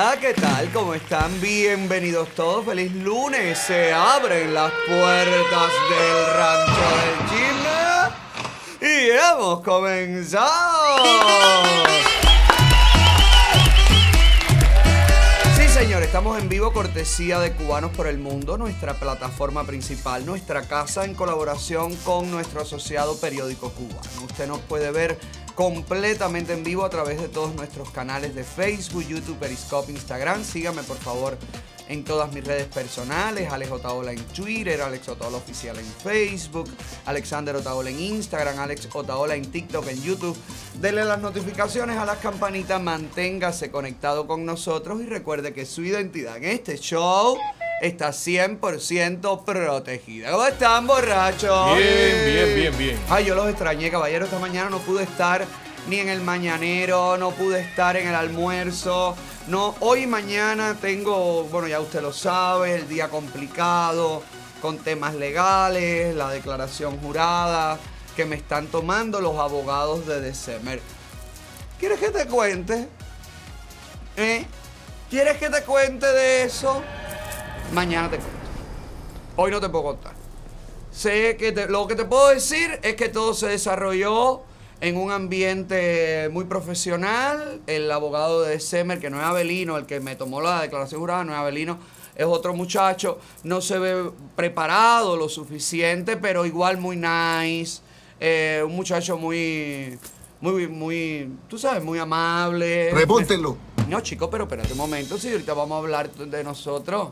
Hola, ¿qué tal? ¿Cómo están? Bienvenidos todos. Feliz lunes. Se abren las puertas del rancho del chisme. Y hemos comenzado. Sí, señor, estamos en vivo cortesía de Cubanos por el Mundo, nuestra plataforma principal, nuestra casa en colaboración con nuestro asociado periódico cubano. Usted nos puede ver completamente en vivo a través de todos nuestros canales de Facebook, YouTube, Periscope, Instagram. Sígame por favor en todas mis redes personales, Alex Otaola en Twitter, Alex Otaola Oficial en Facebook, Alexander Otaola en Instagram, Alex Otaola en TikTok, en YouTube. Dele las notificaciones a las campanitas, manténgase conectado con nosotros y recuerde que su identidad en este show está 100% protegida. ¿Cómo están, borrachos? Bien, bien, bien, bien. Ay, yo los extrañé, caballero. Esta mañana no pude estar ni en el mañanero, no pude estar en el almuerzo. No, hoy y mañana tengo, bueno, ya usted lo sabe, el día complicado, con temas legales, la declaración jurada que me están tomando los abogados de December. ¿Quieres que te cuente? ¿Eh? ¿Quieres que te cuente de eso? Mañana te cuento. Hoy no te puedo contar. Sé que te- lo que te puedo decir es que todo se desarrolló en un ambiente muy profesional. El abogado de Semer, que no es Avelino, el que me tomó la declaración jurada, no es Avelino, es otro muchacho. No se ve preparado lo suficiente, pero igual muy nice. Eh, un muchacho muy, muy, muy, tú sabes, muy amable. Repúntenlo. No, chico, pero espérate un momento, si ahorita vamos a hablar de nosotros.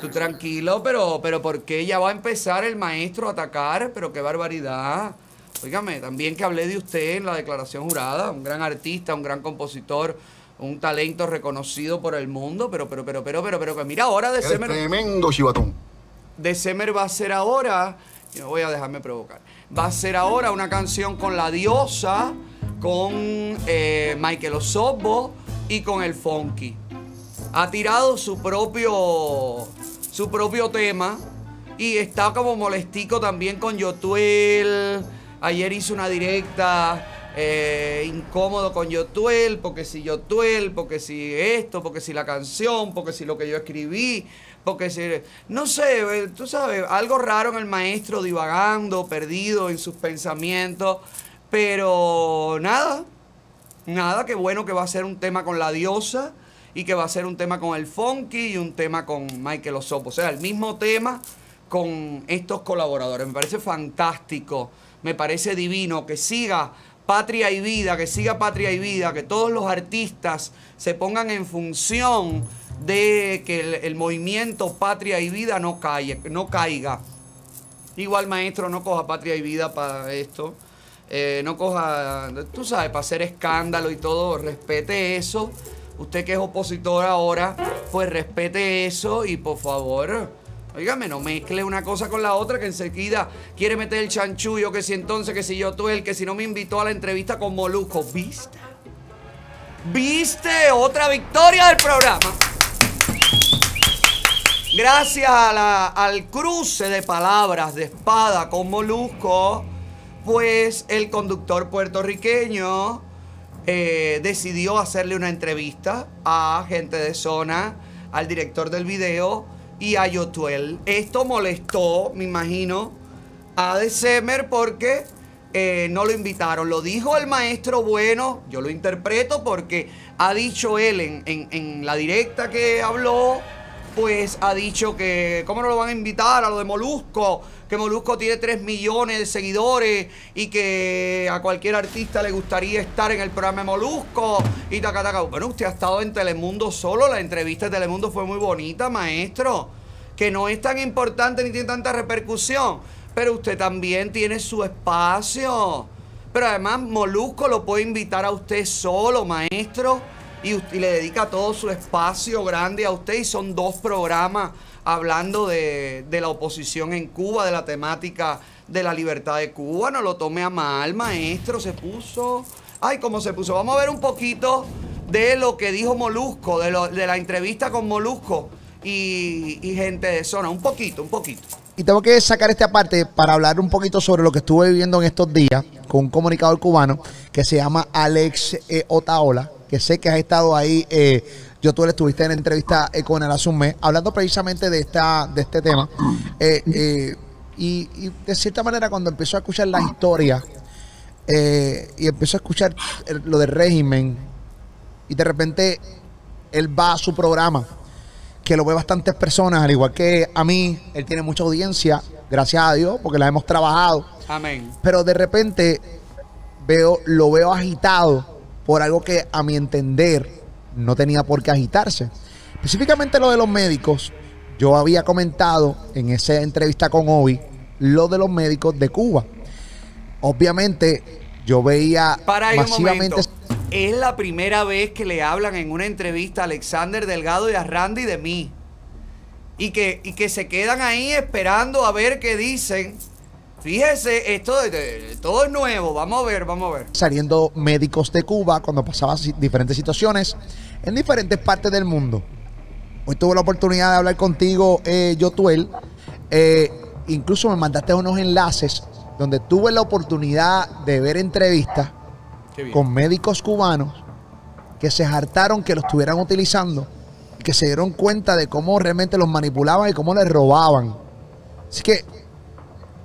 Tú tranquilo, pero, pero ¿por qué ya va a empezar el maestro a atacar? Pero qué barbaridad. Óigame, también que hablé de usted en la declaración jurada, un gran artista, un gran compositor, un talento reconocido por el mundo, pero, pero, pero, pero, pero, pero, que mira, ahora de Semer, tremendo chivatón. de Semer va a ser ahora, yo voy a dejarme provocar, va a ser ahora una canción con la diosa, con eh, Michael Osobbo y con el Funky. Ha tirado su propio, su propio tema. Y está como molestico también con Yotuel. Ayer hizo una directa eh, incómodo con Yotuel, porque si Yotuel, porque si esto, porque si la canción, porque si lo que yo escribí, porque si... No sé, tú sabes, algo raro en el maestro divagando, perdido en sus pensamientos, pero nada, Nada, qué bueno que va a ser un tema con la diosa y que va a ser un tema con el funky y un tema con Michael Osopo. O sea, el mismo tema con estos colaboradores. Me parece fantástico, me parece divino que siga Patria y Vida, que siga Patria y Vida, que todos los artistas se pongan en función de que el, movimiento Patria y Vida no caiga, no caiga. Igual, maestro, no coja patria y vida para esto. Eh, no coja, tú sabes, para hacer escándalo y todo. Respete eso. Usted que es opositor ahora, pues respete eso y por favor, oígame, no mezcle una cosa con la otra que enseguida quiere meter el chanchullo, que si entonces, que si yo tú el que si no me invitó a la entrevista con Molusco. ¿Viste? ¿Viste? Otra victoria del programa. Gracias al cruce de palabras de espada con Molusco, pues el conductor puertorriqueño eh, decidió hacerle una entrevista a gente de zona, al director del video y a Yotuel. Esto molestó, me imagino, a December porque eh, no lo invitaron. Lo dijo el maestro bueno, yo lo interpreto porque ha dicho él en, en- en la directa que habló, pues ha dicho que, ¿cómo no lo van a invitar a lo de Molusco? Que Molusco tiene 3 millones de seguidores y que a cualquier artista le gustaría estar en el programa Molusco y taca, taca. Bueno, usted ha estado en Telemundo solo, la entrevista de Telemundo fue muy bonita, maestro que no es tan importante ni tiene tanta repercusión, pero usted también tiene su espacio. Pero además Molusco lo puede invitar a usted solo, maestro, y le dedica todo su espacio grande a usted y son dos programas hablando de, de la oposición en Cuba, de la temática de la libertad de Cuba. No lo tome a mal, maestro, se puso... Ay, ¿cómo se puso? Vamos a ver un poquito de lo que dijo Molusco, de, lo- de la entrevista con Molusco y, gente de zona. Un poquito, un poquito. Y tengo que sacar esta parte para hablar un poquito sobre lo que estuve viviendo en estos días con un comunicador cubano que se llama Alex eh, Otaola, que sé que has estado ahí eh, yo tú le estuviste en entrevista eh, con él hace un mes, hablando precisamente de esta, de este tema. Eh, eh, y, y de cierta manera, cuando empezó a escuchar la historia eh, y empezó a escuchar el- lo del régimen, y de repente él va a su programa, que lo ve bastantes personas, al igual que a mí, él tiene mucha audiencia, gracias a Dios, porque la hemos trabajado Amén. pero de repente veo, lo veo agitado por algo que a mi entender no tenía por qué agitarse. Específicamente lo de los médicos, yo había comentado en esa entrevista con Obi lo de los médicos de Cuba. Obviamente yo veía Para ahí un masivamente momento. Es la primera vez que le hablan en una entrevista a Alexander Delgado y a Randy de mí. Y que, y que se quedan ahí esperando a ver qué dicen. Fíjese, esto todo es nuevo. Vamos a ver, vamos a ver. saliendo médicos de Cuba cuando pasaban si- diferentes situaciones en diferentes partes del mundo. Hoy tuve la oportunidad de hablar contigo, eh, Yotuel. Eh, incluso me mandaste unos enlaces donde tuve la oportunidad de ver entrevistas con médicos cubanos que se hartaron que lo estuvieran utilizando y que se dieron cuenta de cómo realmente los manipulaban y cómo les robaban. Así que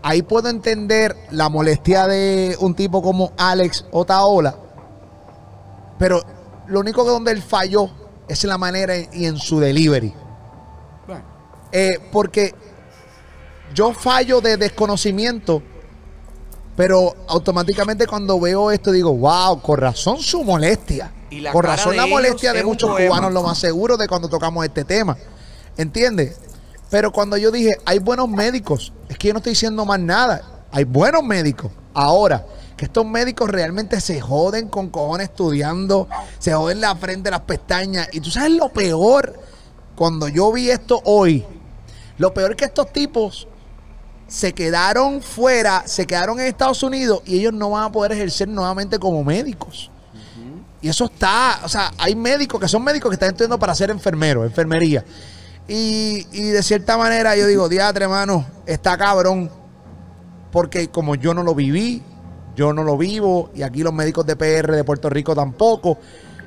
ahí puedo entender la molestia de un tipo como Alex Otaola, pero lo único que donde él falló es en la manera y en su delivery. Eh, porque yo fallo de desconocimiento, pero automáticamente cuando veo esto digo, wow, con razón su molestia. Y la Con razón la molestia de muchos poema. cubanos, lo más seguro de cuando tocamos este tema. ¿Entiendes? Pero cuando yo dije, hay buenos médicos, es que yo no estoy diciendo más nada. Hay buenos médicos. Ahora, que estos médicos realmente se joden con cojones estudiando, se joden la frente, las pestañas. Y tú sabes lo peor, cuando yo vi esto hoy, lo peor es que estos tipos se quedaron fuera, se quedaron en Estados Unidos y ellos no van a poder ejercer nuevamente como médicos. Y eso está, o sea, hay médicos que son médicos que están estudiando para ser enfermeros, enfermería. Y, de cierta manera yo digo, diatre, hermano, está cabrón. Porque como yo no lo viví, yo no lo vivo, y aquí los médicos de PR de Puerto Rico tampoco.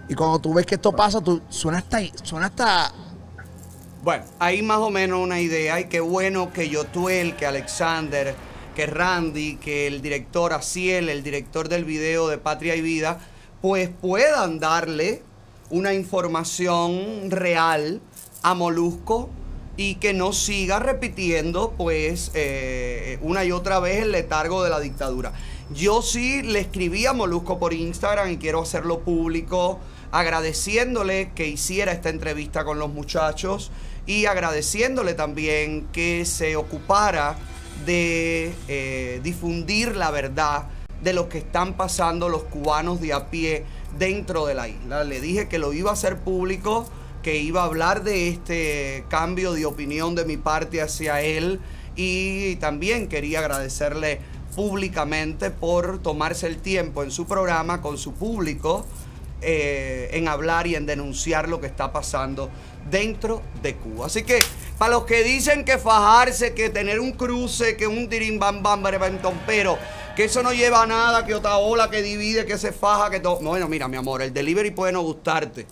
Y cuando tú ves que esto pasa, tú suena hasta, suena hasta Bueno, ahí más o menos una idea y qué bueno que Yotuel, que Alexander, que Randy, que el director Asiel, el director del video de Patria y Vida, pues puedan darle una información real a Molusco y que no siga repitiendo pues eh, una y otra vez el letargo de la dictadura. Yo sí le escribí a Molusco por Instagram y quiero hacerlo público agradeciéndole que hiciera esta entrevista con los muchachos y agradeciéndole también que se ocupara de eh, difundir la verdad de lo que están pasando los cubanos de a pie dentro de la isla. Le dije que lo iba a hacer público, que iba a hablar de este cambio de opinión de mi parte hacia él y también quería agradecerle públicamente por tomarse el tiempo en su programa con su público eh, en hablar y en denunciar lo que está pasando dentro de Cuba. Así que para los que dicen que fajarse, que tener un cruce, que un tirimbam bam pero que eso no lleva a nada, que otra ola que divide, que se faja, que todo. Bueno, mira, mi amor, el delivery puede no gustarte.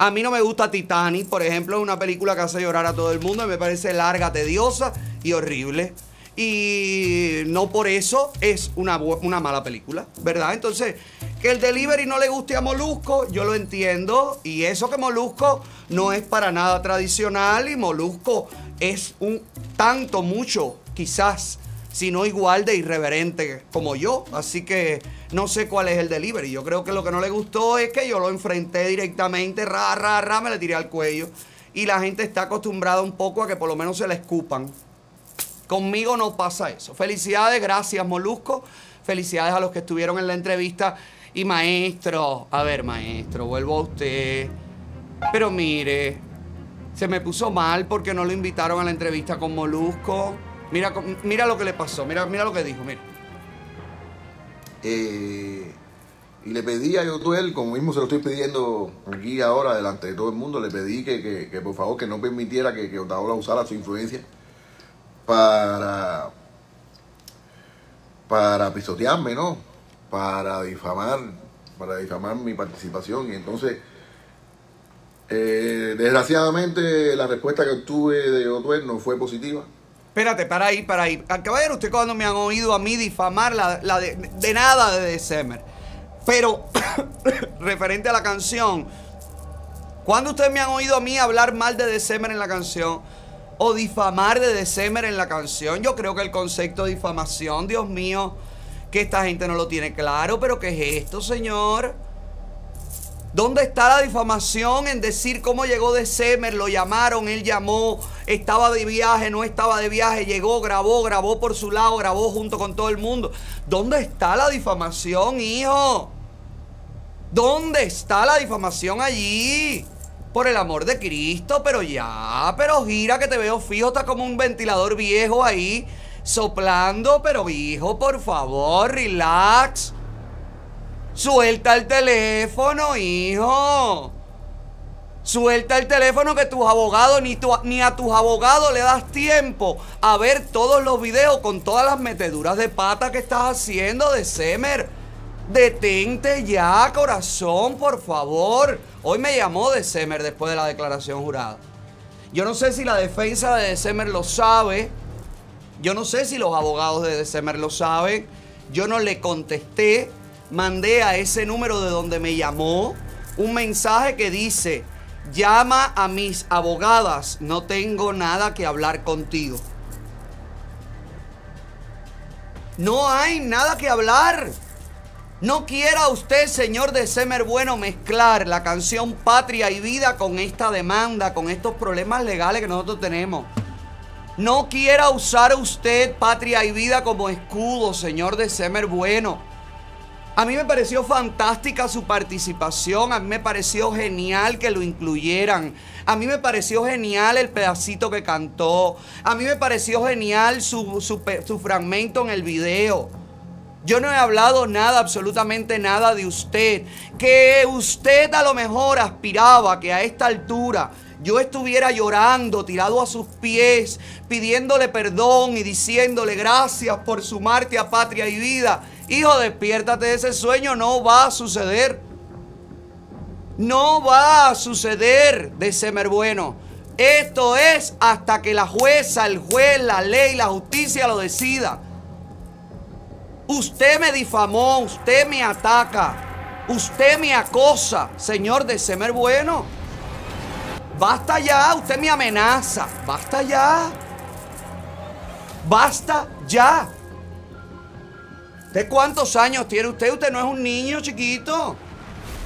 A mí no me gusta Titanic, por ejemplo, es una película que hace llorar a todo el mundo y me parece larga, tediosa y horrible. Y no por eso es una, una mala película, ¿verdad? Entonces, que el delivery no le guste a Molusco, yo lo entiendo. Y eso que Molusco no es para nada tradicional y Molusco es un tanto, mucho, quizás, si no igual de irreverente como yo. Así que no sé cuál es el delivery. Yo creo que lo que no le gustó es que yo lo enfrenté directamente, ra, ra, ra, me le tiré al cuello. Y la gente está acostumbrada un poco a que por lo menos se le escupan. Conmigo no pasa eso. Felicidades, gracias Molusco. Felicidades a los que estuvieron en la entrevista. Y maestro, a ver maestro, vuelvo a usted. Pero mire, se me puso mal porque no lo invitaron a la entrevista con Molusco. Mira, mira lo que le pasó, mira, mira lo que dijo, mira. Eh, y le pedí a Yotuel, como mismo se lo estoy pidiendo aquí ahora, delante de todo el mundo, le pedí que, que- que por favor que no permitiera que, que Otaola usara su influencia para, para pisotearme, ¿no? Para difamar, para difamar mi participación. Y entonces Eh, desgraciadamente, la respuesta que obtuve de Otuel no fue positiva. Espérate, para ahí, para ahí. Ah, Caballero, usted cuando me han oído a mí difamar la, de, de nada de December. Pero, referente a la canción, ¿cuándo ustedes me han oído a mí hablar mal de December en la canción? O difamar de December en la canción. Yo creo que el concepto de difamación, Dios mío, que esta gente no lo tiene claro. Pero ¿qué es esto, señor? ¿Dónde está la difamación en decir cómo llegó December? Lo llamaron, él llamó, estaba de viaje, no estaba de viaje, llegó, grabó, grabó por su lado, grabó junto con todo el mundo. ¿Dónde está la difamación, hijo? ¿Dónde está la difamación allí? Por el amor de Cristo, pero ya, pero gira que te veo fijo, está como un ventilador viejo ahí, soplando, pero hijo, por favor, relax. Suelta el teléfono, hijo. Suelta el teléfono que tus abogados, ni, ni a tus abogados le das tiempo a ver todos los videos con todas las meteduras de pata que estás haciendo de Semer. Detente ya, corazón, por favor. Hoy me llamó de Semer después de la declaración jurada. Yo no sé si la defensa de Semer lo sabe. Yo no sé si los abogados de December lo saben. Yo no le contesté. Mandé a ese número de donde me llamó un mensaje que dice, llama a mis abogadas, no tengo nada que hablar contigo. No hay nada que hablar. No quiera usted, señor de Semer Bueno, mezclar la canción Patria y Vida con esta demanda, con estos problemas legales que nosotros tenemos. No quiera usar usted patria y vida como escudo, señor de Semer Bueno. A mí me pareció fantástica su participación, a mí me pareció genial que lo incluyeran, a mí me pareció genial el pedacito que cantó, a mí me pareció genial su, su su fragmento en el video. Yo no he hablado nada, absolutamente nada de usted. Que usted a lo mejor aspiraba que a esta altura yo estuviera llorando, tirado a sus pies, pidiéndole perdón y diciéndole gracias por sumarte a patria y vida. Hijo, despiértate de ese sueño, no va a suceder. No va a suceder de Semer Bueno. Esto es hasta que la jueza, el juez, la ley, la justicia lo decida. Usted me difamó, usted me ataca, usted me acosa, señor de Semer Bueno. Basta ya, usted me amenaza. Basta ya. Basta ya. ¿De cuántos años tiene usted? Usted no es un niño chiquito.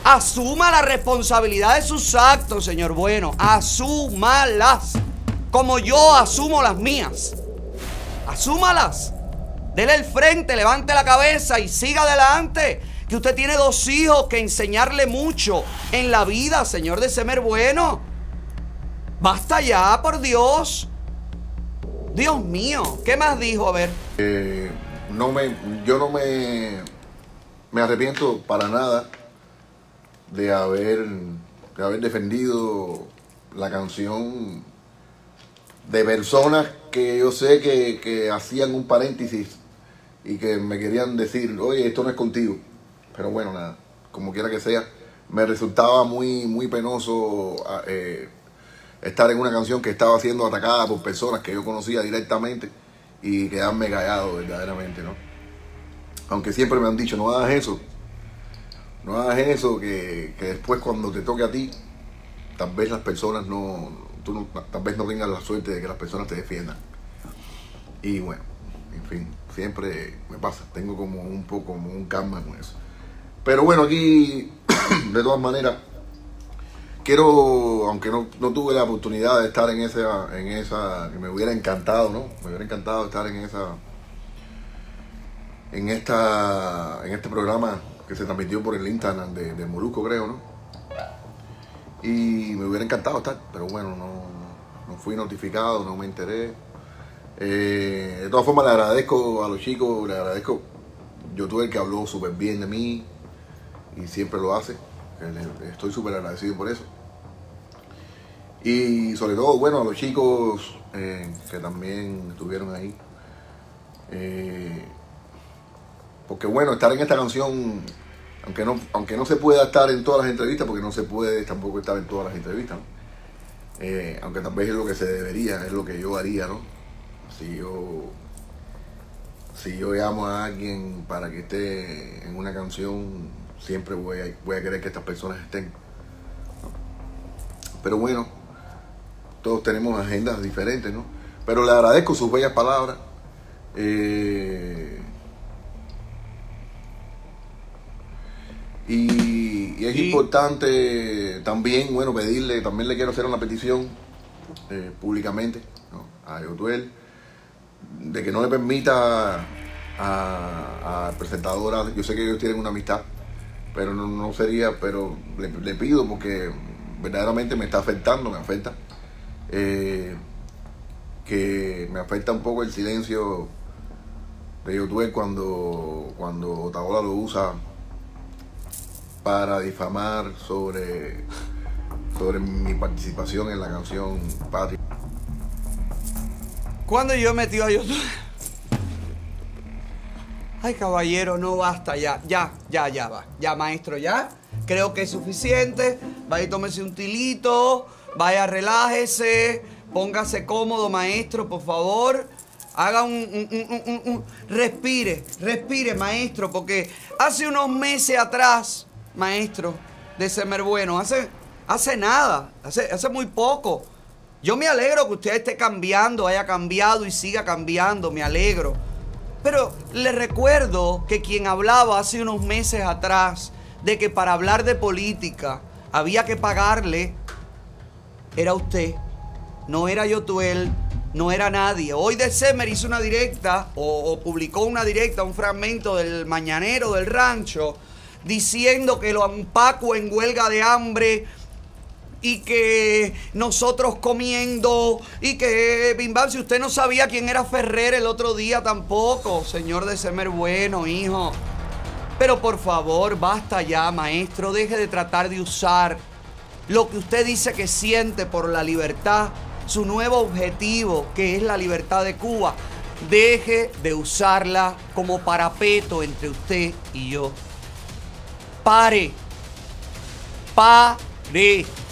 Asuma la responsabilidad de sus actos, señor Bueno. Asúmalas. Como yo asumo las mías. Asúmalas. Dele el frente, levante la cabeza y siga adelante. Que usted tiene dos hijos que enseñarle mucho en la vida, señor de Semer Bueno. Basta ya, por Dios. Dios mío, ¿qué más dijo? A ver. Eh, no me, yo no me, me arrepiento para nada de haber, de haber defendido la canción de personas que yo sé que, que hacían un paréntesis y que me querían decir, oye, esto no es contigo. Pero bueno, nada, como quiera que sea, me resultaba muy, muy penoso ah, eh, estar en una canción que estaba siendo atacada por personas que yo conocía directamente y quedarme callado verdaderamente, ¿no? Aunque siempre me han dicho, no hagas eso, no hagas eso, que, que después cuando te toque a ti, tal vez las personas no, tú no, tal vez no tengas la suerte de que las personas te defiendan. Y bueno, en fin, siempre me pasa, tengo como un poco, como un karma con eso. Pero bueno, aquí, de todas maneras, quiero, aunque no, no tuve la oportunidad de estar en esa, en esa, que me hubiera encantado, ¿no? Me hubiera encantado estar en esa, en esta, en este programa que se transmitió por el Instagram de, de creo, ¿no? Y me hubiera encantado estar, pero bueno, no, no fui notificado, no me enteré. Eh, de todas formas, le agradezco a los chicos, le agradezco. Yo tuve el que habló súper bien de mí y siempre lo hace. Estoy súper agradecido por eso. Y sobre todo, bueno, a los chicos eh, que también estuvieron ahí. Eh, porque bueno, estar en esta canción aunque no, aunque no se pueda estar en todas las entrevistas, porque no se puede tampoco estar en todas las entrevistas. Eh, aunque tal vez es lo que se debería, es lo que yo haría, ¿no? Si yo, si yo llamo a alguien para que esté en una canción, siempre voy a, voy a querer que estas personas estén. Pero bueno, todos tenemos agendas diferentes, ¿no? Pero le agradezco sus bellas palabras. Eh, y, y es Y- importante también, bueno, pedirle, también le quiero hacer una petición eh, públicamente ¿no? a Yotuel de que no le permita a, a presentadora, yo sé que ellos tienen una amistad, pero no, no sería, pero le, pido porque verdaderamente me está afectando, me afecta, eh, que me afecta un poco el silencio de Yotuel cuando, cuando Otaola lo usa para difamar sobre, sobre mi participación en la canción Patria. Cuando yo metido a YouTube. Ay, caballero, no basta ya. Ya, ya, ya va. Ya, maestro, ya. Creo que es suficiente. Vaya y tómese un tilito. Vaya, relájese. Póngase cómodo, maestro, por favor. Haga un, un- un- un- Respire, respire, maestro, porque hace unos meses atrás, maestro, de Semer Bueno, hace, hace nada, hace, hace muy poco. Yo me alegro que usted esté cambiando, haya cambiado y siga cambiando, me alegro. Pero le recuerdo que quien hablaba hace unos meses atrás de que para hablar de política había que pagarle, era usted, no era Yotuel, no era nadie. Hoy de Semer hizo una directa o, publicó una directa, un fragmento del mañanero del rancho, diciendo que lo Paco en huelga de hambre y que nosotros comiendo y que Bim Bam, si usted no sabía quién era Ferrer el otro día tampoco, señor de Semer Bueno, hijo. Pero por favor, basta ya, maestro, deje de tratar de usar lo que usted dice que siente por la libertad, su nuevo objetivo, que es la libertad de Cuba. Deje de usarla como parapeto entre usted y yo. Pare. Pare.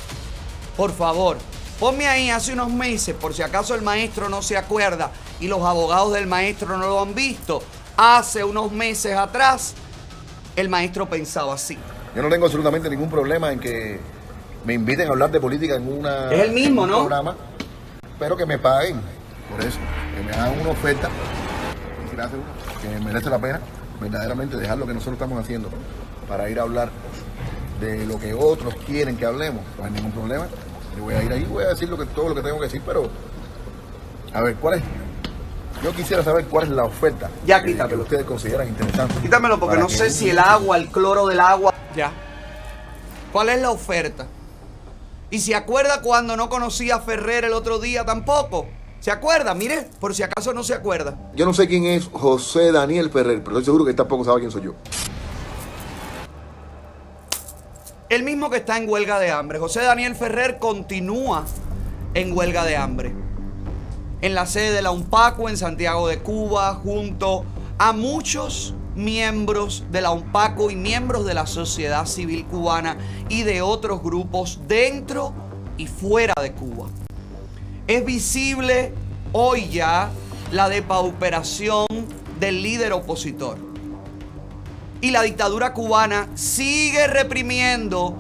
Por favor, ponme ahí hace unos meses, por si acaso el maestro no se acuerda y los abogados del maestro no lo han visto. Hace unos meses atrás, el maestro pensaba así. Yo no tengo absolutamente ningún problema en que me inviten a hablar de política en una Es el mismo, un ¿no? programa, pero que me paguen por eso, que me hagan una oferta que merece la pena verdaderamente dejar lo que nosotros estamos haciendo para ir a hablar de lo que otros quieren que hablemos, no hay ningún problema. Yo voy a ir ahí, voy a decir lo que, todo lo que tengo que decir, pero a ver, ¿cuál es? Yo quisiera saber cuál es la oferta Ya, que- que, ustedes consideran interesante. Quítamelo porque no sé si el agua, el cloro del agua. Ya. ¿Cuál es la oferta? Y se acuerda cuando no conocía a Ferrer el otro día tampoco. ¿Se acuerda? Mire, por si acaso no se acuerda. Yo no sé quién es José Daniel Ferrer, pero estoy seguro que tampoco sabe quién soy yo. El mismo que está en huelga de hambre. José Daniel Ferrer continúa en huelga de hambre. En la sede de la UNPACO en Santiago de Cuba, junto a muchos miembros de la UNPACO y miembros de la sociedad civil cubana y de otros grupos dentro y fuera de Cuba. Es visible hoy ya la depauperación del líder opositor. Y la dictadura cubana sigue reprimiendo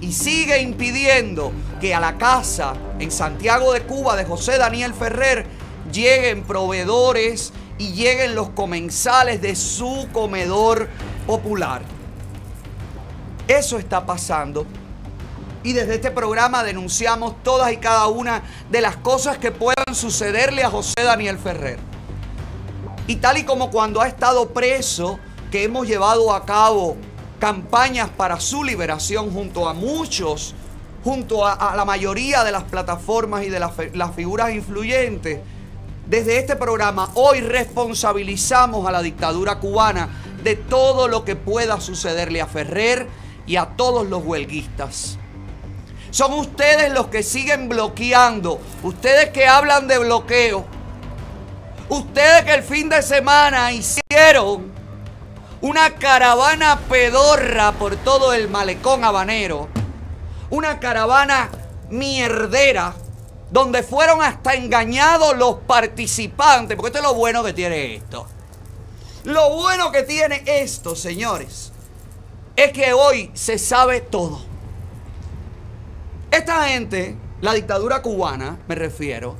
y sigue impidiendo que a la casa en Santiago de Cuba de José Daniel Ferrer lleguen proveedores y lleguen los comensales de su comedor popular. Eso está pasando. Y desde este programa denunciamos todas y cada una de las cosas que puedan sucederle a José Daniel Ferrer. Y tal y como cuando ha estado preso, que hemos llevado a cabo campañas para su liberación junto a muchos, junto a, la mayoría de las plataformas y de las figuras influyentes, desde este programa hoy responsabilizamos a la dictadura cubana de todo lo que pueda sucederle a Ferrer y a todos los huelguistas. Son ustedes los que siguen bloqueando, ustedes que hablan de bloqueo, ustedes que el fin de semana hicieron una caravana pedorra por todo el malecón habanero, una caravana mierdera, donde fueron hasta engañados los participantes, porque esto es lo bueno que tiene esto. Lo bueno que tiene esto, señores, es que hoy se sabe todo. Esta gente, la dictadura cubana, me refiero,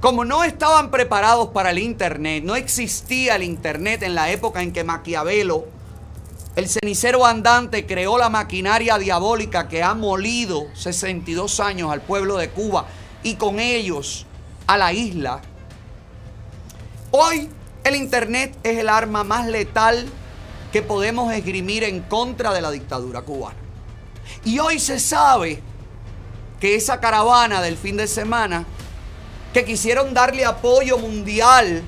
como no estaban preparados para el Internet, no existía el Internet en la época en que Maquiavelo, el cenicero andante, creó la maquinaria diabólica que ha molido 62 años al pueblo de Cuba y con ellos a la isla. Hoy el Internet es el arma más letal que podemos esgrimir en contra de la dictadura cubana. Y hoy se sabe que esa caravana del fin de semana, que quisieron darle apoyo mundial,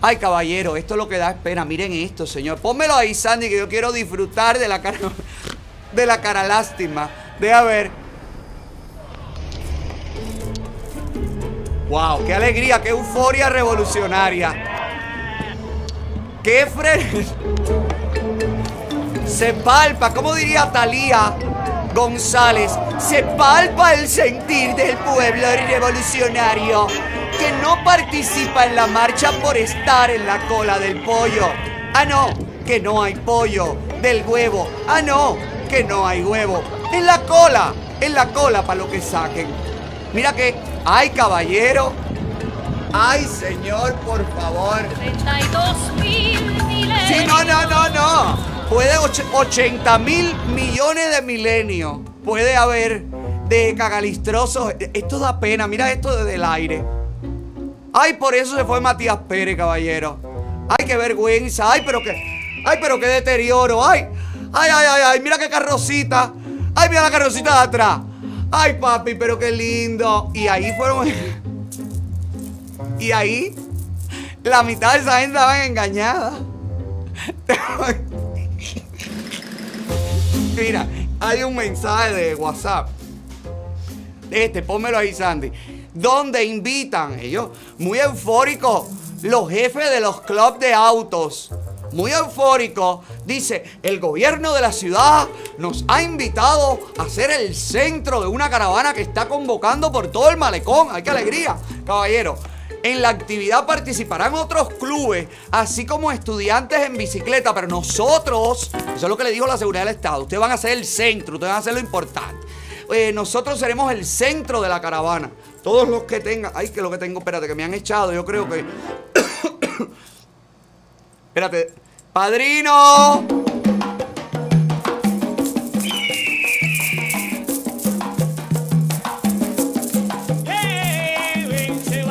ay caballero, esto es lo que da espera, miren esto, señor, pónmelo ahí, Sandy, que yo quiero disfrutar de la cara, de la cara lástima. Deja ver. Wow, qué alegría, qué euforia revolucionaria. Qué fre... Se palpa, ¿cómo diría Talía González? Se palpa el sentir del pueblo revolucionario que no participa en la marcha por estar en la cola del pollo. Ah, no, que no hay pollo. Del huevo. Ah, no, que no hay huevo. En la cola, en la cola para lo que saquen. Mira que, ay caballero, ay señor, por favor. 32 mil. Sí, no, no, no, no. Puede och- 80 mil millones de milenios. Puede haber de cagalistrosos. Esto da pena. Mira esto desde el aire. Ay, por eso se fue Matías Pérez, caballero. Ay, qué vergüenza. Ay, pero qué. Ay, pero qué deterioro. Ay, ay, ay, ay, ay. Mira qué carrocita. Ay, mira la carrocita de atrás. Ay, papi, pero qué lindo. Y ahí fueron. Y ahí. La mitad de esa gente estaban engañadas. Mira, hay un mensaje de WhatsApp. Este, pónmelo ahí, Sandy. Donde invitan ellos, muy eufóricos, los jefes de los clubs de autos. Muy eufóricos. Dice, el gobierno de la ciudad nos ha invitado a ser el centro de una caravana que está convocando por todo el malecón. ¡Ay, qué alegría, caballero! En la actividad participarán otros clubes, así como estudiantes en bicicleta, pero nosotros, eso es lo que le dijo la seguridad del Estado, ustedes van a ser el centro, ustedes van a ser lo importante. Eh, nosotros seremos el centro de la caravana. Todos los que tengan, ay, que lo que tengo, espérate, que me han echado, yo creo que... espérate, padrino.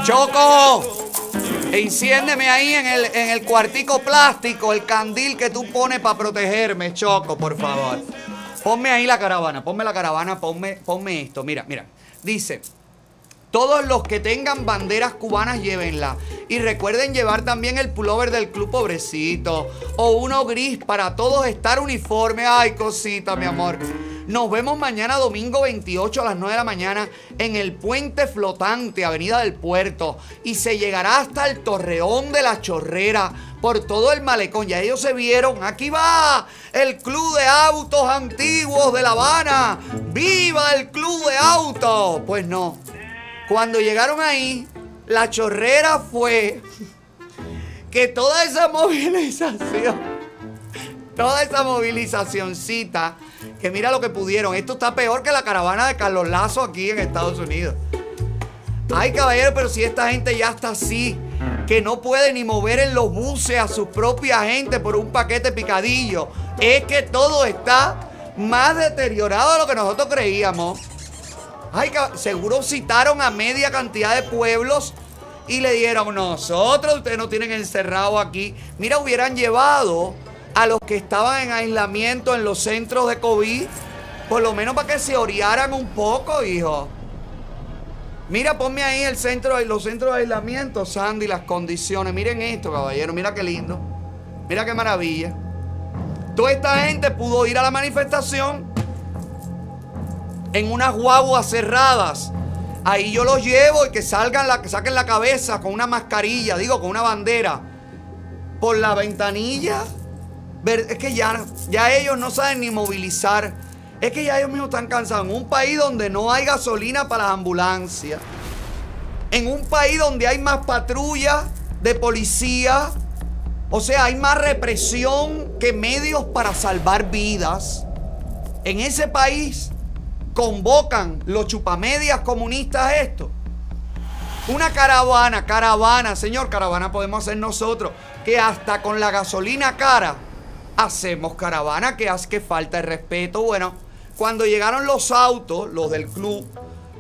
Choco, enciéndeme ahí en el, en el cuartico plástico el candil que tú pones para protegerme, Choco, por favor. Ponme ahí la caravana, ponme la caravana, ponme, ponme esto. Mira, mira. Dice, todos los que tengan banderas cubanas, llévenla. Y recuerden llevar también el pullover del club pobrecito. O uno gris para todos estar uniforme. Ay, cosita, mi amor. Nos vemos mañana domingo 28 a las 9 de la mañana en el puente flotante, Avenida del Puerto. Y se llegará hasta el Torreón de la Chorrera por todo el malecón. Ya ellos se vieron. Aquí va el Club de Autos Antiguos de La Habana. ¡Viva el Club de Autos! Pues no. Cuando llegaron ahí, la chorrera fue que toda esa movilización, toda esa movilizacioncita, que mira lo que pudieron. Esto está peor que la caravana de Carlos Lazo aquí en Estados Unidos. Ay, caballero, pero si esta gente ya está así, que no puede ni mover en los buses a su propia gente por un paquete picadillo, es que todo está más deteriorado de lo que nosotros creíamos. Ay, seguro citaron a media cantidad de pueblos y le dieron, nosotros, ustedes no tienen encerrado aquí. Mira, hubieran llevado a los que estaban en aislamiento en los centros de COVID, por lo menos para que se orearan un poco, hijo. Mira, ponme ahí el centro, los centros de aislamiento, Sandy, las condiciones. Miren esto, caballero, mira qué lindo. Mira qué maravilla. Toda esta gente pudo ir a la manifestación en unas guaguas cerradas. Ahí yo los llevo y que salgan la, que saquen la cabeza con una mascarilla, digo, con una bandera. Por la ventanilla. Es que ya, ya ellos no saben ni movilizar. Es que ya ellos mismos están cansados. En un país donde no hay gasolina para las ambulancias. En un país donde hay más patrullas de policía. O sea, hay más represión que medios para salvar vidas. En ese país convocan los chupamedias comunistas esto. Una caravana, caravana, señor, caravana podemos hacer nosotros, que hasta con la gasolina cara hacemos caravana, que hace que falta el respeto. Bueno, cuando llegaron los autos, los del club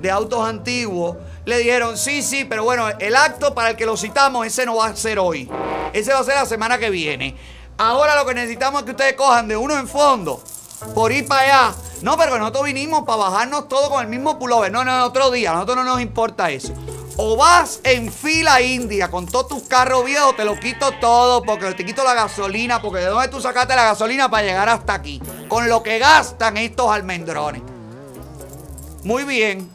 de autos antiguos, le dijeron, sí, sí, pero bueno, el acto para el que lo citamos, ese no va a ser hoy. Ese va a ser la semana que viene. Ahora lo que necesitamos es que ustedes cojan de uno en fondo por ir para allá. No, pero nosotros vinimos para bajarnos todo con el mismo pullover. No, no, otro día. A nosotros no nos importa eso. O vas en fila india con todos tus carros viejos, te lo quito todo porque te quito la gasolina, porque de dónde tú sacaste la gasolina para llegar hasta aquí. Con lo que gastan estos almendrones. Muy bien.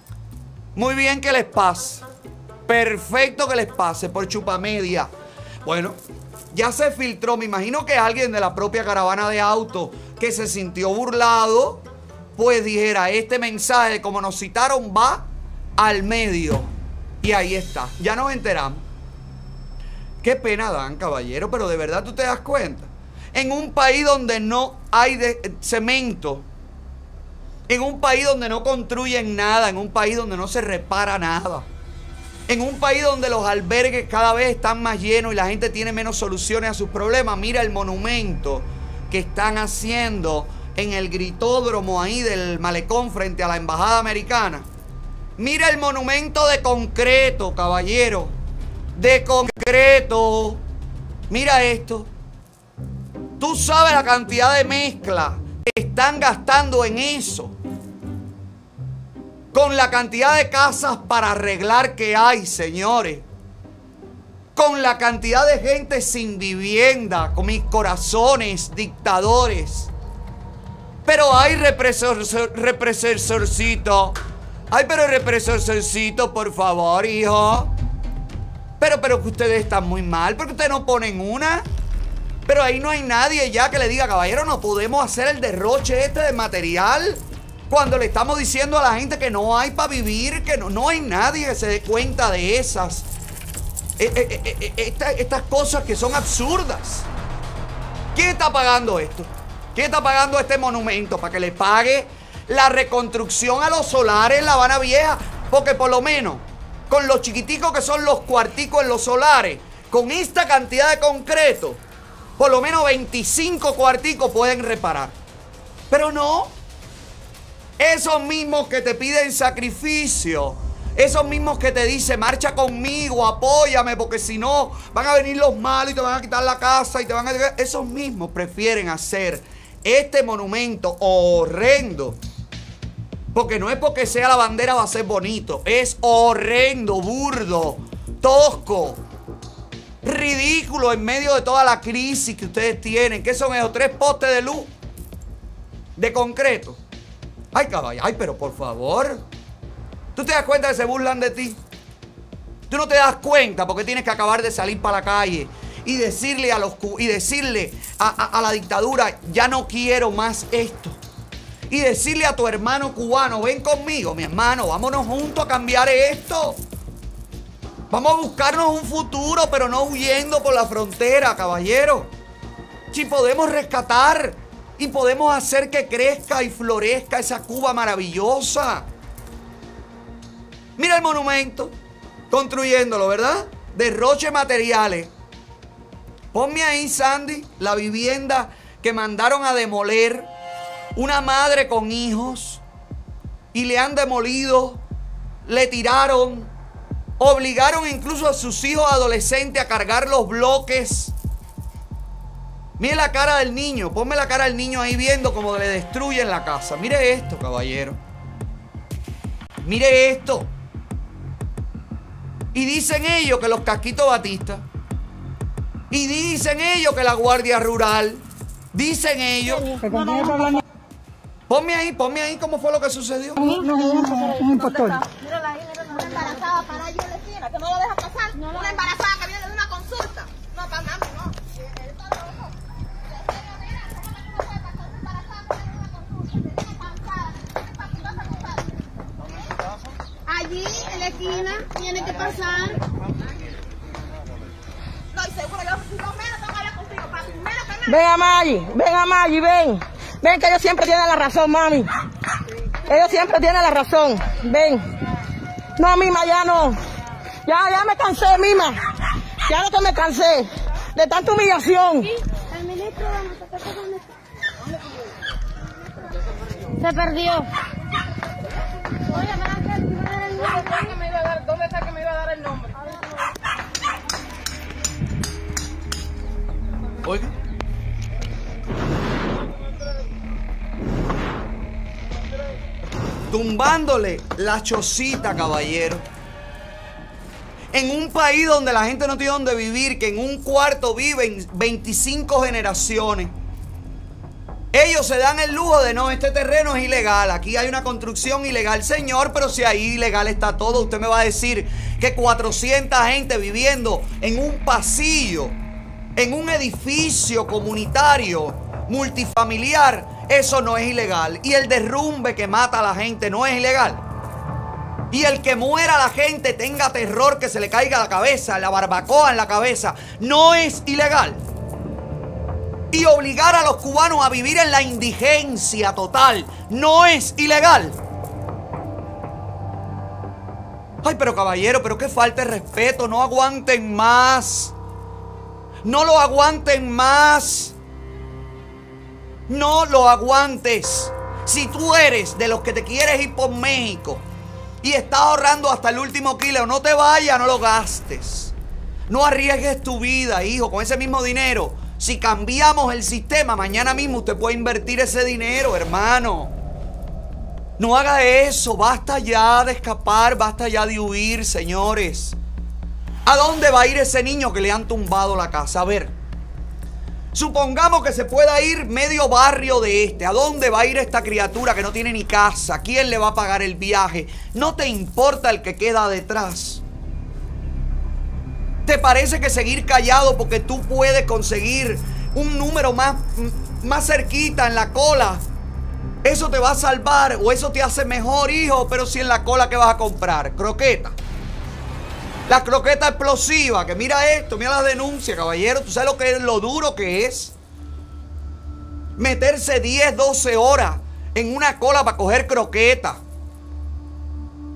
Muy bien que les pase. Perfecto que les pase por chupamedia. Bueno, ya se filtró. Me imagino que alguien de la propia caravana de autos que se sintió burlado, pues dijera, este mensaje, como nos citaron, va al medio. Y ahí está. Ya nos enteramos. Qué pena dan, caballero, pero de verdad tú te das cuenta. En un país donde no hay de- cemento, en un país donde no construyen nada, en un país donde no se repara nada, en un país donde los albergues cada vez están más llenos y la gente tiene menos soluciones a sus problemas, mira el monumento que están haciendo en el gritódromo ahí del malecón frente a la embajada americana. Mira el monumento de concreto, caballero. De concreto. Mira esto. Tú sabes la cantidad de mezcla que están gastando en eso. Con la cantidad de casas para arreglar que hay, señores. Con la cantidad de gente sin vivienda, con mis corazones, dictadores. Pero hay represor, represorcito. Ay, pero represorcito, por favor, hijo. Pero, pero que ustedes están muy mal, porque ustedes no ponen una. Pero ahí no hay nadie ya que le diga, caballero, no podemos hacer el derroche este de material. Cuando le estamos diciendo a la gente que no hay para vivir, que no, no hay nadie que se dé cuenta de esas. eh, eh, esta- estas cosas que son absurdas. ¿Quién está pagando esto? ¿Quién está pagando este monumento para que le pague la reconstrucción a los solares en La Habana Vieja? Porque por lo menos, con los chiquiticos que son los cuarticos en los solares, con esta cantidad de concreto, por lo menos 25 cuarticos pueden reparar. Pero no. Esos mismos que te piden sacrificio. Esos mismos que te dicen, marcha conmigo, apóyame, porque si no van a venir los malos y te van a quitar la casa y te van a... Esos mismos prefieren hacer este monumento horrendo. Porque no es porque sea la bandera va a ser bonito. Es horrendo, burdo, tosco, ridículo en medio de toda la crisis que ustedes tienen. ¿Qué son esos tres postes de luz? De concreto. Ay, caballo, ay, pero por favor. ¿Tú te das cuenta que se burlan de ti? Tú no te das cuenta porque tienes que acabar de salir para la calle y decirle a los y decirle a la dictadura, ya no quiero más esto. Y decirle a tu hermano cubano, ven conmigo, mi hermano, vámonos juntos a cambiar esto. Vamos a buscarnos un futuro, pero no huyendo por la frontera, caballero. Si podemos rescatar y podemos hacer que crezca y florezca esa Cuba maravillosa. Mira el monumento, construyéndolo, ¿verdad? Derroche materiales. Ponme ahí, Sandy, la vivienda que mandaron a demoler. Una madre con hijos. Y le han demolido. Le tiraron. Obligaron incluso a sus hijos adolescentes a cargar los bloques. Mire la cara del niño. Ponme la cara del niño ahí viendo cómo le destruyen la casa. Mire esto, caballero. Mire esto. Y dicen ellos que los casquitos Batista. Y dicen ellos que la Guardia Rural. Dicen ellos. Ponme ahí, ponme ahí cómo fue lo que sucedió. No, no, un impostor. Mírala ahí, mírala. Una embarazada para ahí en la esquina, que no lo deja pasar. No, una embarazada que viene de una consulta. No, para nada, no. Allí, en la esquina, tiene que pasar. No, y seguro yo, si no menos, no vaya contigo, papi. Menos que nada. Ven a Maggi, ven a Maggi, ven. Ven que ellos siempre tienen la razón, mami. Ellos siempre tienen la razón. Ven. No, Mima, ya no. Ya, ya me cansé, Mima. Ya lo que me cansé. De tanta humillación. El ministro Se perdió. Oye, ¿Dónde está que me iba a dar el nombre? Oiga. Tumbándole la chocita, caballero. En un país donde la gente no tiene donde vivir, que en un cuarto viven 25 generaciones. Ellos se dan el lujo de no, este terreno es ilegal, aquí hay una construcción ilegal, señor, pero si ahí ilegal está todo, usted me va a decir que 400 gente viviendo en un pasillo, en un edificio comunitario, multifamiliar, eso no es ilegal. Y el derrumbe que mata a la gente no es ilegal. Y el que muera la gente tenga terror que se le caiga la cabeza, la barbacoa en la cabeza, no es ilegal. Y obligar a los cubanos a vivir en la indigencia total no es ilegal. Ay, pero caballero, pero qué falta de respeto, no aguanten más. No lo aguanten más. No lo aguantes. Si tú eres de los que te quieres ir por México y estás ahorrando hasta el último kilo, no te vayas, no lo gastes. No arriesgues tu vida, hijo, con ese mismo dinero. Si cambiamos el sistema, mañana mismo usted puede invertir ese dinero, hermano. No haga eso, basta ya de escapar, basta ya de huir, señores. ¿A dónde va a ir ese niño que le han tumbado la casa? A ver, supongamos que se pueda ir medio barrio de este. ¿A dónde va a ir esta criatura que no tiene ni casa? ¿Quién le va a pagar el viaje? No te importa el que queda detrás. ¿Te parece que seguir callado porque tú puedes conseguir un número más, más cerquita en la cola? Eso te va a salvar o eso te hace mejor, hijo. Pero si en la cola que vas a comprar, croqueta. La croqueta explosiva, que mira esto, mira la denuncia, caballero. ¿Tú sabes lo que es lo duro que es? Meterse 10, 12 horas en una cola para coger croqueta.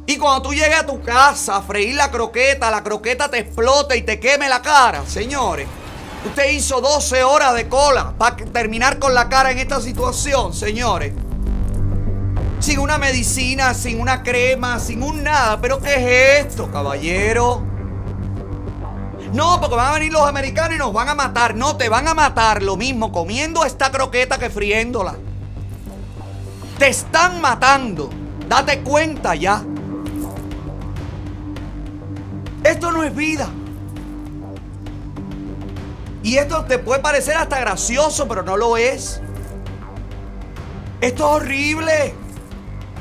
Y cuando tú llegues a tu casa a freír la croqueta, la croqueta te explota y te queme la cara, señores. Usted hizo 12 horas de cola para terminar con la cara en esta situación, señores. Sin una medicina, sin una crema, sin un nada. ¿Pero qué es esto, caballero? No, porque van a venir los americanos y nos van a matar. No, te van a matar lo mismo comiendo esta croqueta que friéndola. Te están matando. Date cuenta ya. Esto no es vida. Y esto te puede parecer hasta gracioso, pero no lo es. Esto es horrible.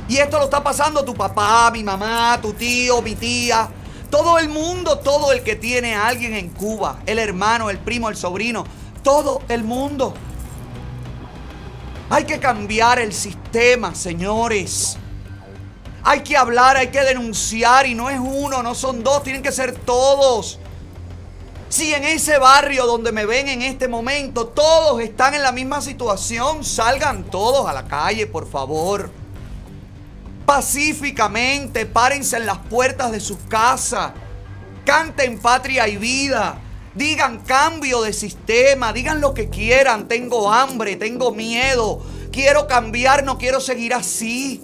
Y esto lo está pasando tu papá, mi mamá, tu tío, mi tía. Todo el mundo, todo el que tiene a alguien en Cuba. El hermano, el primo, el sobrino. Todo el mundo. Hay que cambiar el sistema, señores. Hay que hablar, hay que denunciar y no es uno, no son dos, tienen que ser todos. Si en ese barrio donde me ven en este momento todos están en la misma situación, salgan todos a la calle, por favor. Pacíficamente, párense en las puertas de sus casas. Canten patria y vida. Digan cambio de sistema, digan lo que quieran. Tengo hambre, tengo miedo. Quiero cambiar, no quiero seguir así.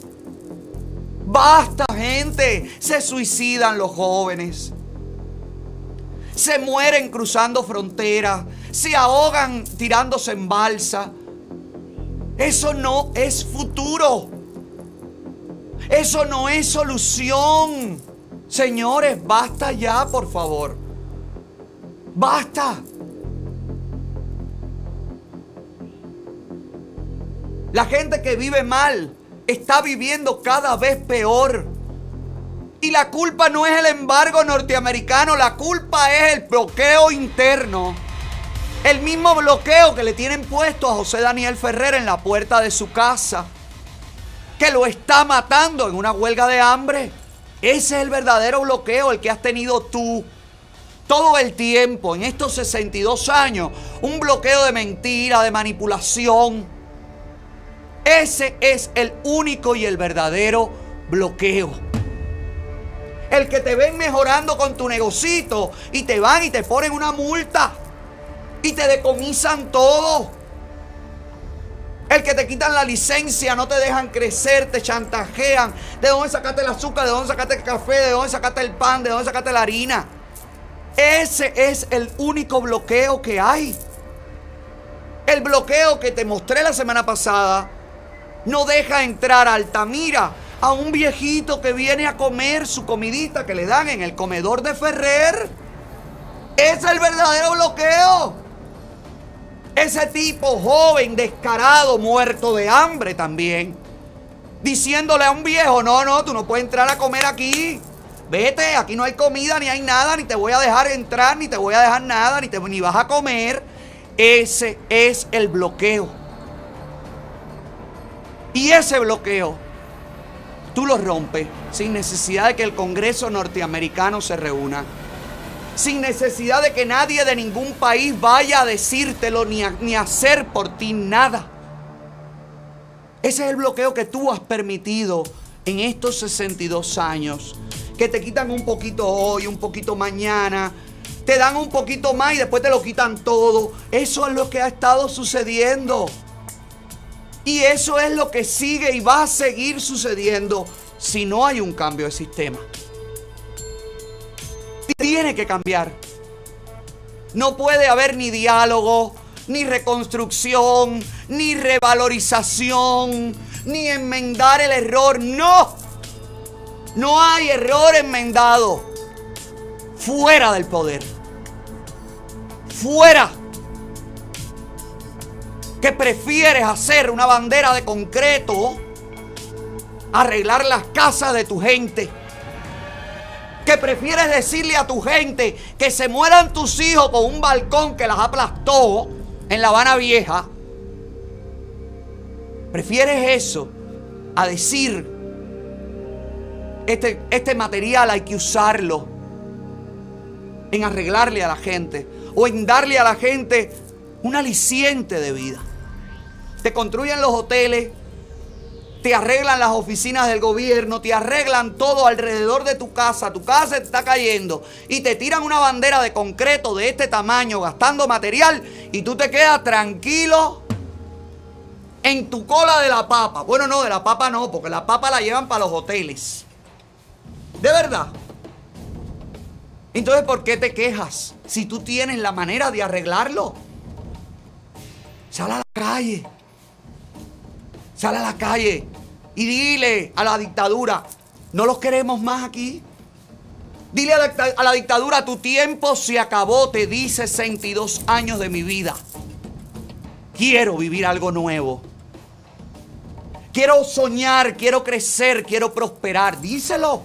Basta, gente. Se suicidan los jóvenes. Se mueren cruzando fronteras. Se ahogan tirándose en balsa. Eso no es futuro. Eso no es solución. Señores, basta ya, por favor. Basta. La gente que vive mal está viviendo cada vez peor. Y la culpa no es el embargo norteamericano, la culpa es el bloqueo interno. El mismo bloqueo que le tienen puesto a José Daniel Ferrer en la puerta de su casa. Que lo está matando en una huelga de hambre. Ese es el verdadero bloqueo, el que has tenido tú todo el tiempo, en estos 62 años, un bloqueo de mentira, de manipulación. Ese es el único y el verdadero bloqueo. El que te ven mejorando con tu negocito y te van y te ponen una multa y te decomisan todo. El que te quitan la licencia, no te dejan crecer, te chantajean. ¿De dónde sacaste el azúcar? ¿De dónde sacaste el café? ¿De dónde sacaste el pan? ¿De dónde sacaste la harina? Ese es el único bloqueo que hay. El bloqueo que te mostré la semana pasada no deja entrar a Altamira a un viejito que viene a comer su comidita que le dan en el comedor de Ferrer. Es el verdadero bloqueo. Ese tipo joven, descarado, muerto de hambre también. Diciéndole a un viejo, no, no, tú no puedes entrar a comer aquí. Vete, aquí no hay comida, ni hay nada, ni te voy a dejar entrar, ni te voy a dejar nada, ni, te, ni vas a comer. Ese es el bloqueo. Y ese bloqueo, tú lo rompes sin necesidad de que el Congreso norteamericano se reúna sin necesidad de que nadie de ningún país vaya a decírtelo ni a, ni hacer por ti nada. Ese es el bloqueo que tú has permitido en estos 62 años. Que te quitan un poquito hoy, un poquito mañana. Te dan un poquito más y después te lo quitan todo. Eso es lo que ha estado sucediendo. Y eso es lo que sigue y va a seguir sucediendo si no hay un cambio de sistema tiene que cambiar. No puede haber ni diálogo, ni reconstrucción, ni revalorización, ni enmendar el error. No. No hay error enmendado. Fuera del poder. Fuera. Que prefieres hacer una bandera de concreto, arreglar las casas de tu gente que prefieres decirle a tu gente que se mueran tus hijos con un balcón que las aplastó en La Habana Vieja. Prefieres eso a decir, este, este material hay que usarlo en arreglarle a la gente o en darle a la gente un aliciente de vida. Te construyen los hoteles, te arreglan las oficinas del gobierno, te arreglan todo alrededor de tu casa, tu casa está cayendo y te tiran una bandera de concreto de este tamaño gastando material y tú te quedas tranquilo en tu cola de la papa. Bueno, no, de la papa no, porque la papa la llevan para los hoteles. De verdad. Entonces, ¿por qué te quejas si tú tienes la manera de arreglarlo? Sal a la calle. Sal a la calle y dile a la dictadura, no los queremos más aquí. Dile a la, a la, dictadura, tu tiempo se acabó, te di 62 años de mi vida. Quiero vivir algo nuevo. Quiero soñar, quiero crecer, quiero prosperar. Díselo.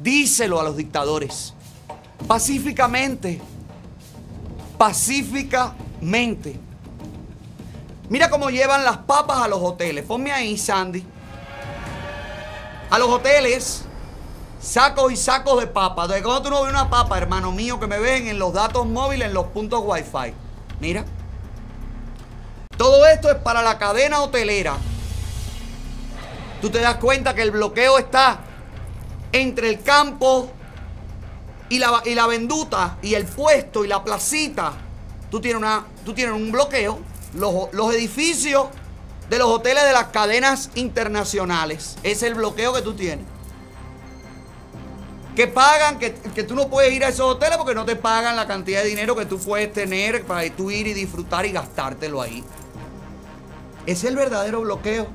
Díselo a los dictadores. Pacíficamente. Pacíficamente. Mira cómo llevan las papas a los hoteles. Ponme ahí, Sandy. A los hoteles, sacos y sacos de papas. ¿De cuando tú no ves una papa, hermano mío, que me ven en los datos móviles, en los puntos Wi-Fi? Mira. Todo esto es para la cadena hotelera. Tú te das cuenta que el bloqueo está entre el campo y la, y la venduta y el puesto y la placita. Tú tienes, una, tú tienes un bloqueo los, edificios de los hoteles de las cadenas internacionales. Es el bloqueo que tú tienes. Que pagan, que, tú no puedes ir a esos hoteles porque no te pagan la cantidad de dinero que tú puedes tener para tú ir y disfrutar y gastártelo ahí. Es el verdadero bloqueo.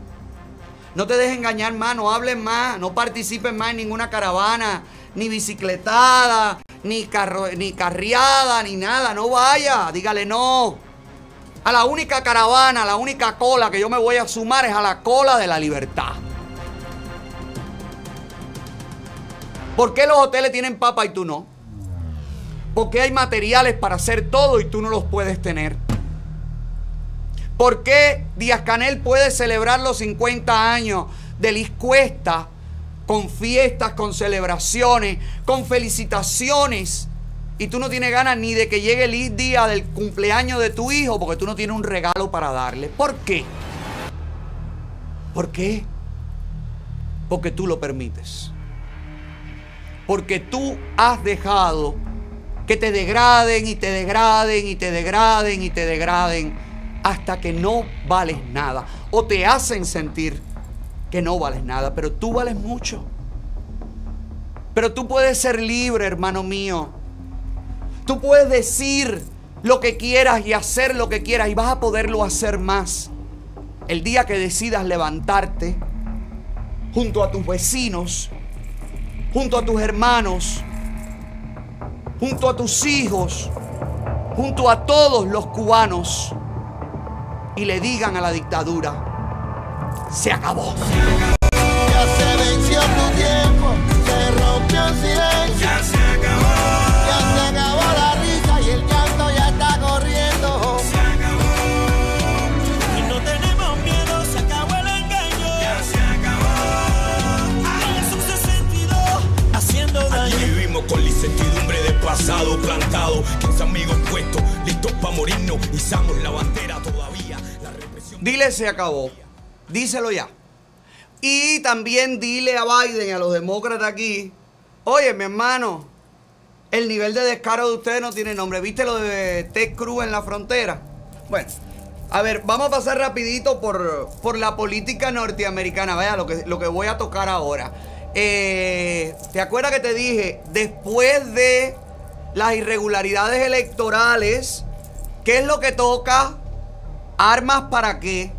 No te dejes engañar más, no hables más, no participes más en ninguna caravana, ni bicicletada, ni, carro, ni carriada, ni nada. No vaya, dígale no. A la única caravana, la única cola que yo me voy a sumar es a la cola de la libertad. ¿Por qué los hoteles tienen papa y tú no? Porque hay materiales para hacer todo y tú no los puedes tener. ¿Por qué Díaz Canel puede celebrar los 50 años de Liz Cuesta con fiestas, con celebraciones, con felicitaciones. Y tú no tienes ganas ni de que llegue el día del cumpleaños de tu hijo porque tú no tienes un regalo para darle. ¿Por qué? ¿Por qué? Porque tú lo permites. Porque tú has dejado que te degraden y te degraden y te degraden y te degraden hasta que no vales nada. O te hacen sentir que no vales nada, pero tú vales mucho. Pero tú puedes ser libre, hermano mío. Tú puedes decir lo que quieras y hacer lo que quieras y vas a poderlo hacer más. El día que decidas levantarte junto a tus vecinos, junto a tus hermanos, junto a tus hijos, junto a todos los cubanos y le digan a la dictadura, se acabó. Ya se venció tu tiempo, se rompió el silencio. Ya se acabó. Pasado plantado. 15 amigos puestos, listos para morirnos. Izamos la bandera todavía. La represión. Dile se acabó. Díselo ya. Y también dile a Biden y a los demócratas aquí, oye, mi hermano, el nivel de descaro de ustedes no tiene nombre. ¿Viste lo de Ted Cruz en la frontera? Bueno, a ver, vamos a pasar rapidito por, por la política norteamericana. Vaya, lo que, lo que voy a tocar ahora. Eh, ¿Te acuerdas que te dije, después de las irregularidades electorales, ¿qué es lo que toca? ¿Armas para qué?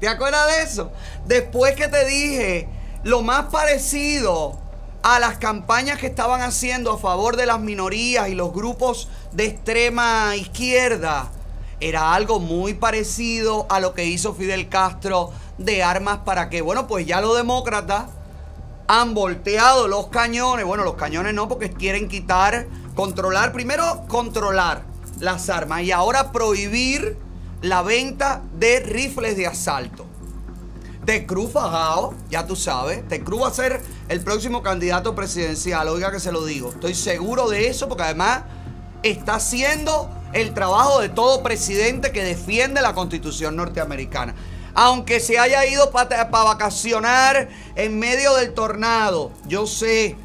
¿Te acuerdas de eso? Después que te dije lo más parecido a las campañas que estaban haciendo a favor de las minorías y los grupos de extrema izquierda, era algo muy parecido a lo que hizo Fidel Castro de armas para qué. Bueno, pues ya los demócratas han volteado los cañones. Bueno, los cañones no, porque quieren quitar, controlar, primero controlar las armas y ahora prohibir la venta de rifles de asalto. Ted Cruz fajado, ya tú sabes. Ted Cruz va a ser el próximo candidato presidencial. Oiga que se lo digo. Estoy seguro de eso porque además está haciendo el trabajo de todo presidente que defiende la constitución norteamericana. Aunque se haya ido para vacacionar en medio del tornado, yo sé,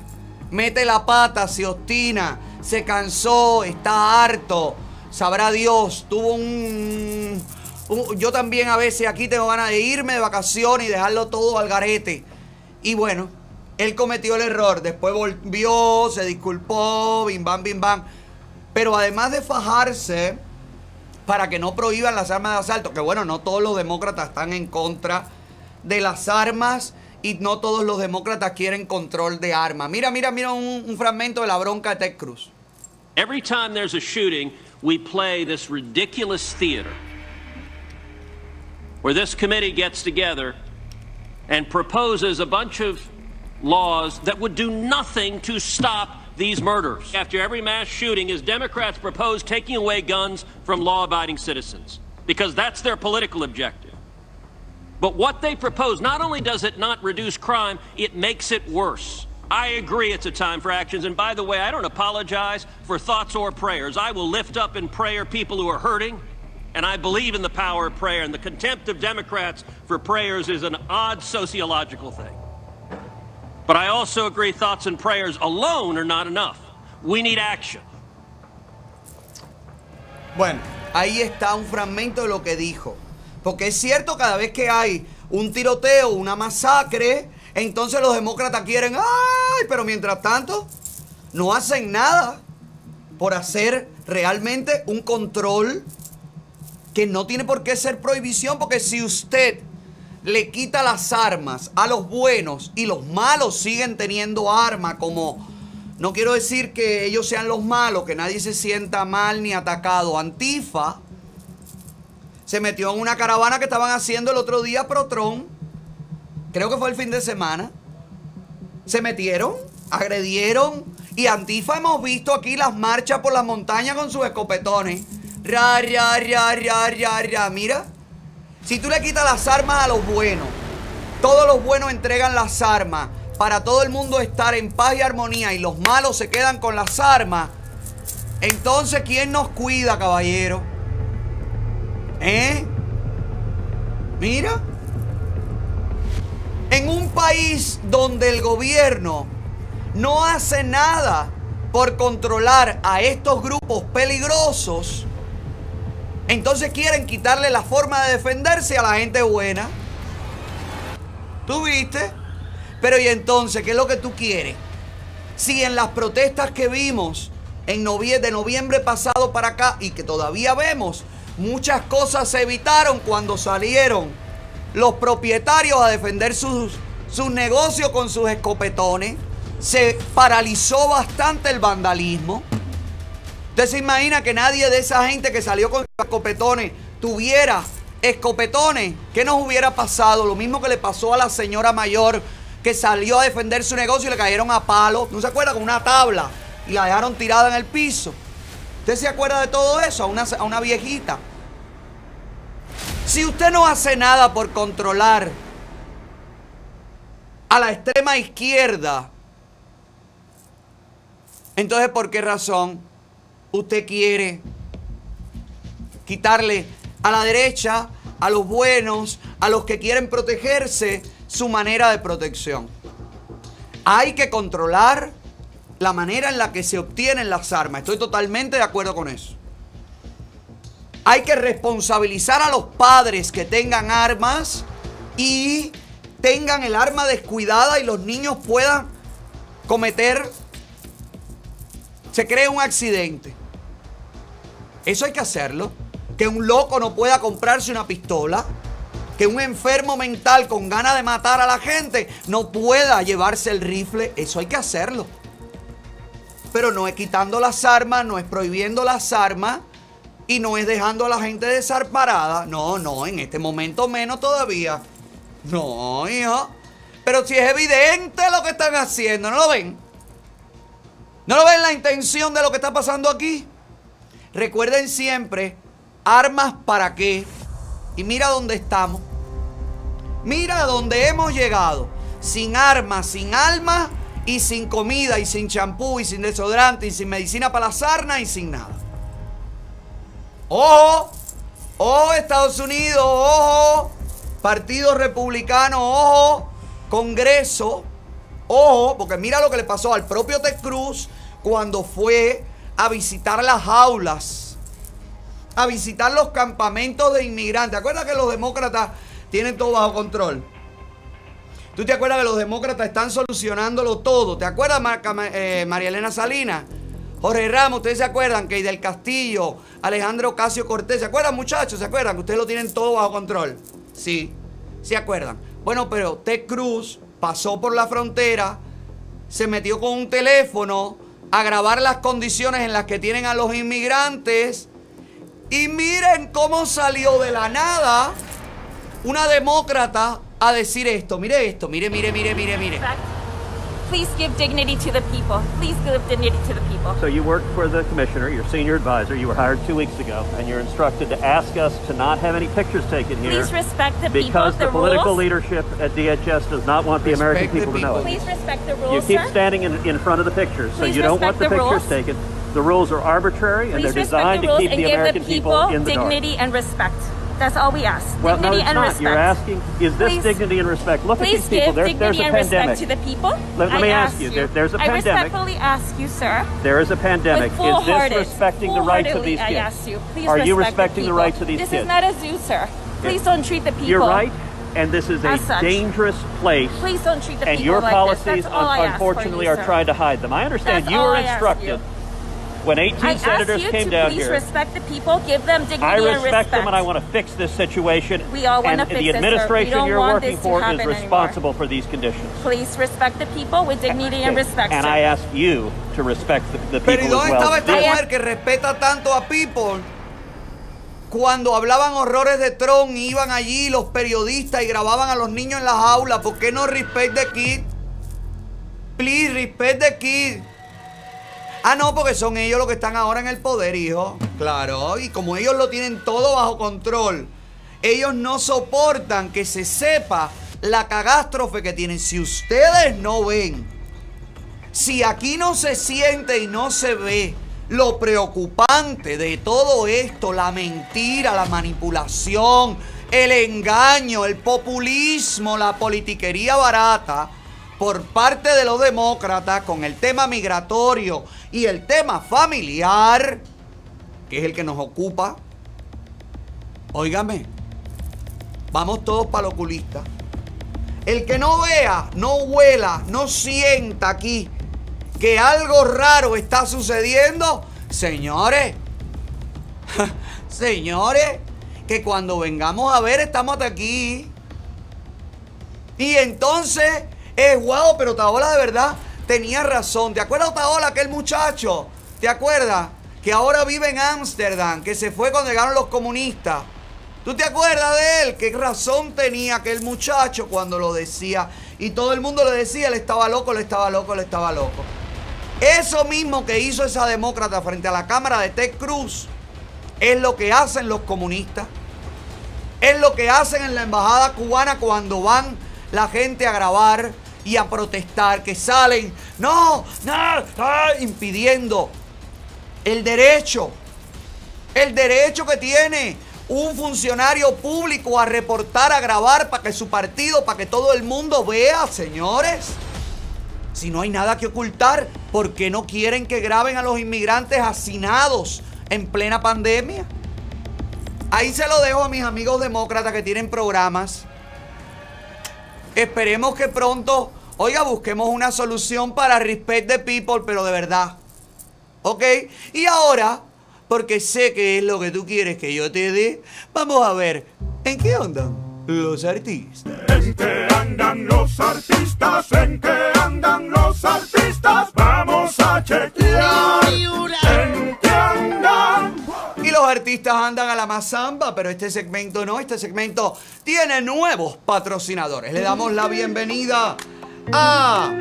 mete la pata, se obstina, se cansó, está harto. Sabrá Dios, tuvo un, Yo también a veces aquí tengo ganas de irme de vacaciones y dejarlo todo al garete. Y bueno, él cometió el error. Después volvió, se disculpó, bim bam, bim bam. Pero además de fajarse para que no prohíban las armas de asalto, que bueno, no todos los demócratas están en contra de las armas y no todos los demócratas quieren control de armas. Mira, mira, mira un, un fragmento de la bronca de Ted Cruz. Every time there's a shooting, we play this ridiculous theater where this committee gets together and proposes a bunch of laws that would do nothing to stop these murders. After every mass shooting, is Democrats propose taking away guns from law abiding citizens because that's their political objective. But what they propose, not only does it not reduce crime, it makes it worse. I agree it's a time for actions. And by the way, I don't apologize for thoughts or prayers. I will lift up in prayer people who are hurting. And I believe in the power of prayer. And the contempt of Democrats for prayers is an odd sociological thing. But I also agree thoughts and prayers alone are not enough. We need action. Bueno, ahí está un fragmento de lo que dijo. Porque es cierto, cada vez que hay un tiroteo, una masacre, entonces los demócratas quieren, ay, pero mientras tanto, no hacen nada por hacer realmente un control que no tiene por qué ser prohibición, porque si usted le quita las armas a los buenos y los malos siguen teniendo armas como no quiero decir que ellos sean los malos, que nadie se sienta mal ni atacado. Antifa se metió en una caravana que estaban haciendo el otro día Protron. Creo que fue el fin de semana. Se metieron, agredieron. Y Antifa hemos visto aquí las marchas por las montañas con sus escopetones. Ra, ra, ra, ra, ra, ra. Mira, si tú le quitas las armas a los buenos, todos los buenos entregan las armas para todo el mundo estar en paz y armonía y los malos se quedan con las armas, entonces ¿quién nos cuida, caballero? ¿Eh? Mira. En un país donde el gobierno no hace nada por controlar a estos grupos peligrosos, entonces quieren quitarle la forma de defenderse a la gente buena. ¿Tú viste? Pero y entonces, ¿qué es lo que tú quieres? Si en las protestas que vimos en novie- de noviembre pasado para acá y que todavía vemos, muchas cosas se evitaron cuando salieron los propietarios a defender sus, sus negocios con sus escopetones. Se paralizó bastante el vandalismo. Usted se imagina que nadie de esa gente que salió con escopetones tuviera escopetones. ¿Qué nos hubiera pasado? Lo mismo que le pasó a la señora mayor que salió a defender su negocio y le cayeron a palo. ¿No se acuerda? Con una tabla y la dejaron tirada en el piso. ¿Usted se acuerda de todo eso? A una, a una viejita. Si usted no hace nada por controlar a la extrema izquierda, entonces ¿por qué razón usted quiere quitarle a la derecha, a los buenos, a los que quieren protegerse, su manera de protección? Hay que controlar la manera en la que se obtienen las armas. Estoy totalmente de acuerdo con eso. Hay que responsabilizar a los padres que tengan armas y tengan el arma descuidada y los niños puedan cometer, se cree un accidente. Eso hay que hacerlo. Que un loco no pueda comprarse una pistola. Que un enfermo mental con ganas de matar a la gente no pueda llevarse el rifle. Eso hay que hacerlo. Pero no es quitando las armas, no es prohibiendo las armas y no es dejando a la gente desarparada. No, no, en este momento menos todavía. No, hijo. Pero si es evidente lo que están haciendo, ¿no lo ven? ¿No lo ven la intención de lo que está pasando aquí? Recuerden siempre, armas para qué. Y mira dónde estamos. Mira dónde hemos llegado. Sin armas, sin alma y sin comida y sin champú y sin desodorante y sin medicina para la sarna y sin nada. Ojo, ojo Estados Unidos, ojo, Partido Republicano, ojo, Congreso, ojo, porque mira lo que le pasó al propio Ted Cruz cuando fue a visitar las jaulas, a visitar los campamentos de inmigrantes. ¿Acuerdas que los demócratas tienen todo bajo control? ¿Tú te acuerdas que los demócratas están solucionándolo todo? ¿Te acuerdas, eh, María Elena Salinas? Jorge Ramos, ¿ustedes se acuerdan que del Castillo, Alejandro Casio Cortés, ¿se acuerdan muchachos? ¿Se acuerdan que ustedes lo tienen todo bajo control? Sí, ¿se acuerdan? Bueno, pero Ted Cruz pasó por la frontera, se metió con un teléfono a grabar las condiciones en las que tienen a los inmigrantes y miren cómo salió de la nada una demócrata a decir esto. Mire esto, mire, mire, mire, mire, mire. Please give dignity to the people. Please give dignity to the people. So you work for the commissioner, your senior advisor. You were hired two weeks ago, and you're instructed to ask us to not have any pictures taken here. Please respect the people, because the the political rules. leadership at DHS does not want the American Respect the people to know it. Please respect the rules. You keep sir. standing in, in front of the pictures, so Please you don't want the the pictures rules. taken. The rules are arbitrary, and Please they're respect designed the to rules keep and the give American the people, people in the dark. dignity and respect. That's all we ask. Well, no, dignity it's and not. respect. You're asking, is this Please- dignity and respect? Look at these people. give There's, dignity a and respect pandemic. to the people. Let- let me ask you, you. there- there's a I pandemic. I respectfully ask you, sir. There is a pandemic. Is this respecting the rights of these kids? I ask you. Please Are you respect respecting the people. rights of these this kids? is not a zoo, sir. Please don't treat the people. You're right, and this is a such. dangerous place. Please don't treat the and people your like policies, this. That's all I ask unfortunately, you, are trying to hide them. I understand you all were I ask instructed. When 18 I senators ask you came to down please here. respect the people, give them dignity I and respect respect. them, and I want to fix this situation. We all wanna and fix the it, sir. We administration don't you're want working this to for is happen anymore. responsible for these conditions. Please respect the people with dignity and respect. and sir. I ask you to respect the, the Pero ¿y people dónde as estaba well. esta This- mujer que respeta tanto a People? Cuando hablaban horrores de Trump, iban allí los periodistas y grababan a los niños en las aulas. ¿Por qué no respect the kid? Please, respect the kid. Ah, no, porque son ellos los que están ahora en el poder, hijo. Claro, y como ellos lo tienen todo bajo control, ellos no soportan que se sepa la cagástrofe que tienen. Si ustedes no ven, si aquí no se siente y no se ve lo preocupante de todo esto, la mentira, la manipulación, el engaño, el populismo, la politiquería barata por parte de los demócratas con el tema migratorio y el tema familiar, que es el que nos ocupa. Óigame, vamos todos para el oculista. El que no vea, no huela, no sienta aquí que algo raro está sucediendo, señores, señores, que cuando vengamos a ver estamos hasta aquí. Y entonces es guau, pero Taola de verdad tenía razón. ¿Te acuerdas, Taola, aquel muchacho? ¿Te acuerdas? Que ahora vive en Ámsterdam, que se fue cuando llegaron los comunistas. ¿Tú te acuerdas de él? ¿Qué razón tenía aquel muchacho cuando lo decía? Y todo el mundo le decía, él estaba loco, le estaba loco, le estaba loco. Eso mismo que hizo esa demócrata frente a la cámara de Ted Cruz es lo que hacen los comunistas. Es lo que hacen en la embajada cubana cuando van la gente a grabar y a protestar, que salen, no, no, ah, impidiendo el derecho, el derecho que tiene un funcionario público a reportar, a grabar para que su partido, para que todo el mundo vea, señores. Si no hay nada que ocultar, ¿por qué no quieren que graben a los inmigrantes hacinados en plena pandemia? Ahí se lo dejo a mis amigos demócratas que tienen programas. Esperemos que pronto, oiga, busquemos una solución para Respect the People, pero de verdad. ¿Ok? Y ahora, porque sé que es lo que tú quieres que yo te dé, vamos a ver en qué andan los artistas. ¿En qué andan los artistas? ¿En qué andan los artistas? Vamos a chequear. ¿En qué andan? Y los artistas andan a la mazamba, pero este segmento no, este segmento tiene nuevos patrocinadores. Le damos la bienvenida a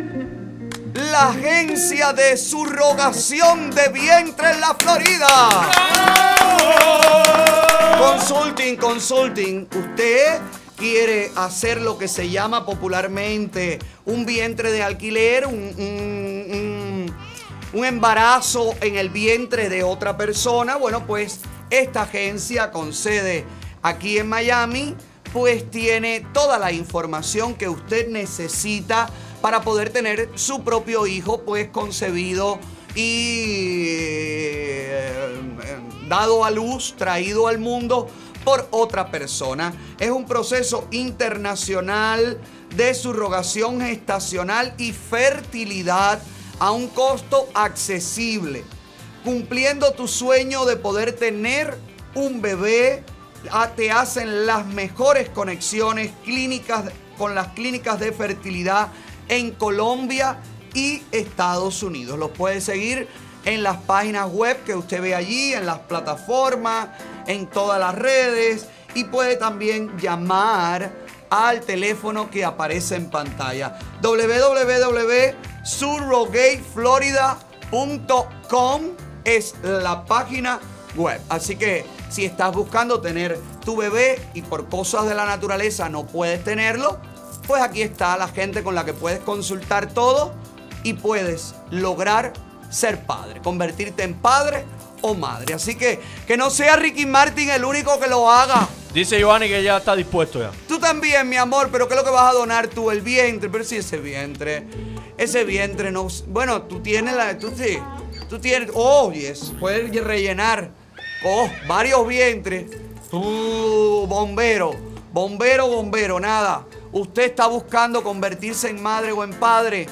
la agencia de subrogación de vientre en la Florida. Consulting, consulting. Usted quiere hacer lo que se llama popularmente un vientre de alquiler, un, un- un- embarazo en el vientre de otra persona. Bueno, pues esta agencia con sede aquí en Miami, pues tiene toda la información que usted necesita para poder tener su propio hijo, pues concebido y eh, dado a luz, traído al mundo por otra persona. Es un proceso internacional de subrogación gestacional y fertilidad a un costo accesible, cumpliendo tu sueño de poder tener un bebé. ah, Te hacen las mejores conexiones clínicas con las clínicas de fertilidad en Colombia y Estados Unidos. Los puede seguir en las páginas web que usted ve allí, en las plataformas, en todas las redes y puede también llamar al teléfono que aparece en pantalla www.surrogateflorida.com es la página web. Así que si estás buscando tener tu bebé y por cosas de la naturaleza no puedes tenerlo, pues aquí está la gente con la que puedes consultar todo y puedes lograr ser padre, convertirte en padre o madre. Así que que no sea Ricky Martin el único que lo haga. Dice Giovanni que ya está dispuesto ya. Tú también, mi amor, pero ¿qué es lo que vas a donar tú? El vientre, pero si ese vientre, ese vientre no... Bueno, tú tienes la... Tú sí, tú tienes... Oh, yes, puedes rellenar. Oh, varios vientres. Tú, bombero, bombero, bombero, nada. Usted está buscando convertirse en madre o en padre.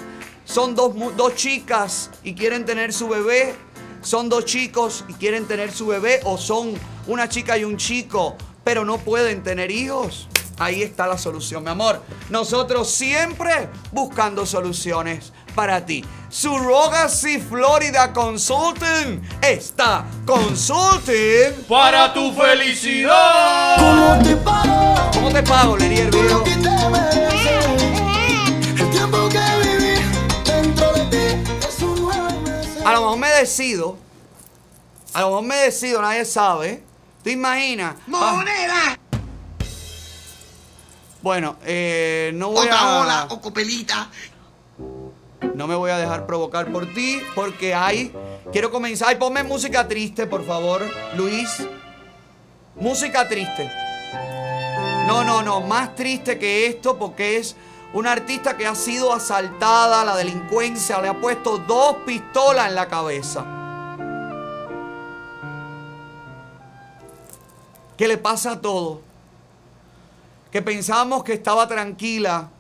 Son dos, dos chicas y quieren tener su bebé. Son dos chicos y quieren tener su bebé. O son una chica y un chico, pero no pueden tener hijos. Ahí está la solución, mi amor. Nosotros siempre buscando soluciones para ti. Surrogacy Florida Consulting está consulting Para tu felicidad. ¿Cómo te pago? ¿Cómo te pago, Lenier Viejo? ¿Qué te mereces? El tiempo que viví dentro de ti A lo mejor me decido. A lo mejor me decido, nadie sabe. ¿Te imaginas? ¡Moneda! Bueno, eh, no voy Otra a. ola o copelita. No me voy a dejar provocar por ti porque hay. Quiero comenzar. Ay, ponme música triste, por favor, Luis. Música triste. No, no, no. Más triste que esto porque es una artista que ha sido asaltada. La delincuencia le ha puesto dos pistolas en la cabeza. ¿Qué le pasa a todo? Que pensábamos que estaba tranquila.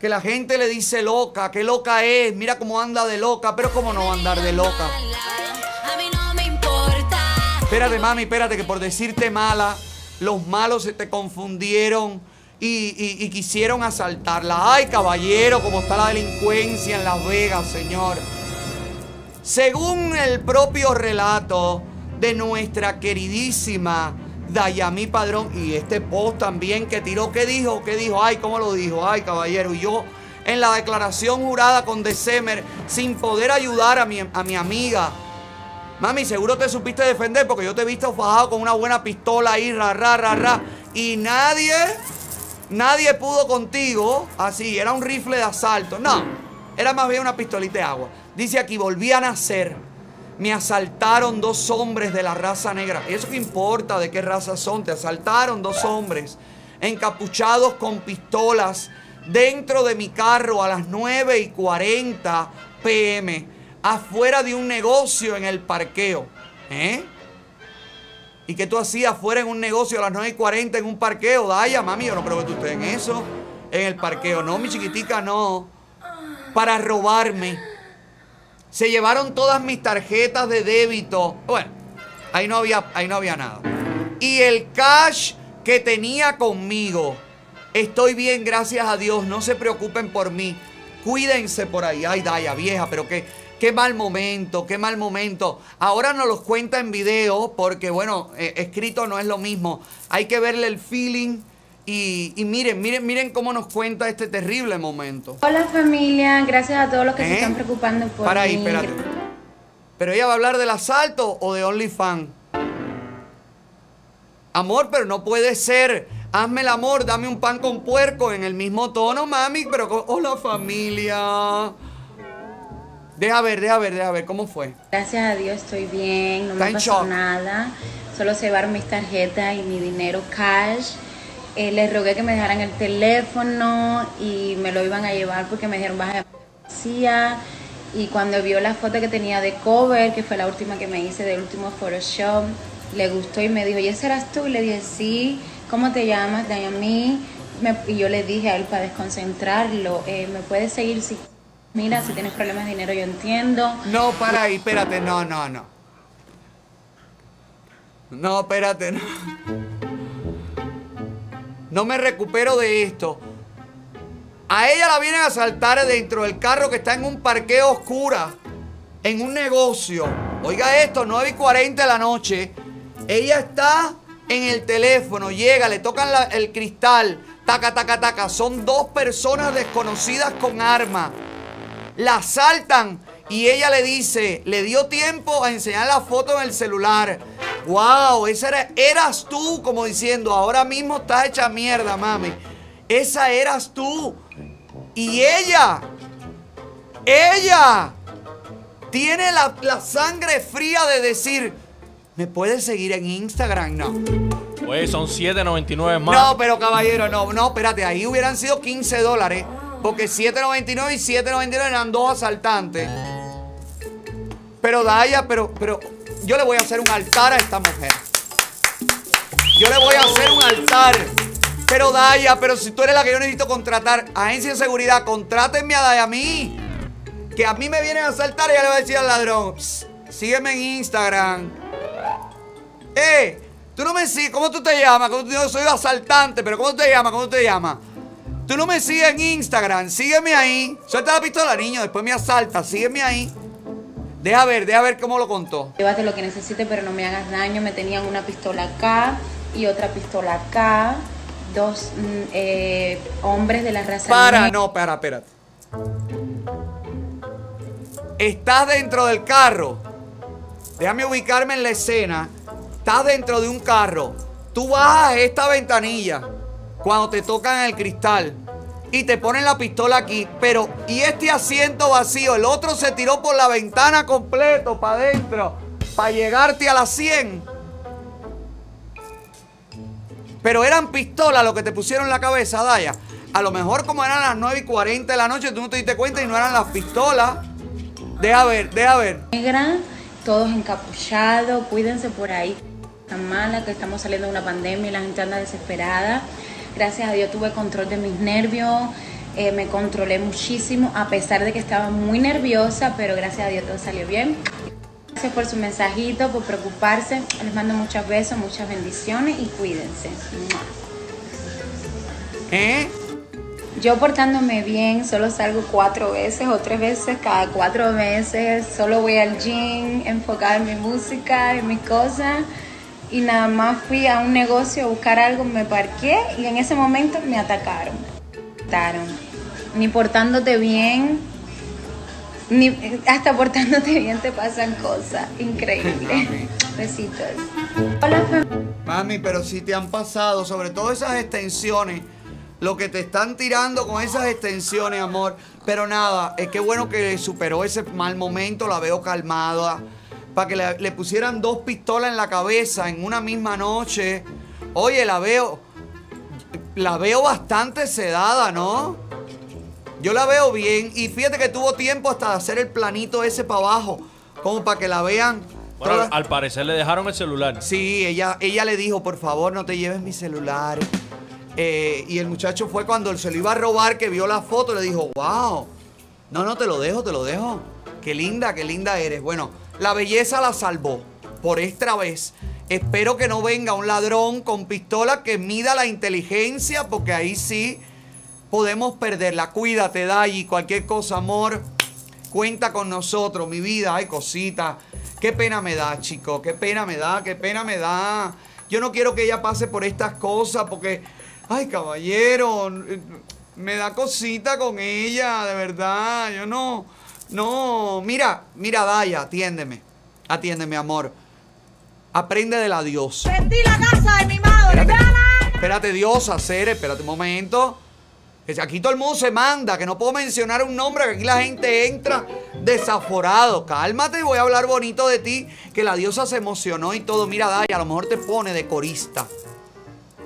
Que la gente le dice loca, que loca es, mira cómo anda de loca, pero cómo no va a andar de loca. Espérate, mami, espérate, que por decirte mala, los malos se te confundieron y, quisieron asaltarla. Ay, caballero, cómo está la delincuencia en Las Vegas, señor. Según el propio relato de nuestra queridísima Dayami Padrón y este post también que tiró, ¿qué dijo? ¿Qué dijo? Ay, ¿cómo lo dijo? Ay, caballero. Y yo en la declaración jurada con December, sin poder ayudar a mi, a mi amiga, Mami, seguro te supiste defender porque yo te he visto fajado con una buena pistola ahí, ra, ra, ra, ra. Y nadie, nadie pudo contigo. Así, era un rifle de asalto. No, era más bien una pistolita de agua. Dice aquí, volví a nacer. Me asaltaron dos hombres de la raza negra. ¿Y eso qué importa de qué raza son? Te asaltaron dos hombres encapuchados con pistolas dentro de mi carro a las 9 y 40 pm afuera de un negocio en el parqueo. ¿Eh? ¿Y qué tú hacías afuera en un negocio a las 9 y 40 en un parqueo? Daya, mami, yo no creo que tú en eso. En el parqueo. No, mi chiquitica, no. Para robarme. Se llevaron todas mis tarjetas de débito. Bueno, ahí no había, ahí no había nada. Y el cash que tenía conmigo. Estoy bien, gracias a Dios. No se preocupen por mí. Cuídense por ahí. Ay, Daya, vieja, pero qué, qué mal momento, qué mal momento. Ahora nos los cuenta en video porque, bueno, eh, escrito no es lo mismo. Hay que verle el feeling. Y, y miren, miren, miren cómo nos cuenta este terrible momento. Hola familia, gracias a todos los que se ¿Eh? están preocupando por Para ahí, mí. espérate. Pero ella va a hablar del asalto o de OnlyFans. Amor, pero no puede ser. Hazme el amor, dame un pan con puerco en el mismo tono, mami. Pero, con- hola familia. Deja ver, deja ver, deja ver, ¿cómo fue? Gracias a Dios estoy bien, no Está me pasó shock. nada. Solo se llevaron mis tarjetas y mi dinero cash. Eh, les rogué que me dejaran el teléfono y me lo iban a llevar porque me dijeron baja de policía. Y cuando vio la foto que tenía de cover, que fue la última que me hice del último Photoshop, le gustó y me dijo, ¿y ese eras tú? Y le dije, sí, ¿cómo te llamas? Dayami. Y yo le dije a él para desconcentrarlo, eh, ¿me puedes seguir si... Mira, si tienes problemas de dinero yo entiendo. No, para ahí, espérate, no, no, no. No, espérate, no. No me recupero de esto. A ella la vienen a asaltar dentro del carro que está en un parqueo oscura, en un negocio. Oiga esto, 9 y 40 de la noche. Ella está en el teléfono, llega, le tocan el cristal, taca, taca, taca. Son dos personas desconocidas con arma. La asaltan y ella le dice, le dio tiempo a enseñar la foto en el celular. Wow, esa era, eras tú, como diciendo, ahora mismo estás hecha mierda, mami. Esa eras tú. Y ella, ella, tiene la, la sangre fría de decir, ¿me puedes seguir en Instagram? No. Pues son 7.99 más. No, pero caballero, no, no, espérate, ahí hubieran sido 15 dólares. Porque 7.99 y 7.99 eran dos asaltantes. Pero Daya, pero, pero yo le voy a hacer un altar a esta mujer. Yo le voy a hacer un altar. Pero Daya, pero si tú eres la que yo necesito contratar, agencia de seguridad, contrátenme a Daya a mí. Que a mí me vienen a asaltar y ya le voy a decir al ladrón, "Psst, sígueme en Instagram. Eh, tú no me sigues, ¿cómo tú te llamas? ¿Cómo tú- Yo soy asaltante, pero ¿cómo te llamas? ¿Cómo te llamas? Tú no me sigues en Instagram, sígueme ahí. Suelta la pistola, niño, después me asalta, sígueme ahí. Deja ver, deja ver cómo lo contó. Llévate lo que necesites, pero no me hagas daño. Me tenían una pistola acá y otra pistola acá. Dos mm, eh, hombres de la raza Para, negra. no, para, espérate. Estás dentro del carro. Déjame ubicarme en la escena. Estás dentro de un carro. Tú bajas esta ventanilla. Cuando te tocan el cristal y te ponen la pistola aquí, pero y este asiento vacío, el otro se tiró por la ventana completo para adentro, para llegarte a las 100. Pero eran pistolas lo que te pusieron en la cabeza, Daya. A lo mejor como eran las 9 y 40 de la noche, tú no te diste cuenta y no eran las pistolas. Deja ver, deja ver. negra, todos encapuchados, cuídense por ahí. Tan mala que estamos saliendo de una pandemia y la gente anda desesperada. Gracias a Dios tuve control de mis nervios, eh, me controlé muchísimo a pesar de que estaba muy nerviosa, pero gracias a Dios todo salió bien. Gracias por su mensajito, por preocuparse. Les mando muchos besos, muchas bendiciones y cuídense. ¿Eh? Yo portándome bien, solo salgo cuatro veces o tres veces cada cuatro meses. Solo voy al gym, enfocada en mi música, en mis cosas. Y nada más fui a un negocio a buscar algo, me parqué y en ese momento me atacaron. Atacaron. Ni portándote bien, ni hasta portándote bien te pasan cosas. Increíble. Besitos. Hola, Mami, pero si te han pasado, sobre todo esas extensiones, lo que te están tirando con esas extensiones, amor. Pero nada, es que bueno que superó ese mal momento, la veo calmada. Para que le, le pusieran dos pistolas en la cabeza en una misma noche. Oye, la veo. La veo bastante sedada, ¿no? Yo la veo bien. Y fíjate que tuvo tiempo hasta de hacer el planito ese para abajo. Como para que la vean. Bueno, todas- al parecer le dejaron el celular. Sí, ella, ella le dijo, por favor, no te lleves mi celular. Eh, y el muchacho fue cuando se lo iba a robar, que vio la foto, le dijo, wow, no, no, te lo dejo, te lo dejo. Qué linda, qué linda eres. Bueno, la belleza la salvó por esta vez. Espero que no venga un ladrón con pistola que mida la inteligencia, porque ahí sí podemos perderla. Cuídate, Dayi, cualquier cosa, amor. Cuenta con nosotros, mi vida. Ay, cosita. Qué pena me da, chico. Qué pena me da, qué pena me da. Yo no quiero que ella pase por estas cosas porque, ay, caballero, me da cosita con ella, de verdad. Yo no, no. Mira, mira, Daya, atiéndeme. Atiéndeme, amor. Aprende de la diosa. Vendí la casa de mi madre. Espérate, espérate, diosa, Cere, espérate un momento. Aquí todo el mundo se manda, que no puedo mencionar un nombre, que aquí la gente entra desaforado. Cálmate y voy a hablar bonito de ti, que la diosa se emocionó y todo. Mira, Daya, a lo mejor te pone de corista.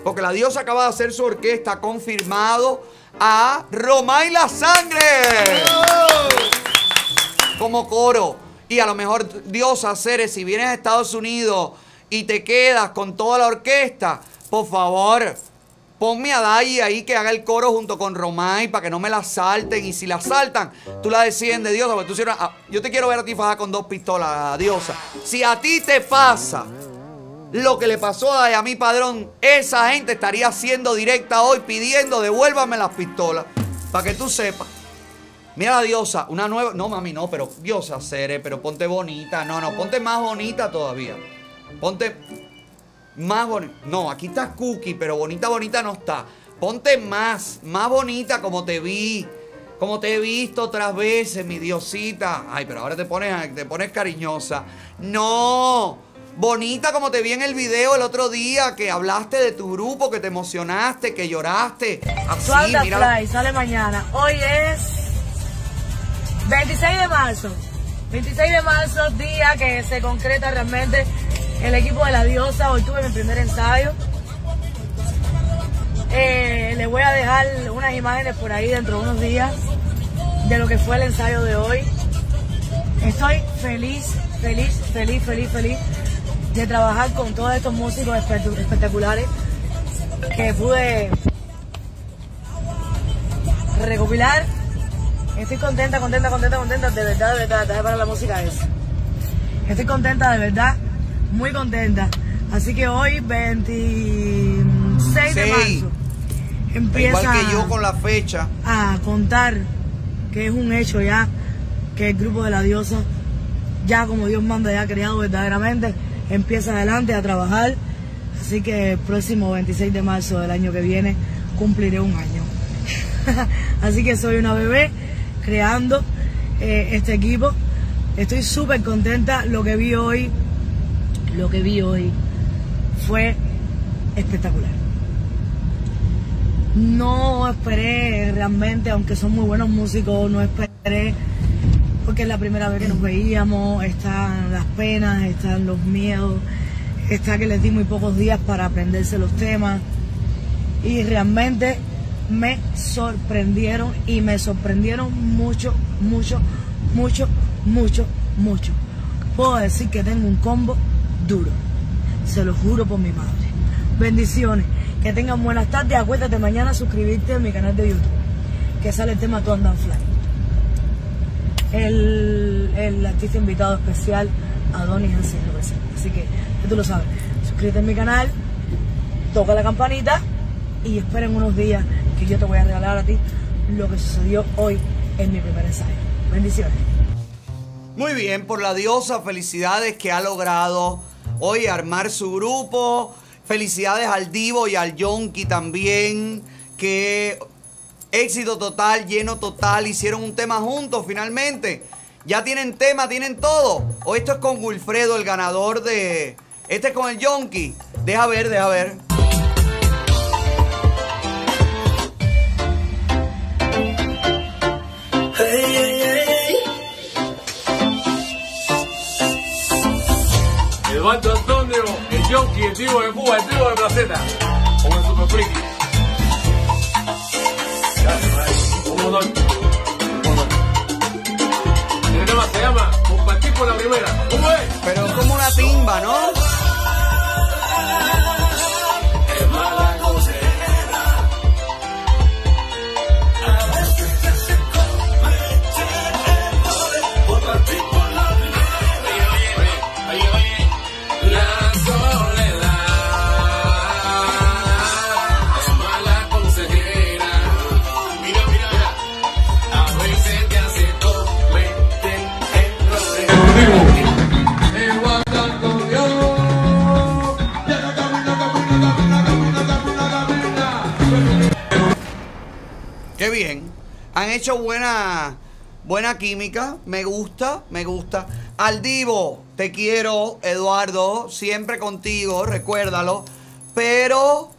Porque la diosa acaba de hacer su orquesta, confirmado a Romay La Sangre. Como coro. Y a lo mejor, diosa, Ceres, si vienes a Estados Unidos y te quedas con toda la orquesta, por favor, ponme a Dai ahí que haga el coro junto con Romay para que no me la salten. Y si la saltan, tú la desciendes, diosa, porque tú ah, Yo te quiero ver a ti fajada con dos pistolas, diosa. Si a ti te pasa lo que le pasó a mi padrón, esa gente estaría haciendo directa hoy pidiendo devuélvame las pistolas. Para que tú sepas. Mira la diosa, una nueva. No, mami, no, pero diosa, Cere, pero ponte bonita. No, no, ponte más bonita todavía. Ponte más bonita. No, aquí está Cookie, pero bonita, bonita no está. Ponte más, más bonita como te vi. Como te he visto otras veces, mi diosita. Ay, pero ahora te pones, te pones cariñosa. No. Bonita como te vi en el video el otro día que hablaste de tu grupo, que te emocionaste, que lloraste. Así, mira. Fly, sale mañana. Hoy es 26 de marzo. 26 de marzo, día que se concreta realmente el equipo de la diosa. Hoy tuve mi primer ensayo. Eh, les voy a dejar unas imágenes por ahí dentro de unos días de lo que fue el ensayo de hoy. Estoy feliz, feliz, feliz, feliz, feliz de trabajar con todos estos músicos espect- espectaculares que pude recopilar. Estoy contenta, contenta, contenta, contenta, de verdad, de verdad, déjame parar la música esa. Estoy contenta, de verdad, muy contenta. Así que hoy, 26 de marzo, empieza Igual que yo con la fecha. a contar que es un hecho ya, que el grupo de la diosa, ya como Dios manda, ya creado verdaderamente, empieza adelante a trabajar. Así que el próximo 26 de marzo del año que viene cumpliré un año. Así que soy una bebé creando eh, este equipo. Estoy súper contenta. Lo que vi hoy, lo que vi hoy fue espectacular. No esperé realmente, aunque son muy buenos músicos, no esperé porque es la primera vez que nos veíamos, están las penas, están los miedos, está que les di muy pocos días para aprenderse los temas y realmente me sorprendieron y me sorprendieron mucho, mucho, mucho, mucho, mucho. Puedo decir que tengo un combo duro, se lo juro por mi madre. Bendiciones, que tengan buenas tardes, acuérdate mañana suscribirte a mi canal de YouTube, que sale el tema Tu Andan Fly. El, artista invitado especial, Adonis presenta. Así que, tú lo sabes, suscríbete a mi canal, toca la campanita y esperen unos días que yo te voy a regalar a ti lo que sucedió hoy en mi primer ensayo. Bendiciones. Muy bien, por la diosa, felicidades que ha logrado hoy armar su grupo. Felicidades al Divo y al Yonki también, que éxito total, lleno total, hicieron un tema juntos finalmente. Ya tienen tema, tienen todo. O esto es con Wilfredo, el ganador de... Este es con el Yonki. Deja ver, deja ver. Eduardo Antonio, el Yonki, el Divo de Cuba, el Divo de Placeta. Como el Super Friki. Se llama Compartir por la primera. ¿Cómo es? Pero es como una timba, ¿no? Qué bien. Han hecho buena, buena química. Me gusta, me gusta. Al Divo, te quiero, Eduardo. Siempre contigo, recuérdalo. Pero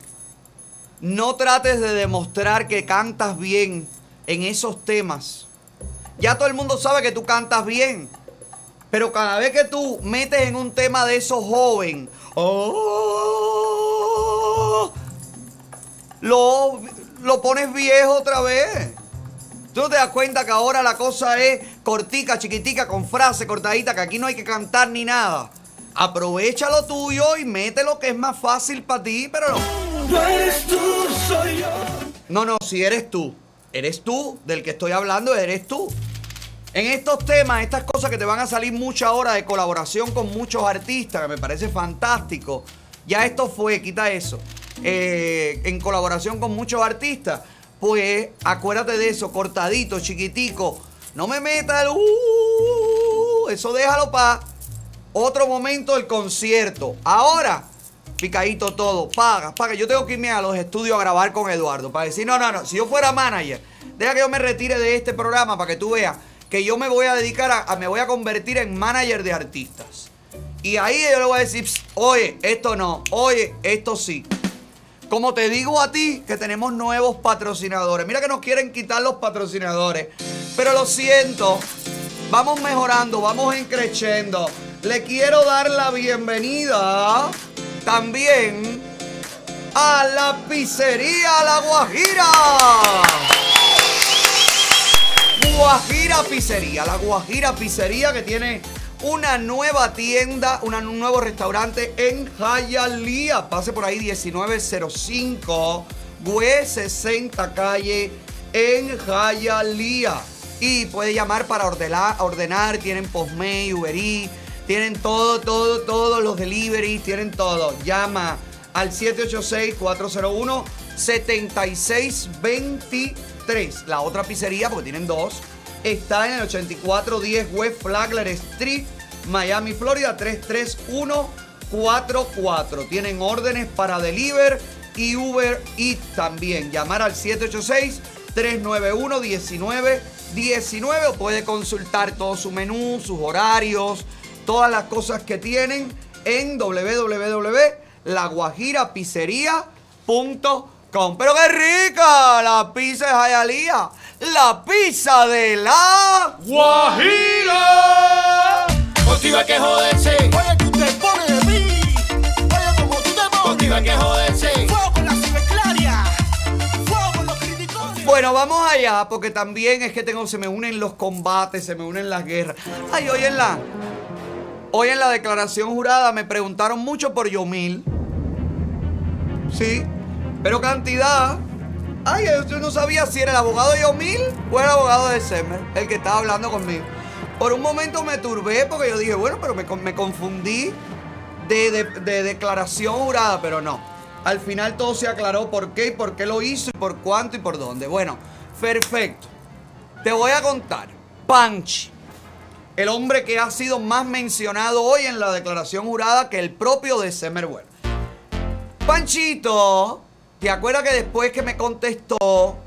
no trates de demostrar que cantas bien en esos temas. Ya todo el mundo sabe que tú cantas bien. Pero cada vez que tú metes en un tema de esos joven, oh, lo, lo pones viejo otra vez. Tú no te das cuenta que ahora la cosa es cortica, chiquitica, con frase cortadita, que aquí no hay que cantar ni nada. Aprovecha lo tuyo y mete lo que es más fácil para ti, pero no. No eres tú, soy yo. No, no, si eres tú. Eres tú, del que estoy hablando, eres tú. En estos temas, estas cosas que te van a salir mucha hora de colaboración con muchos artistas, que me parece fantástico. Ya esto fue, quita eso. Eh, en colaboración con muchos artistas. Pues acuérdate de eso, cortadito, chiquitico. No me metas el. uh, eso déjalo para otro momento del concierto. Ahora, picadito todo. Paga, paga. Yo tengo que irme a los estudios a grabar con Eduardo para decir, no, no, no. Si yo fuera manager, deja que yo me retire de este programa para que tú veas que yo me voy a dedicar a, a- me voy a convertir en manager de artistas. Y ahí yo le voy a decir, "Psst, oye, esto no, oye, esto sí. Como te digo a ti, que tenemos nuevos patrocinadores. Mira que nos quieren quitar los patrocinadores. Pero lo siento, vamos mejorando, vamos encreciendo. Le quiero dar la bienvenida también a la pizzería La Guajira. Guajira Pizzería, la Guajira Pizzería que tiene una nueva tienda, un nuevo restaurante en Hialeah. Pase por ahí 1905, Güe 60 calle en Hialeah. Y puede llamar para ordenar, ordenar tienen Postmates, Uber Eats, tienen todo, todo, todos los deliveries, tienen todo. Llama al 786-401-7623. La otra pizzería, porque tienen dos, está en el 8410 West Flagler Street, Miami, Florida, 33144. Tienen órdenes para deliver y Uber Eats también. Llamar al 786-391-1919 o puede consultar todo su menú, sus horarios, todas las cosas que tienen en www.laguajirapizzería.com. Con, pero qué rica la pizza de Jayalía. La pizza de la Guajira. Contigo hay que joderse. Oye, tú te pones de mí. Oye, como tú te pones. Contigo hay que joderse. Fuego con la ciberclaria. Fuego con los criticones. Bueno, vamos allá, porque también es que tengo, se me unen los combates, se me unen las guerras. Ay, hoy en la, hoy en la declaración jurada me preguntaron mucho por Yomil. Sí, pero cantidad. Ay, yo no sabía si era el abogado de Yomil o el abogado de Semer, el que estaba hablando conmigo. Por un momento me turbé porque yo dije, bueno, pero me, me confundí de, de- de declaración jurada, pero no. Al final todo se aclaró por qué y por qué lo hizo y por cuánto y por dónde. Bueno, perfecto. Te voy a contar. Panchi, el hombre que ha sido más mencionado hoy en la declaración jurada que el propio de Semer Bueno. Panchito, ¿te acuerdas que después que me contestó,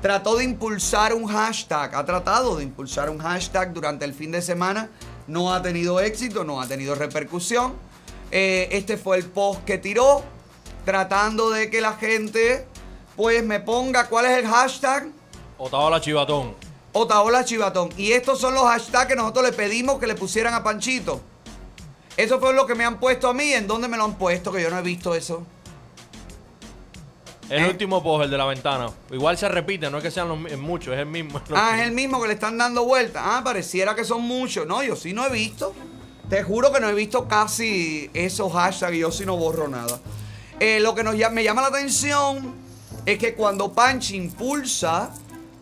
trató de impulsar un hashtag? Ha tratado de impulsar un hashtag durante el fin de semana. No ha tenido éxito, no ha tenido repercusión. Eh, este fue el post que tiró, tratando de que la gente, pues, me ponga cuál es el hashtag. Otaola Chivatón. Otaola Chivatón. Y estos son los hashtags que nosotros le pedimos que le pusieran a Panchito. Eso fue lo que me han puesto a mí. ¿En dónde me lo han puesto? Que yo no he visto eso. El último post, el de la ventana. Igual se repite, no es que sean los, muchos, es el mismo. Ah, es el mismo que le están dando vuelta. Ah, pareciera que son muchos. No, yo sí no he visto. Te juro que no he visto casi esos hashtags y yo sí no borro nada. Eh, lo que nos, me llama la atención es que cuando Panchi impulsa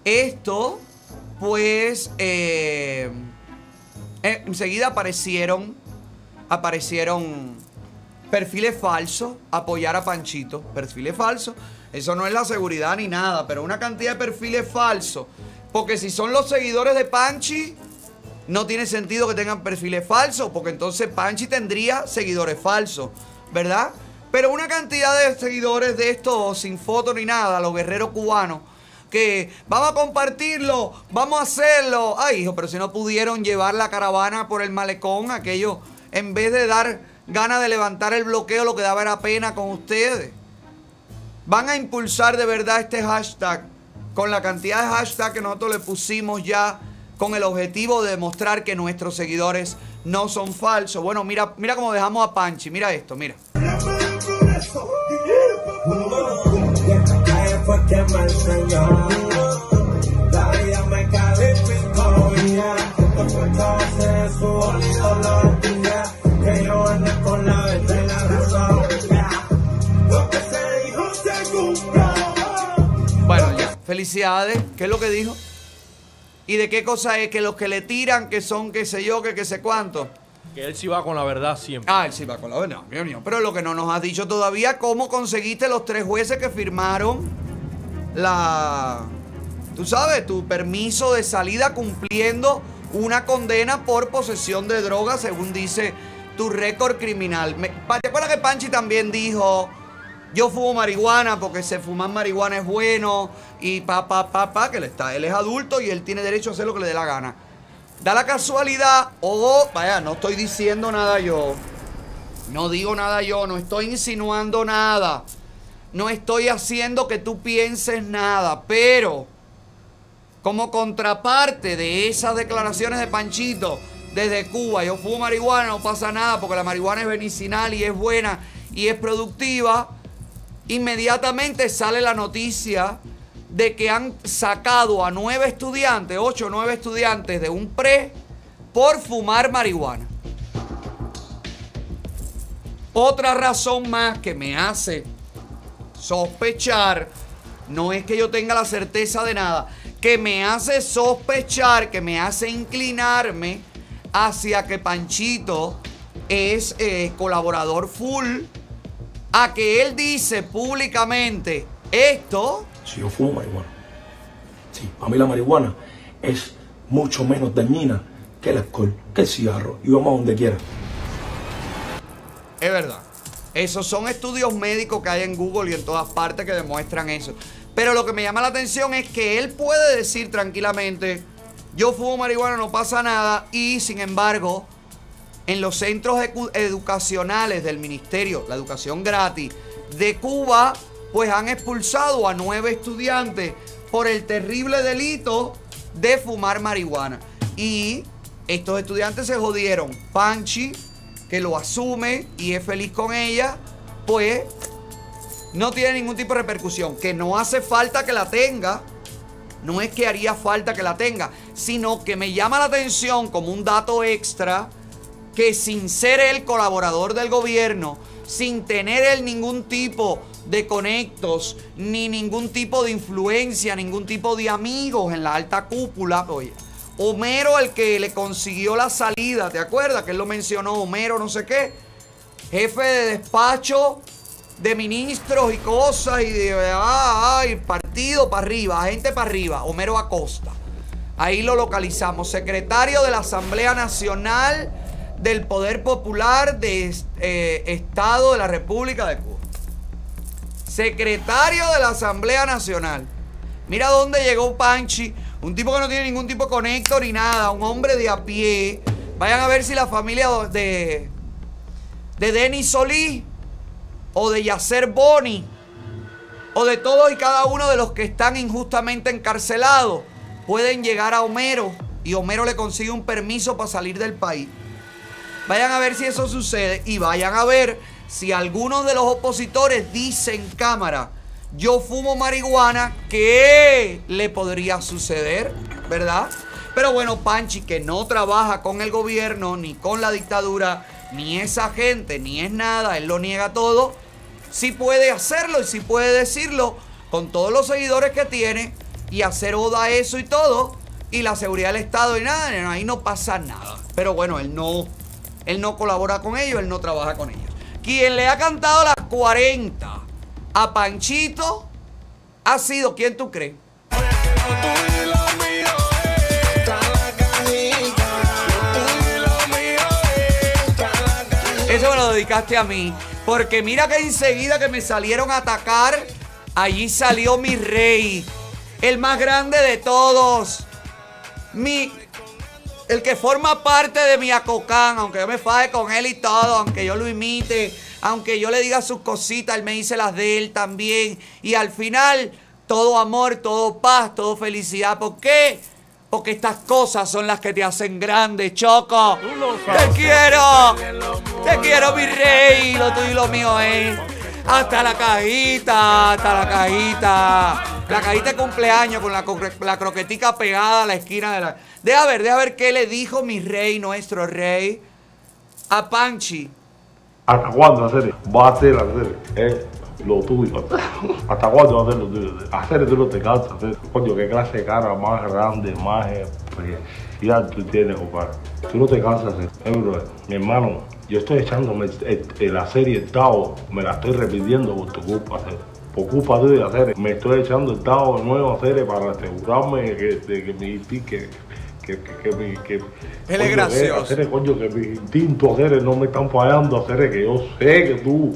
esto, pues eh, eh, enseguida aparecieron, aparecieron perfiles falsos, apoyar a Panchito, perfiles falsos. Eso no es la seguridad ni nada, pero una cantidad de perfiles falsos. Porque si son los seguidores de Panchi, no tiene sentido que tengan perfiles falsos, porque entonces Panchi tendría seguidores falsos, ¿verdad? Pero una cantidad de seguidores de estos sin foto ni nada, los guerreros cubanos, que vamos a compartirlo, vamos a hacerlo. Ay, hijo, pero si no pudieron llevar la caravana por el malecón, aquello, en vez de dar ganas de levantar el bloqueo, lo que daba era pena con ustedes. Van a impulsar de verdad este hashtag con la cantidad de hashtag que nosotros le pusimos ya con el objetivo de demostrar que nuestros seguidores no son falsos. Bueno, mira, mira cómo dejamos a Panchi, mira esto, mira. Felicidades. ¿Qué es lo que dijo? ¿Y de qué cosa es? Que los que le tiran, que son qué sé yo, que qué sé cuánto. Que él sí va con la verdad siempre. Ah, él sí va con la verdad. Mío. Pero lo que no nos has dicho todavía, ¿cómo conseguiste los tres jueces que firmaron la... Tú sabes, tu permiso de salida cumpliendo una condena por posesión de droga, según dice tu récord criminal. Me- ¿Te acuerdas que Panchi también dijo, yo fumo marihuana porque se fumar marihuana es bueno y pa, pa, pa, pa, que él está, él es adulto y él tiene derecho a hacer lo que le dé la gana. Da la casualidad, o vaya, no estoy diciendo nada yo. No digo nada yo, no estoy insinuando nada. No estoy haciendo que tú pienses nada, pero como contraparte de esas declaraciones de Panchito desde Cuba, yo fumo marihuana, no pasa nada porque la marihuana es medicinal y es buena y es productiva, inmediatamente sale la noticia de que han sacado a nueve estudiantes, ocho o nueve estudiantes de un pre por fumar marihuana. Otra razón más que me hace sospechar, no es que yo tenga la certeza de nada, que me hace sospechar, que me hace inclinarme hacia que Panchito es eh, colaborador full, a que él dice públicamente esto, Si yo fumo marihuana. Sí, a mí la marihuana es mucho menos dañina que el alcohol, que el cigarro. Y vamos a donde quiera. Es verdad. Esos son estudios médicos que hay en Google y en todas partes que demuestran eso. Pero lo que me llama la atención es que él puede decir tranquilamente, yo fumo marihuana, no pasa nada, y sin embargo, en los centros educacionales del ministerio, la educación gratis de Cuba, pues han expulsado a nueve estudiantes por el terrible delito de fumar marihuana. Y estos estudiantes se jodieron. Panchi, que lo asume y es feliz con ella, pues no tiene ningún tipo de repercusión. Que no hace falta que la tenga. No es que haría falta que la tenga, sino que me llama la atención como un dato extra que sin ser el colaborador del gobierno, sin tener él ningún tipo de conectos, ni ningún tipo de influencia, ningún tipo de amigos en la alta cúpula, oye, Homero el que le consiguió la salida, ¿te acuerdas? Que él lo mencionó, Homero no sé qué, jefe de despacho de ministros y cosas y de ah, partido para arriba, gente para arriba, Homero Acosta. Ahí lo localizamos, secretario de la Asamblea Nacional del Poder Popular de eh, Estado de la República de Cuba. Secretario de la Asamblea Nacional. Mira dónde llegó Panchi, un tipo que no tiene ningún tipo de conector ni nada, un hombre de a pie. Vayan a ver si la familia de, de Denis Solís o de Yacer Boni o de todos y cada uno de los que están injustamente encarcelados pueden llegar a Homero y Homero le consigue un permiso para salir del país. Vayan a ver si eso sucede y vayan a ver si algunos de los opositores dicen en cámara, yo fumo marihuana, ¿qué le podría suceder? ¿Verdad? Pero bueno, Panchi, que no trabaja con el gobierno, ni con la dictadura, ni esa gente, ni es nada, él lo niega todo, sí puede hacerlo y sí puede decirlo con todos los seguidores que tiene y hacer oda a eso y todo, y la seguridad del Estado y nada, ahí no pasa nada. Pero bueno, él no, él no colabora con ellos, él no trabaja con ellos. Quien le ha cantado las 40 a Panchito ha sido, ¿quién tú crees? Eso me lo dedicaste a mí. Porque mira que enseguida que me salieron a atacar, allí salió mi rey. El más grande de todos. Mi. El que forma parte de mi acocán, aunque yo me faje con él y todo, aunque yo lo imite, aunque yo le diga sus cositas, él me dice las de él también. Y al final, todo amor, todo paz, todo felicidad. ¿Por qué? Porque estas cosas son las que te hacen grande, Choco. Te quiero. Te quiero, mi rey. Lo tuyo y lo mío es. Hasta la cajita, hasta la cajita. La cajita de cumpleaños con la, la croquetica pegada a la esquina de la. Deja ver, deja ver qué le dijo mi rey, nuestro rey, a Panchi. ¿Hasta cuándo hacer? Va a hacer hacer es lo tuyo. ¿Hasta cuándo va a hacer lo tuyo? Hacer tú no te cansas. Hacer. Coño, qué clase de cara más grande, más especial tú tienes, compadre. Tú no te cansas de. Eh, mi hermano, yo estoy echándome la serie el Tao, me la estoy repitiendo por tu culpa, hacer. Por culpa tuya, hacer. Me estoy echando el Tao de nuevo, hacer, para asegurarme de que mi que, que, que, que, mi- que Él es coño, gracioso. hacer, coño, que mis instintos hacer, no me están fallando, hacer, que yo sé que tú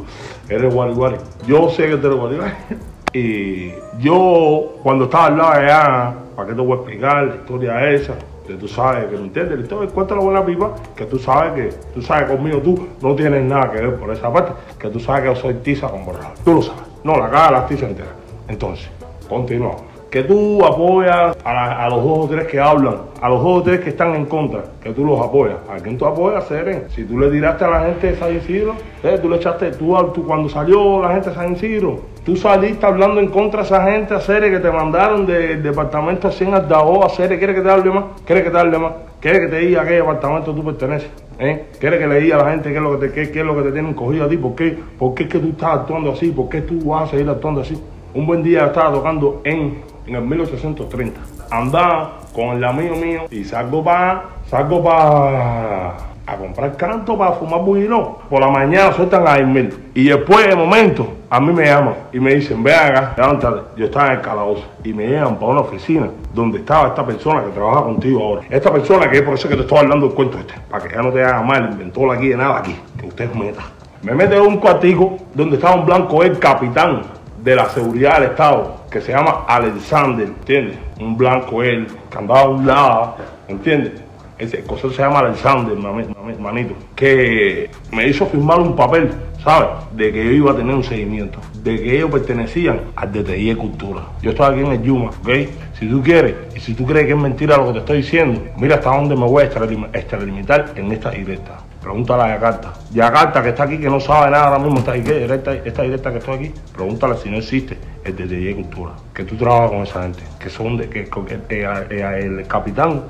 eres guariguari. Yo sé que tú eres guariguari. Y yo, cuando estaba al lado de allá, ¿para qué te voy a explicar la historia esa? Que tú sabes, que no entiendes la historia, cuéntalo con la pipa, que tú sabes que, tú sabes conmigo, tú no tienes nada que ver por esa parte, que tú sabes que yo soy tiza con borrado. Tú lo sabes. No, la cara de la tiza entera. Entonces, continuamos. Que tú apoyas a, los dos o tres que hablan, a los dos o tres que están en contra, que tú los apoyas. ¿A quién tú apoyas, Seren? Si tú le tiraste a la gente de San Isidro, ¿eh? tú le echaste, tú, tú cuando salió la gente de San Isidro, tú saliste hablando en contra de esa gente, a Sere, que te mandaron del departamento 100 al Dao, a Sere, ¿quieres que te hable más? ¿Quieres que te hable más? ¿Quieres que te diga a qué departamento tú perteneces? ¿Eh? ¿Quieres que le diga a la gente qué es lo que te, qué, qué es lo que te tienen cogido a ti? ¿Por qué? ¿Por qué es que tú estás actuando así? ¿Por qué tú vas a seguir actuando así? Un buen día estaba tocando en, en el 1830. Andaba con el amigo mío y salgo para salgo para a comprar canto para fumar bujino. Por la mañana sueltan a mil Y después de momento a mí me llaman y me dicen, ve acá, levántate. Yo estaba en el calabozo y me llevan para una oficina donde estaba esta persona que trabaja contigo ahora. Esta persona que es por eso que te estoy hablando del cuento este, para que ya no te haga mal, inventó aquí de nada aquí, que usted meta. Me mete en un cuartico donde estaba un blanco, el capitán de la seguridad del Estado, que se llama Alexander, ¿entiendes? Un blanco él, que andaba a un lado, ¿entiendes? Ese cosa se llama Alexander, manito, que me hizo firmar un papel ¿sabes? De que yo iba a tener un seguimiento, de que ellos pertenecían al DTI Cultura. Yo estaba aquí en el Yuma, ¿ok? Si tú quieres y si tú crees que es mentira lo que te estoy diciendo, mira hasta dónde me voy a extralim- extralimitar en esta directa. Pregúntale a Yakarta. Yakarta, que está aquí, que no sabe nada ahora mismo, esta directa, esta directa que estoy aquí, pregúntale si no existe el de Cultura. Que tú trabajas con esa gente, que son de, que, el capitán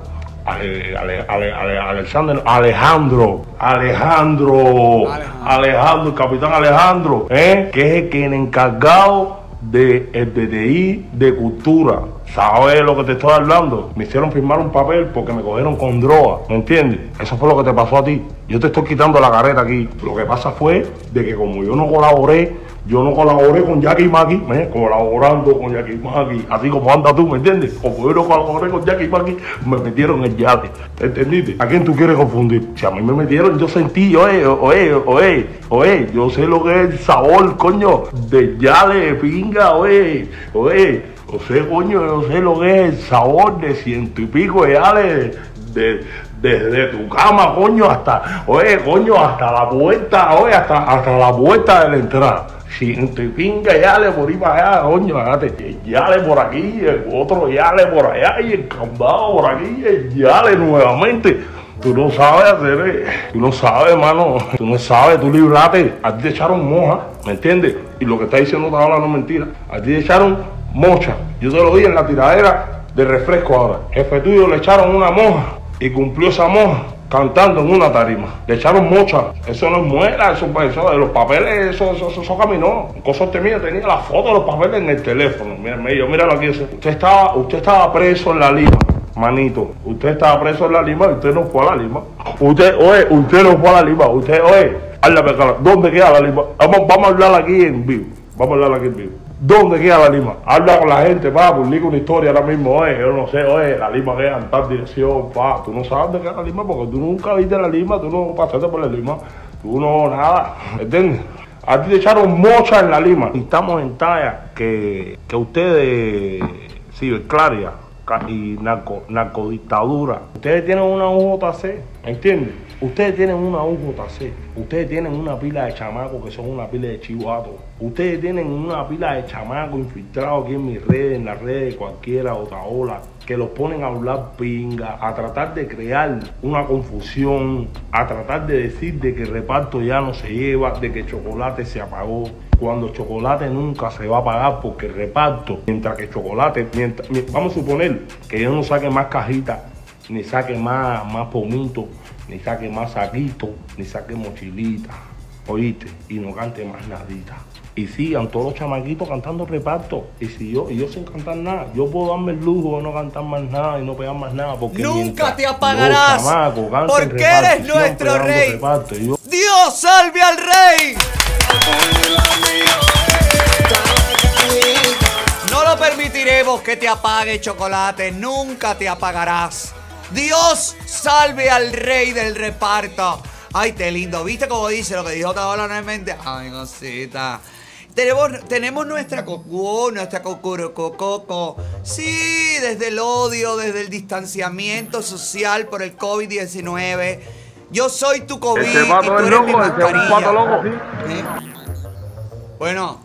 Ale- Ale- Ale- Ale- Alexander, Alejandro, Alejandro, Alejandro, el capitán Alejandro, ¿eh? que es el que el encargado del DTI de cultura. ¿Sabes lo que te estoy hablando? Me hicieron firmar un papel porque me cogieron con droga, ¿me entiendes? Eso fue lo que te pasó a ti. Yo te estoy quitando la carreta aquí. Lo que pasa fue de que como yo no colaboré, yo no colaboré con Jackie Maki, colaborando con Jackie Maki, así como anda tú, ¿me entiendes? Como yo no colaboré con Jackie Maki, me metieron en el yate, ¿entendiste? ¿A quién tú quieres confundir? Si a mí me metieron, yo sentí, oye, oye, oye, oye, yo sé lo que es el sabor, coño, de yale, pinga, oye, oye, yo sé, coño, yo sé lo que es el sabor de ciento y pico de yale, de, desde tu cama, coño, hasta, oye, coño, hasta la puerta, oye, hasta, hasta la puerta de la entrada. Ciento y pinga, yale por ahí para allá, coño, hágate, yale por aquí, el otro yale por allá, y el candado por aquí, el yale nuevamente. Tú no sabes hacer, eh, tú no sabes, hermano, tú no sabes, tú librate, a ti te echaron moja, ¿me entiendes? Y lo que está diciendo ahora no es mentira, a ti te echaron mocha, yo te lo di en la tiradera de refresco ahora, jefe tuyo le echaron una moja y cumplió esa moja cantando en una tarima. Le echaron mocha. Eso no es muela, eso, eso de los papeles, eso, eso, eso, caminó. Cosa mía tenía la foto de los papeles en el teléfono. Mira, yo, míralo aquí. ese. Usted estaba, usted estaba preso en la Lima. Manito, usted estaba preso en la Lima y usted no fue a la Lima. Usted, oye, usted no fue a la Lima. Usted, oye, háblame. ¿Dónde queda la Lima? Vamos, vamos a hablar aquí en vivo. Vamos a hablar aquí en vivo. ¿Dónde queda la Lima? Habla con la gente, pa, publica una historia ahora mismo, oye, yo no sé, oye, la Lima queda en tal dirección, pa, tú no sabes de qué es la Lima porque tú nunca viste la Lima, tú no pasaste por la Lima, tú no, nada, ¿entiendes? A ti te echaron mocha en la Lima. Estamos en talla que, que ustedes, ciberclaria ca- y narco, narcodictadura, ustedes tienen una UJC, ¿entiendes? Ustedes tienen una UJC, ustedes tienen una pila de chamacos que son una pila de chivatos, ustedes tienen una pila de chamacos infiltrados aquí en mis redes, en las redes de cualquiera otra ola, que los ponen a hablar pinga, a tratar de crear una confusión, a tratar de decir de que el reparto ya no se lleva, de que chocolate se apagó, cuando chocolate nunca se va a pagar porque el reparto, mientras que chocolate, mientras, mi- vamos a suponer que yo no saque más cajitas, ni saque más, más pomito, ni saque más saquito, ni saque mochilita, oíste, y no cante más nadita. Y sigan todos los chamaquitos cantando reparto. Y si yo, y yo sin cantar nada, yo puedo darme el lujo de no cantar más nada y no pegar más nada. Porque Nunca te apagarás, chamacos porque eres nuestro rey. reparto, y yo- Dios salve al rey. No lo permitiremos que te apague chocolate, nunca te apagarás. Dios salve al rey del reparto. Ay, qué lindo. ¿Viste cómo dice lo que dijo Taola nuevamente? Ay, cosita. Tenemos, tenemos nuestra coco, nuestra coco. Sí, desde el odio, desde el distanciamiento social por el COVID-19. Yo soy tu COVID Ese y tú es eres mi loco, un mascarilla. loco, sí. ¿Eh? Bueno,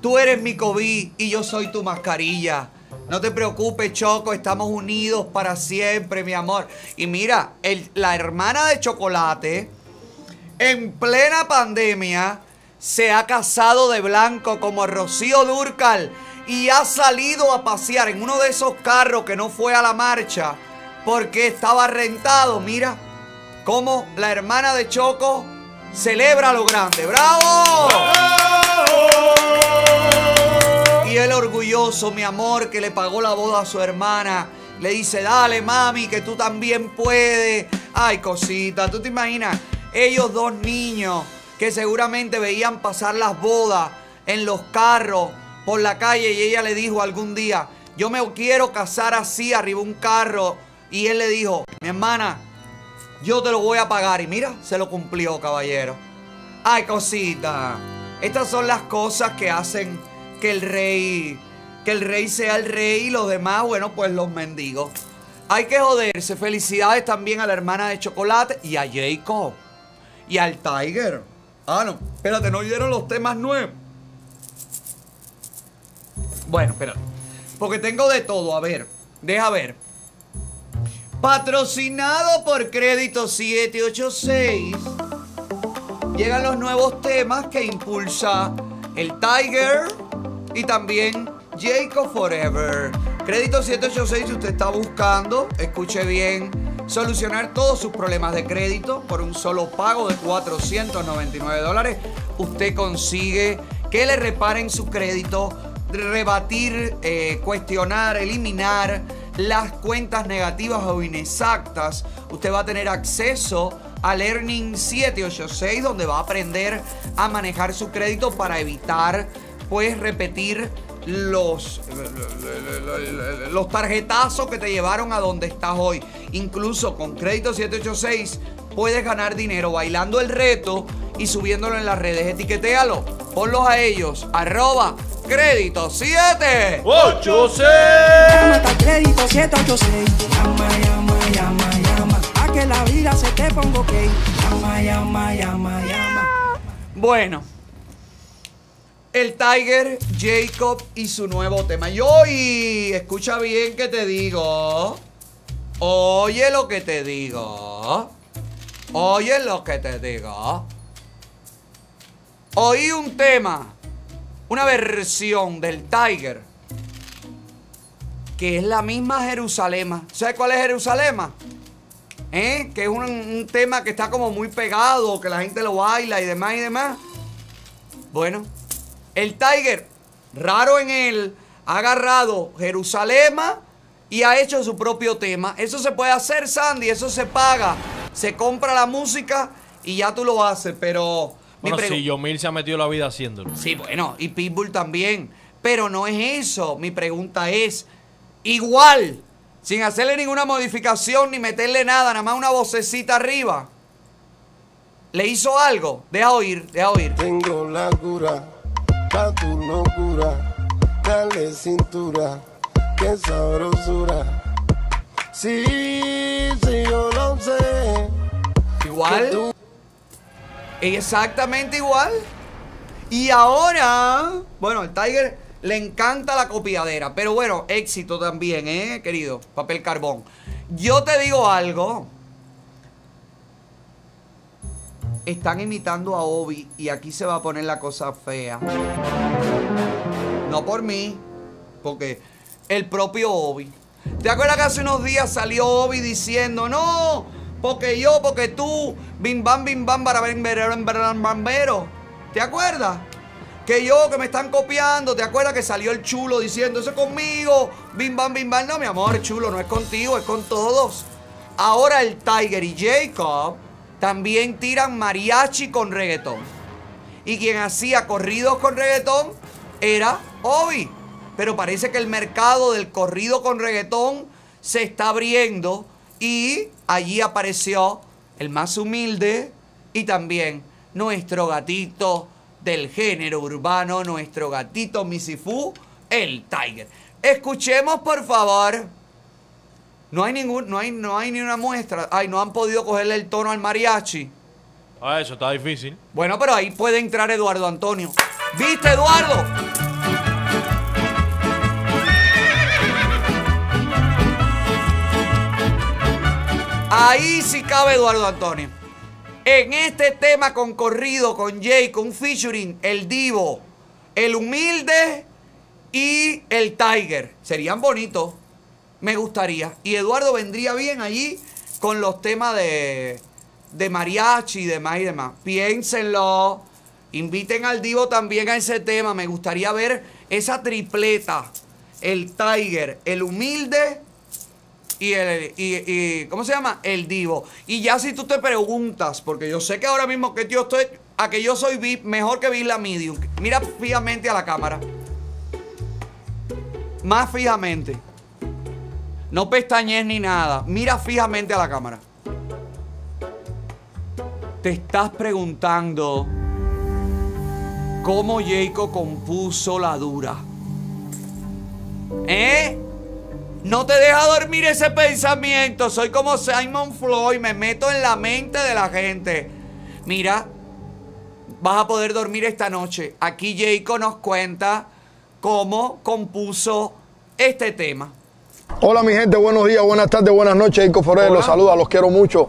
tú eres mi COVID y yo soy tu mascarilla. No te preocupes, Choco, estamos unidos para siempre, mi amor. Y mira, el- la hermana de Chocolate, en plena pandemia, se ha casado de blanco como Rocío Durcal y ha salido a pasear en uno de esos carros que no fue a la marcha porque estaba rentado. Mira cómo la hermana de Choco celebra lo grande. ¡Bravo! Y él orgulloso, mi amor, que le pagó la boda a su hermana. Le dice, dale mami, que tú también puedes. Ay, cosita, ¿tú te imaginas? Ellos dos niños que seguramente veían pasar las bodas en los carros por la calle y ella le dijo algún día, yo me quiero casar así arriba un carro. Y él le dijo, mi hermana, yo te lo voy a pagar. Y mira, se lo cumplió, caballero. Ay, cosita. Estas son las cosas que hacen que el rey, que el rey sea el rey y los demás, bueno, pues los mendigos. Hay que joderse. Felicidades también a la hermana de Chocolate y a Jacob. Y al Tiger. Ah, no. Espérate, no oyeron los temas nuevos. Bueno, espérate. Porque tengo de todo. A ver, deja ver. Patrocinado por Crédito 786. Llegan los nuevos temas que impulsa el Tiger y también Jacob Forever. Crédito 786, si usted está buscando, escuche bien, solucionar todos sus problemas de crédito por un solo pago de 499 dólares, usted consigue que le reparen su crédito, rebatir, eh, cuestionar, eliminar las cuentas negativas o inexactas. Usted va a tener acceso al Earning 786 donde va a aprender a manejar su crédito para evitar pues repetir los, los tarjetazos que te llevaron a donde estás hoy. Incluso con Crédito 786 puedes ganar dinero bailando el reto y subiéndolo en las redes. Etiquetéalo, ponlos a ellos. Arroba Crédito 7 Llama a crédito 786. Llama, llama, llama, llama. A que la vida se te ponga ok. Llama, llama, llama, llama. Bueno, el Tiger, Jacob y su nuevo tema. Y hoy, escucha bien que te digo. Oye lo que te digo. Oye lo que te digo. Oí un tema, una versión del Tiger, que es la misma Jerusalema. ¿Sabes cuál es Jerusalema? ¿Eh? Que es un, un tema que está como muy pegado, que la gente lo baila y demás y demás. Bueno, el Tiger, raro en él, ha agarrado Jerusalema y ha hecho su propio tema. Eso se puede hacer, Sandy, eso se paga. Se compra la música y ya tú lo haces, pero... mi Bueno, pregu- si Yomil se ha metido la vida haciéndolo. Sí, bueno, y Pitbull también. Pero no es eso. Mi pregunta es, igual, sin hacerle ninguna modificación ni meterle nada, nada más una vocecita arriba. ¿Le hizo algo? Deja oír, deja oír. Tengo la cura pa' tu locura. Dale cintura, qué sabrosura. Sí, sí, yo lo sé. Igual. Exactamente igual. Y ahora, bueno, el Tiger le encanta la copiadera. Pero bueno, éxito también, ¿eh, querido? Papel carbón. Yo te digo algo. Están imitando a Obi y aquí se va a poner la cosa fea. No por mí, porque el propio Obi. ¿Te acuerdas que hace unos días salió Obi diciendo, no, porque yo, porque tú, bim bam, bim bam, bambero? ¿Te acuerdas? Que yo, que me están copiando, ¿te acuerdas que salió el chulo diciendo eso es conmigo? Bim bam, bim bam. No, mi amor, chulo, no es contigo, es con todos. Ahora el Tiger y Jacob también tiran mariachi con reggaetón. Y quien hacía corridos con reggaetón era Obi. Pero parece que el mercado del corrido con reggaetón se está abriendo y allí apareció el más humilde y también nuestro gatito del género urbano, nuestro gatito Misifú, el Tiger. Escuchemos por favor. No hay ningún, no hay, no hay ni una muestra. Ay, no han podido cogerle el tono al mariachi. Ah, eso está difícil. Bueno, pero ahí puede entrar Eduardo Antonio. ¿Viste, Eduardo? Ahí sí cabe Eduardo Antonio. En este tema con corrido, con Jay, con featuring, el Divo, el Humilde y el Tiger. Serían bonitos. Me gustaría. Y Eduardo vendría bien allí con los temas de, de mariachi y demás y demás. Piénsenlo. Inviten al Divo también a ese tema. Me gustaría ver esa tripleta. El Tiger, el humilde y el. Y, ¿Cómo se llama? El Divo. Y ya si tú te preguntas, porque yo sé que ahora mismo que yo estoy. A que yo soy VIP, mejor que VIP la medium. Mira fijamente a la cámara. Más fijamente. No pestañes ni nada. Mira fijamente a la cámara. Te estás preguntando cómo Jacob compuso la dura. ¿Eh? No te deja dormir ese pensamiento. Soy como Simon Floyd. Me meto en la mente de la gente. Mira, vas a poder dormir esta noche. Aquí Jayco nos cuenta cómo compuso este tema. Hola mi gente, buenos días, buenas tardes, buenas noches. Ico Forel, los saluda, los quiero mucho.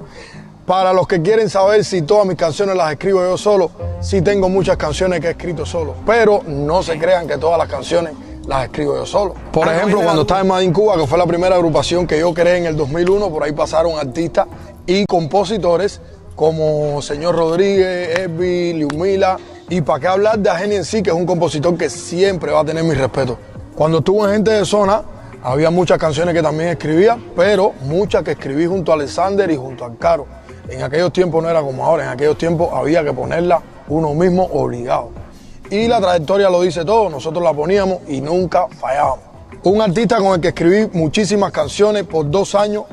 Para los que quieren saber si todas mis canciones las escribo yo solo, sí tengo muchas canciones que he escrito solo, pero no se crean que todas las canciones las escribo yo solo. Por Ah, ejemplo, cuando estaba en Madin Cuba, que fue la primera agrupación que yo creé en el 2001, por ahí pasaron artistas y compositores como Señor Rodríguez, Elvi, Liumila, y para qué hablar de Ageni en sí, que es un compositor que siempre va a tener mi respeto. Cuando estuve en Gente de Zona, había muchas canciones que también escribía, pero muchas que escribí junto a Alexander y junto a Caro. En aquellos tiempos no era como ahora, en aquellos tiempos había que ponerla uno mismo obligado. Y la trayectoria lo dice todo, nosotros la poníamos y nunca fallábamos. Un artista con el que escribí muchísimas canciones por dos años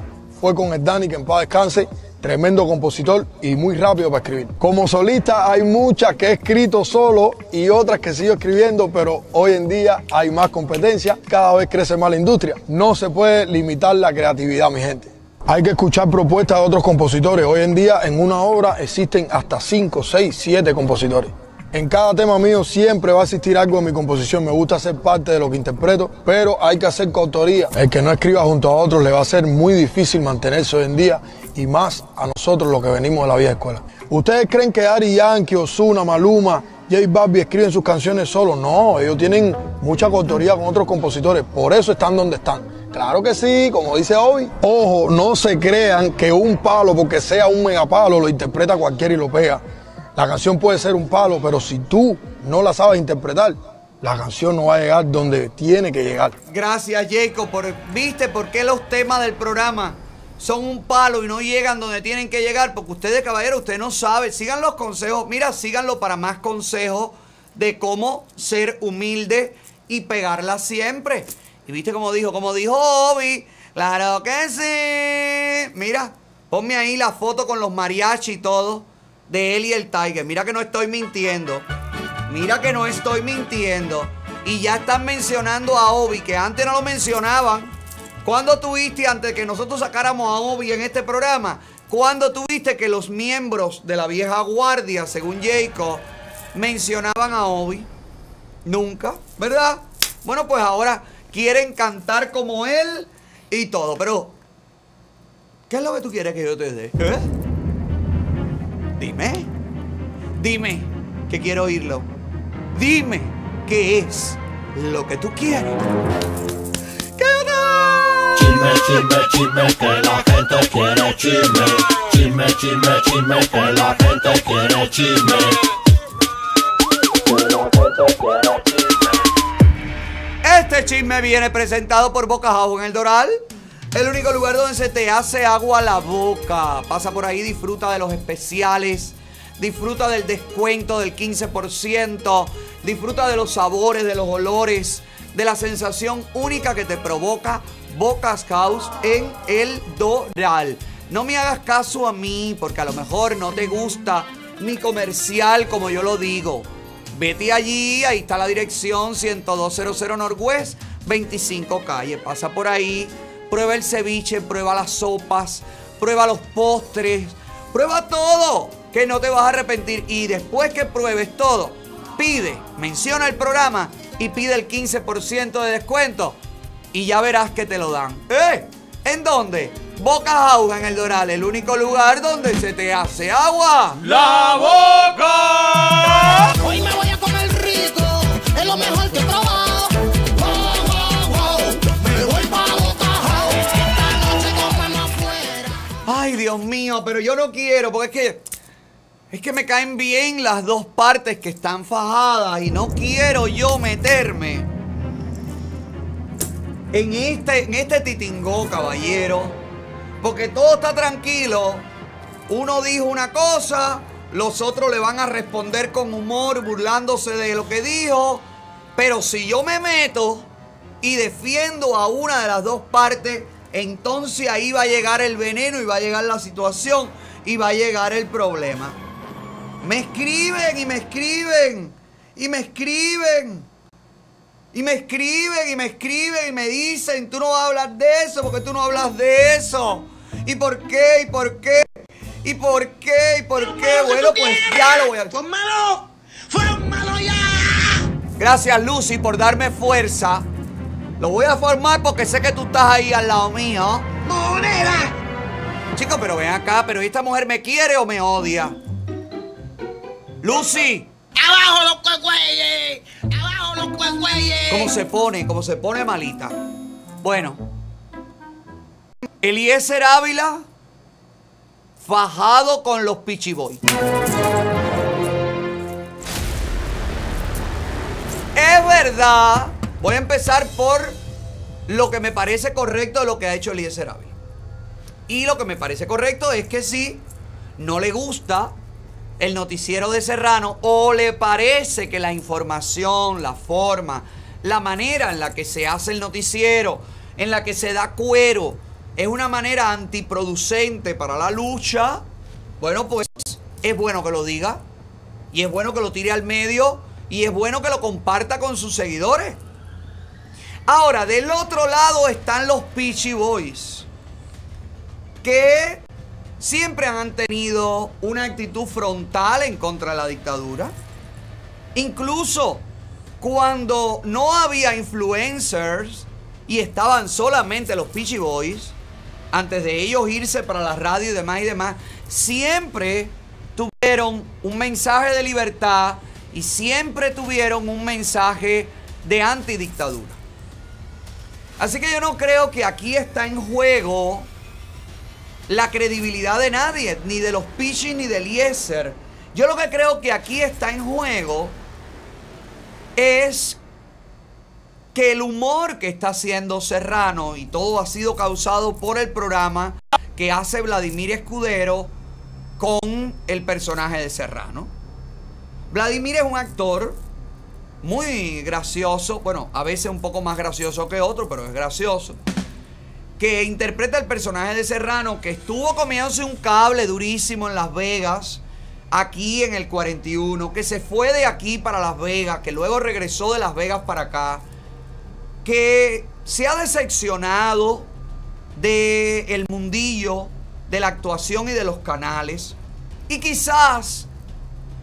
fue con el Dani, que en paz descanse, tremendo compositor y muy rápido para escribir. Como solista hay muchas que he escrito solo y otras que sigo escribiendo, pero hoy en día hay más competencia, cada vez crece más la industria. No se puede limitar la creatividad, mi gente. Hay que escuchar propuestas de otros compositores. Hoy en día en una obra existen hasta 5, 6, 7 compositores. En cada tema mío siempre va a existir algo en mi composición. Me gusta ser parte de lo que interpreto, pero hay que hacer coautoría. El que no escriba junto a otros le va a ser muy difícil mantenerse hoy en día y más a nosotros los que venimos de la vieja escuela. ¿Ustedes creen que Ari Yankee, Ozuna, Maluma, J Balvin escriben sus canciones solos? No, ellos tienen mucha coautoría con otros compositores, por eso están donde están. Claro que sí, como dice Obi. Ojo, no se crean que un palo, porque sea un megapalo, lo interpreta cualquiera y lo pega. La canción puede ser un palo, pero si tú no la sabes interpretar, la canción no va a llegar donde tiene que llegar. Gracias, Jacob. Por, ¿Viste por qué los temas del programa son un palo y no llegan donde tienen que llegar? Porque ustedes, caballeros, usted no sabe. Sigan los consejos. Mira, síganlo para más consejos de cómo ser humilde y pegarla siempre. Y viste como dijo, como dijo Obi. Claro que sí. Mira, ponme ahí la foto con los mariachi y todo de él y el Tiger. Mira que no estoy mintiendo. Mira que no estoy mintiendo. Y ya están mencionando a Obi, que antes no lo mencionaban. ¿Cuándo tuviste, antes que nosotros sacáramos a Obi en este programa, cuándo tuviste que los miembros de la vieja guardia, según Jacob, mencionaban a Obi? Nunca, ¿verdad? Bueno, pues ahora quieren cantar como él y todo. Pero, ¿qué es lo que tú quieres que yo te dé? ¿Eh? Dime. Dime que quiero oírlo. Dime qué es lo que tú quieres. Chisme, chisme, chisme, que la gente quiere chisme. Chisme, chisme, chisme, que la gente quiere chisme. Este chisme viene presentado por Boca House en el Doral. El único lugar donde se te hace agua la boca. Pasa por ahí, disfruta de los especiales. Disfruta del descuento del 15%. Disfruta de los sabores, de los olores. De la sensación única que te provoca Bocas House en el Doral. No me hagas caso a mí porque a lo mejor no te gusta mi comercial como yo lo digo. Vete allí, ahí está la dirección 10200 Northwest, 25 calle. Pasa por ahí, prueba el ceviche, prueba las sopas, prueba los postres, prueba todo, que no te vas a arrepentir. Y después que pruebes todo, pide, menciona el programa y pide el 15% de descuento. Y ya verás que te lo dan. ¿Eh? ¿En dónde? Boca House en el Doral, el único lugar donde se te hace agua. ¡La boca! Hoy me voy a comer rico, es lo mejor que he probado. Ay, Dios mío, pero yo no quiero, porque es que. Es que me caen bien las dos partes que están fajadas y no quiero yo meterme en este, en este titingó, caballero. Porque todo está tranquilo. Uno dijo una cosa, los otros le van a responder con humor, burlándose de lo que dijo. Pero si yo me meto y defiendo a una de las dos partes, entonces ahí va a llegar el veneno y va a llegar la situación y va a llegar el problema. Me escriben y me escriben y me escriben. Y me escriben y me escriben y me dicen, tú no vas a hablar de eso porque tú no hablas de eso. ¿Y por qué? ¿Y por qué? ¿Y por qué? ¿Y por qué? Bueno, pues ya lo voy a... ¡Pónmelo! Gracias, Lucy, por darme fuerza. Lo voy a formar porque sé que tú estás ahí al lado mío. ¡Moneda! Chicos, pero ven acá, pero ¿esta mujer me quiere o me odia? Lucy, ¡Abajo los cuegüeyes! ¡Abajo los cuegüeyes! ¿cómo se pone? ¿Cómo se pone malita? Bueno, Eliezer Ávila, fajado con los Pichiboy. Es verdad, voy a empezar por lo que me parece correcto de lo que ha hecho Eliezer Ávila. Y lo que me parece correcto es que si no le gusta el noticiero de Serrano o le parece que la información, la forma, la manera en la que se hace el noticiero, en la que se da cuero, es una manera antiproducente para la lucha, bueno, pues es bueno que lo diga y es bueno que lo tire al medio y es bueno que lo comparta con sus seguidores. Ahora, del otro lado están los Peachy Boys, que siempre han tenido una actitud frontal en contra de la dictadura. Incluso cuando no había influencers y estaban solamente los Peachy Boys, antes de ellos irse para la radio y demás y demás, siempre tuvieron un mensaje de libertad y siempre tuvieron un mensaje de antidictadura. Así que yo no creo que aquí está en juego la credibilidad de nadie, ni de los Pichis ni de Eliezer. Yo lo que creo que aquí está en juego es que el humor que está haciendo Serrano y todo ha sido causado por el programa que hace Vladimir Escudero con el personaje de Serrano. Vladimir es un actor muy gracioso, bueno, a veces un poco más gracioso que otro, pero es gracioso que interpreta el personaje de Serrano, que estuvo comiéndose un cable durísimo en Las Vegas, aquí en el 41, que se fue de aquí para Las Vegas, que luego regresó de Las Vegas para acá, que se ha decepcionado del el mundillo, de la actuación y de los canales, y quizás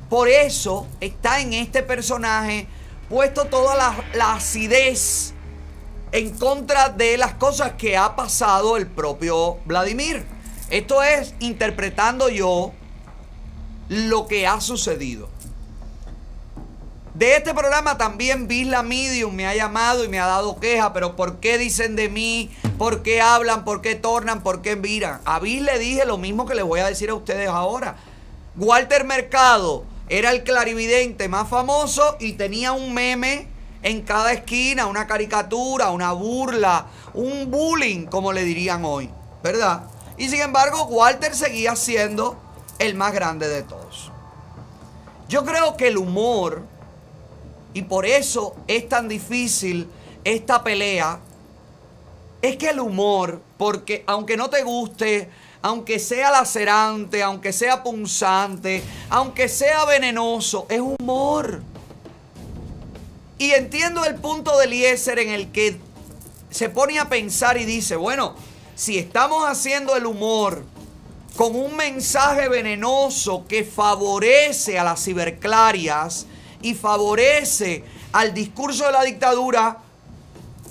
por eso está en este personaje puesto toda la, acidez en contra de las cosas que ha pasado el propio Vladimir. Esto es interpretando yo lo que ha sucedido. De este programa también Visla Medium me ha llamado y me ha dado queja, pero ¿por qué dicen de mí? ¿Por qué hablan? ¿Por qué tornan? ¿Por qué miran? A Vis le dije lo mismo que les voy a decir a ustedes ahora. Walter Mercado era el clarividente más famoso y tenía un meme en cada esquina, una caricatura, una burla, un bullying, como le dirían hoy, ¿verdad? Y sin embargo, Walter seguía siendo el más grande de todos. Yo creo que el humor, y por eso es tan difícil esta pelea, es que el humor, porque aunque no te guste, aunque sea lacerante, aunque sea punzante, aunque sea venenoso, es humor. Y entiendo el punto de Eliezer en el que se pone a pensar y dice, bueno, si estamos haciendo el humor con un mensaje venenoso que favorece a las ciberclarias y favorece al discurso de la dictadura,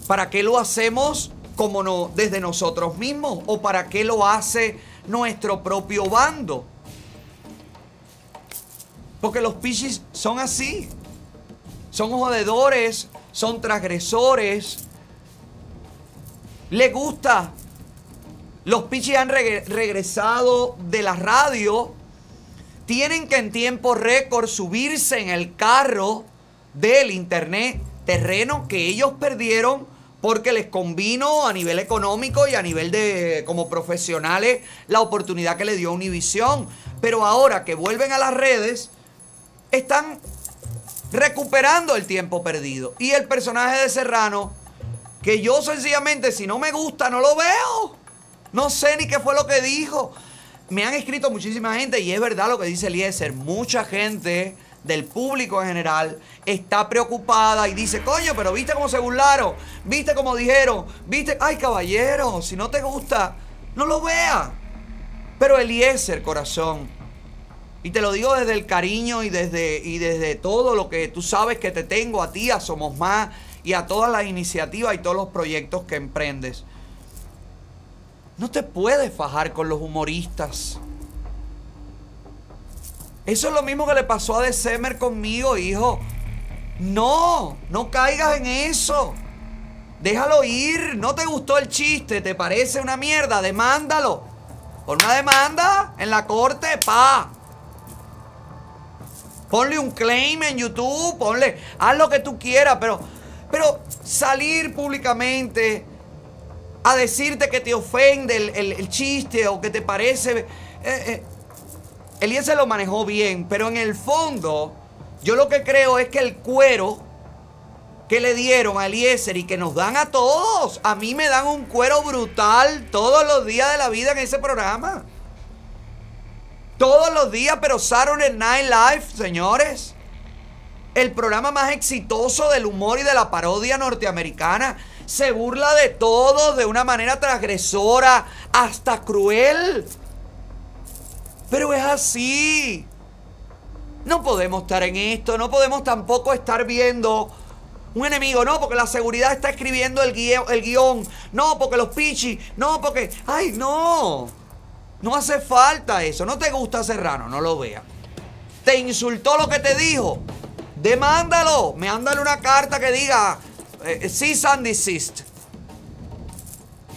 ¿para qué lo hacemos como no desde nosotros mismos? ¿O para qué lo hace nuestro propio bando? Porque los pichis son así. Son jodedores, son transgresores. Le gusta. Los pichis han reg- regresado de la radio. Tienen que en tiempo récord subirse en el carro del internet terreno que ellos perdieron porque les convino a nivel económico y a nivel de como profesionales la oportunidad que le dio Univisión. Pero ahora que vuelven a las redes, están recuperando el tiempo perdido. Y el personaje de Serrano, que yo sencillamente si no me gusta no lo veo. No sé ni qué fue lo que dijo. Me han escrito muchísima gente y es verdad lo que dice Eliezer. Mucha gente del público en general está preocupada y dice, coño, pero viste cómo se burlaron, viste cómo dijeron, viste, ay caballero, si no te gusta, no lo vea. Pero Eliezer, corazón, Y te lo digo desde el cariño y desde, y desde todo lo que tú sabes que te tengo a ti, a Somos Más y a todas las iniciativas y todos los proyectos que emprendes. No te puedes fajar con los humoristas. Eso es lo mismo que le pasó a December conmigo, hijo. No, no caigas en eso. Déjalo ir. No te gustó el chiste, te parece una mierda, demándalo. Pon una demanda en la corte, pa. Ponle un claim en YouTube, ponle, haz lo que tú quieras, pero, pero salir públicamente a decirte que te ofende el, el- el chiste o que te parece... Eh, eh, Eliezer lo manejó bien, pero en el fondo, yo lo que creo es que el cuero que le dieron a Eliezer y que nos dan a todos, a mí me dan un cuero brutal todos los días de la vida en ese programa. Todos los días, pero Saturday Night Live, señores. El programa más exitoso del humor y de la parodia norteamericana. Se burla de todos de una manera transgresora, hasta cruel. Pero es así. No podemos estar en esto, no podemos tampoco estar viendo un enemigo, no, porque la seguridad está escribiendo el guion, no, porque los pichis, no, porque, ay, no, no hace falta eso, no te gusta Serrano, no lo veas. Te insultó lo que te dijo, demándalo, me ándale una carta que diga, eh, cease and desist.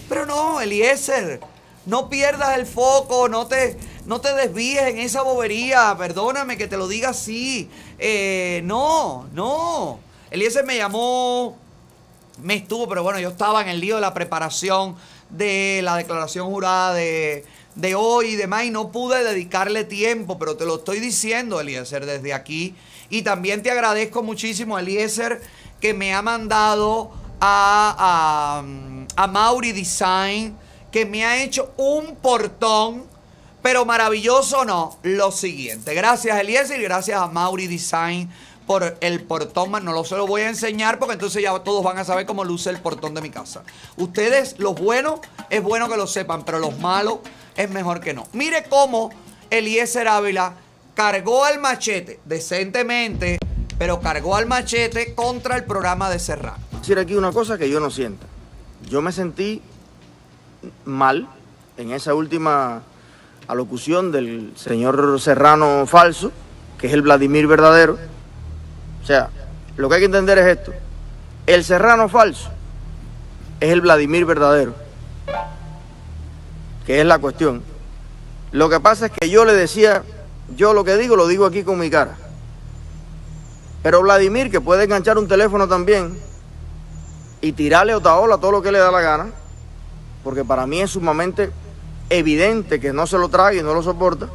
Pero no, Eliezer, no pierdas el foco, no te, no te desvíes en esa bobería, perdóname que te lo diga así. Eh, no, no. Eliezer me llamó, me estuvo, pero bueno, yo estaba en el lío de la preparación de la declaración jurada de, hoy y demás, y no pude dedicarle tiempo, pero te lo estoy diciendo, Eliezer, desde aquí. Y también te agradezco muchísimo, Eliezer, que me ha mandado a, a, a Mauri Design, que me ha hecho un portón, pero maravilloso no, lo siguiente. Gracias, Eliezer, y gracias a Mauri Design por el portón, no lo se lo voy a enseñar porque entonces ya todos van a saber cómo luce el portón de mi casa. Ustedes, los buenos, es bueno que lo sepan, pero los malos es mejor que no. Mire cómo Eliezer Ávila cargó al machete decentemente, pero cargó al machete contra el programa de Serrano. decir aquí una cosa que yo no sienta. Yo me sentí mal en esa última alocución del señor Serrano falso, que es el Vladimir verdadero. O sea, lo que hay que entender es esto. El Serrano falso es el Vladimir verdadero, que es la cuestión. Lo que pasa es que yo le decía, yo lo que digo lo digo aquí con mi cara. Pero Vladimir, que puede enganchar un teléfono también, y tirarle Otaola todo lo que le da la gana, porque para mí es sumamente evidente que no se lo traga y no lo soporta,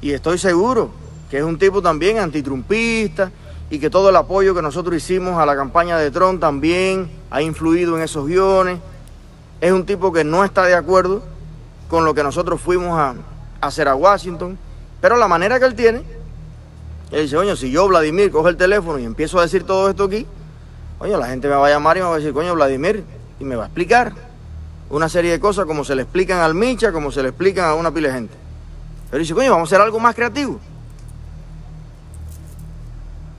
y estoy seguro que es un tipo también antitrumpista y que todo el apoyo que nosotros hicimos a la campaña de Trump también ha influido en esos guiones. Es un tipo que no está de acuerdo con lo que nosotros fuimos a, hacer a Washington, pero la manera que él tiene, él dice, coño, si yo, Vladimir, cojo el teléfono y empiezo a decir todo esto aquí, Coño, la gente me va a llamar y me va a decir, coño, Vladimir, y me va a explicar una serie de cosas como se le explican al Micha, como se le explican a una pila de gente. Pero dice, coño, vamos a hacer algo más creativo.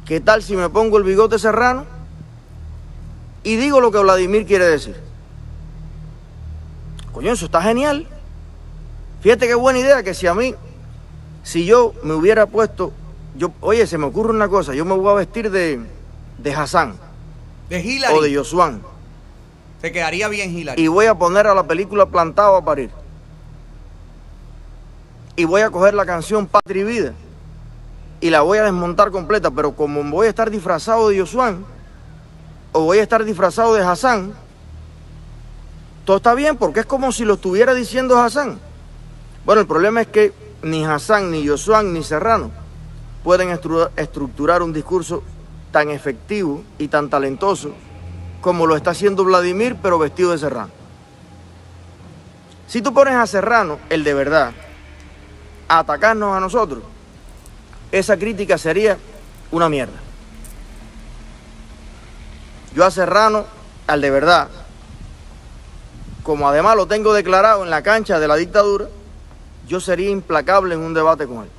¿Qué tal si me pongo el bigote serrano y digo lo que Vladimir quiere decir? Coño, eso está genial. Fíjate qué buena idea que si a mí, si yo me hubiera puesto, yo, oye, se me ocurre una cosa, yo me voy a vestir de, de Hassan De Hillary. o de Josuán Se quedaría bien Hillary. y voy a poner a la película Plantado a parir. Y voy a coger la canción Patria y Vida y la voy a desmontar completa, pero como voy a estar disfrazado de Josuán o voy a estar disfrazado de Hassan, todo está bien porque es como si lo estuviera diciendo Hassan. Bueno, el problema es que ni Hassan, ni Josuán, ni Serrano pueden estru- estructurar un discurso tan efectivo y tan talentoso como lo está haciendo Vladimir, pero vestido de Serrano. Si tú pones a Serrano, el de verdad, a atacarnos a nosotros, esa crítica sería una mierda. Yo a Serrano, al de verdad, como además lo tengo declarado en la cancha de la dictadura, yo sería implacable en un debate con él.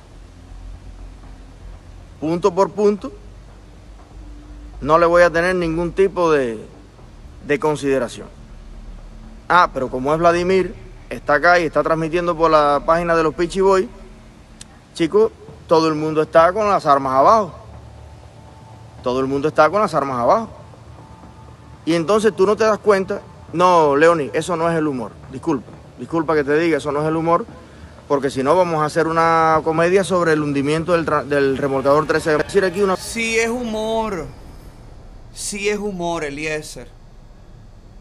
punto por punto, no le voy a tener ningún tipo de, de consideración. Ah, pero como es Vladimir, está acá y está transmitiendo por la página de los Pichi Boy, chicos, todo el mundo está con las armas abajo. Todo el mundo está con las armas abajo. Y entonces tú no te das cuenta, no, Leoni, eso no es el humor. Disculpa, disculpa que te diga, eso no es el humor, porque si no vamos a hacer una comedia sobre el hundimiento del, remolcador 13. Voy. Sí es humor. Sí es humor, Eliezer.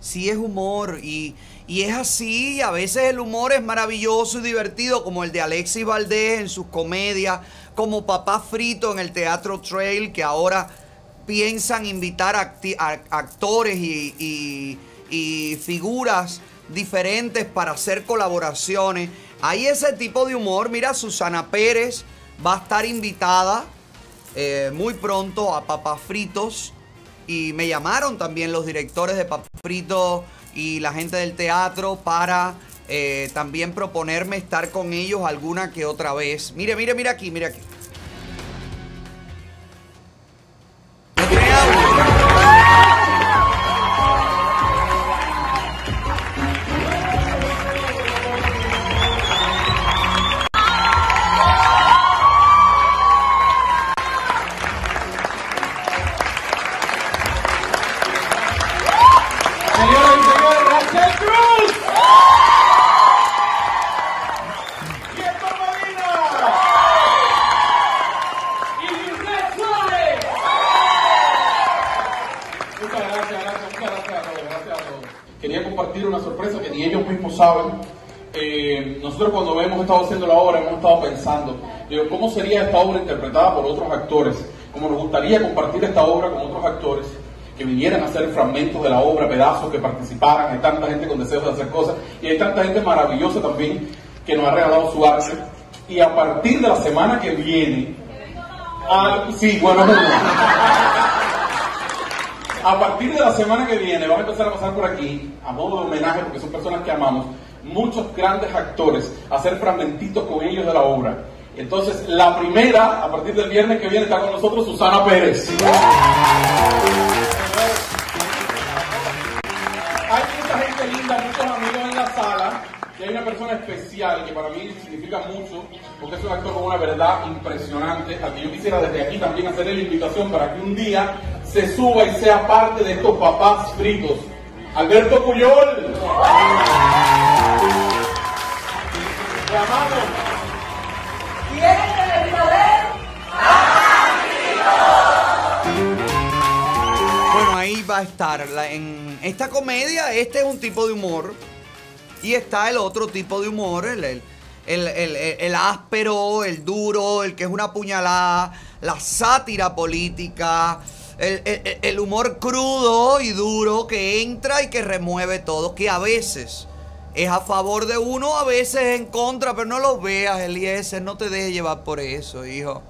Sí es humor. Y, y es así. A veces el humor es maravilloso y divertido, como el de Alexis Valdés en sus comedias, como Papá Frito en el Teatro Trail, que ahora piensan invitar actores y, figuras diferentes para hacer colaboraciones. Hay ese tipo de humor. Mira, Susana Pérez va a estar invitada eh, muy pronto a Papas Fritos. Y me llamaron también los directores de Papas Fritos y la gente del teatro para eh, también proponerme estar con ellos alguna que otra vez. Mire, mire, mire aquí, mire aquí. Saben. Eh, nosotros cuando hemos estado haciendo la obra hemos estado pensando, ¿cómo sería esta obra interpretada por otros actores? ¿Cómo nos gustaría compartir esta obra con otros actores? que vinieran a hacer fragmentos de la obra, pedazos, que participaran, hay tanta gente con deseos de hacer cosas y hay tanta gente maravillosa también que nos ha regalado su arte. Y a partir de la semana que viene, al- sí, bueno, no. A partir de la semana que viene van a empezar a pasar por aquí, a modo de homenaje, porque son personas que amamos, muchos grandes actores, hacer fragmentitos con ellos de la obra. Entonces, la primera, a partir del viernes que viene, está con nosotros Susana Pérez. Y hay una persona especial que para mí significa mucho, porque es un actor con una verdad impresionante, al que yo quisiera desde aquí también hacerle la invitación para que un día se suba y sea parte de estos papás fritos. Alberto Puyol. Te amamos. Bueno, ahí va a estar. la- en esta comedia, este es un tipo de humor. Y está el otro tipo de humor, el, el, el- áspero, el duro, el que es una puñalada, la sátira política, el, el- el humor crudo y duro que entra y que remueve todo, que a veces es a favor de uno, a veces en contra, pero no lo veas, Eliezer, no te dejes llevar por eso, hijo.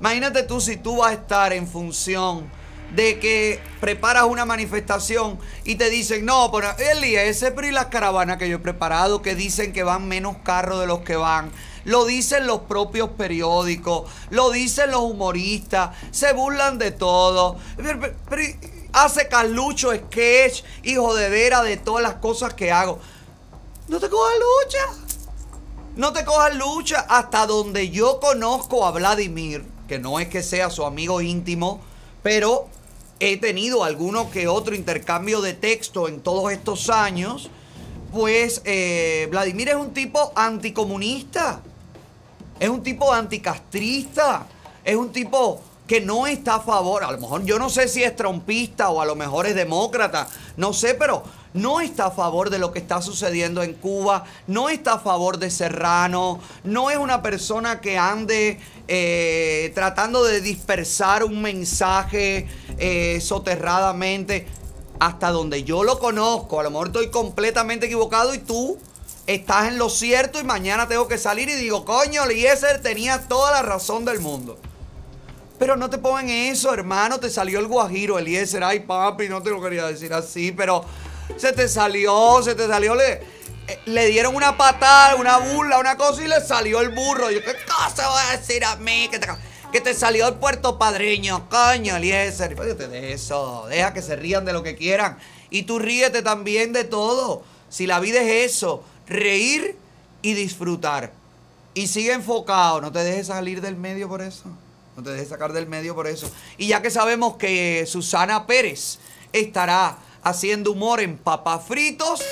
Imagínate tú si tú vas a estar en función de que preparas una manifestación y te dicen, no, pero Eliezer, pero y las caravanas que yo he preparado que dicen que van menos carros de los que van. Lo dicen los propios periódicos, lo dicen los humoristas, se burlan de todo. Hace Carlucho sketch, hijo de vera, de todas las cosas que hago. No te cojas lucha. No te cojas lucha hasta donde yo conozco a Vladimir, que no es que sea su amigo íntimo, pero he tenido alguno que otro intercambio de texto en todos estos años. Pues eh, Vladimir es un tipo anticomunista, es un tipo anticastrista, es un tipo que no está a favor, a lo mejor yo no sé si es trompista o a lo mejor es demócrata, no sé, pero no está a favor de lo que está sucediendo en Cuba, no está a favor de Serrano, no es una persona que ande eh, tratando de dispersar un mensaje eh, soterradamente. Hasta donde yo lo conozco, a lo mejor estoy completamente equivocado y tú estás en lo cierto y mañana tengo que salir y digo, coño, Eliezer tenía toda la razón del mundo. Pero no te pongan eso, hermano. Te salió el guajiro, Eliezer. Ay, papi, no te lo quería decir así, pero se te salió, se te salió. Le, eh, le dieron una patada, una burla, una cosa y le salió el burro. Yo, ¿qué cosa voy a decir a mí? Que te, salió el puerto padreño, coño, Eliezer. Fíjate de eso, deja que se rían de lo que quieran. Y tú ríete también de todo. Si la vida es eso, reír y disfrutar. Y sigue enfocado, no te dejes salir del medio por eso. No te dejes sacar del medio por eso. Y ya que sabemos que Susana Pérez estará haciendo humor en papas fritos,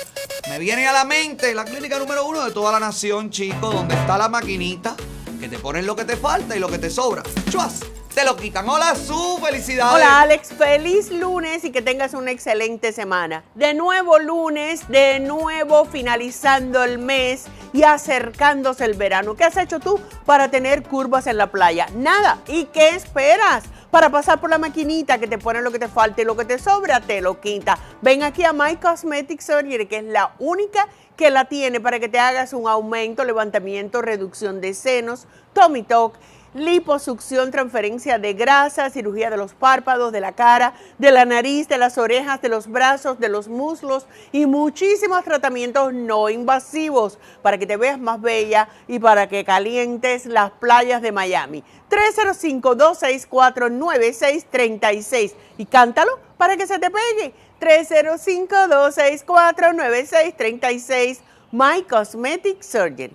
me viene a la mente la clínica número uno de toda la nación, chicos, donde está la maquinita que te ponen lo que te falta y lo que te sobra. ¡Chuas! Te lo quitan. Hola, su felicidades. Hola Alex, feliz lunes y que tengas una excelente semana. De nuevo lunes, de nuevo finalizando el mes y acercándose el verano. ¿Qué has hecho tú para tener curvas en la playa? Nada. ¿Y qué esperas? Para pasar por la maquinita que te pone lo que te falta y lo que te sobra, te lo quita. Ven aquí a My Cosmetic Surgery, que es la única que la tiene para que te hagas un aumento, levantamiento, reducción de senos, tummy talk liposucción, transferencia de grasa, cirugía de los párpados, de la cara, de la nariz, de las orejas, de los brazos, de los muslos y muchísimos tratamientos no invasivos para que te veas más bella y para que calientes las playas de Miami. 305-264-9636 y cántalo para que se te pegue. 305-264-9636 My Cosmetic Surgeon.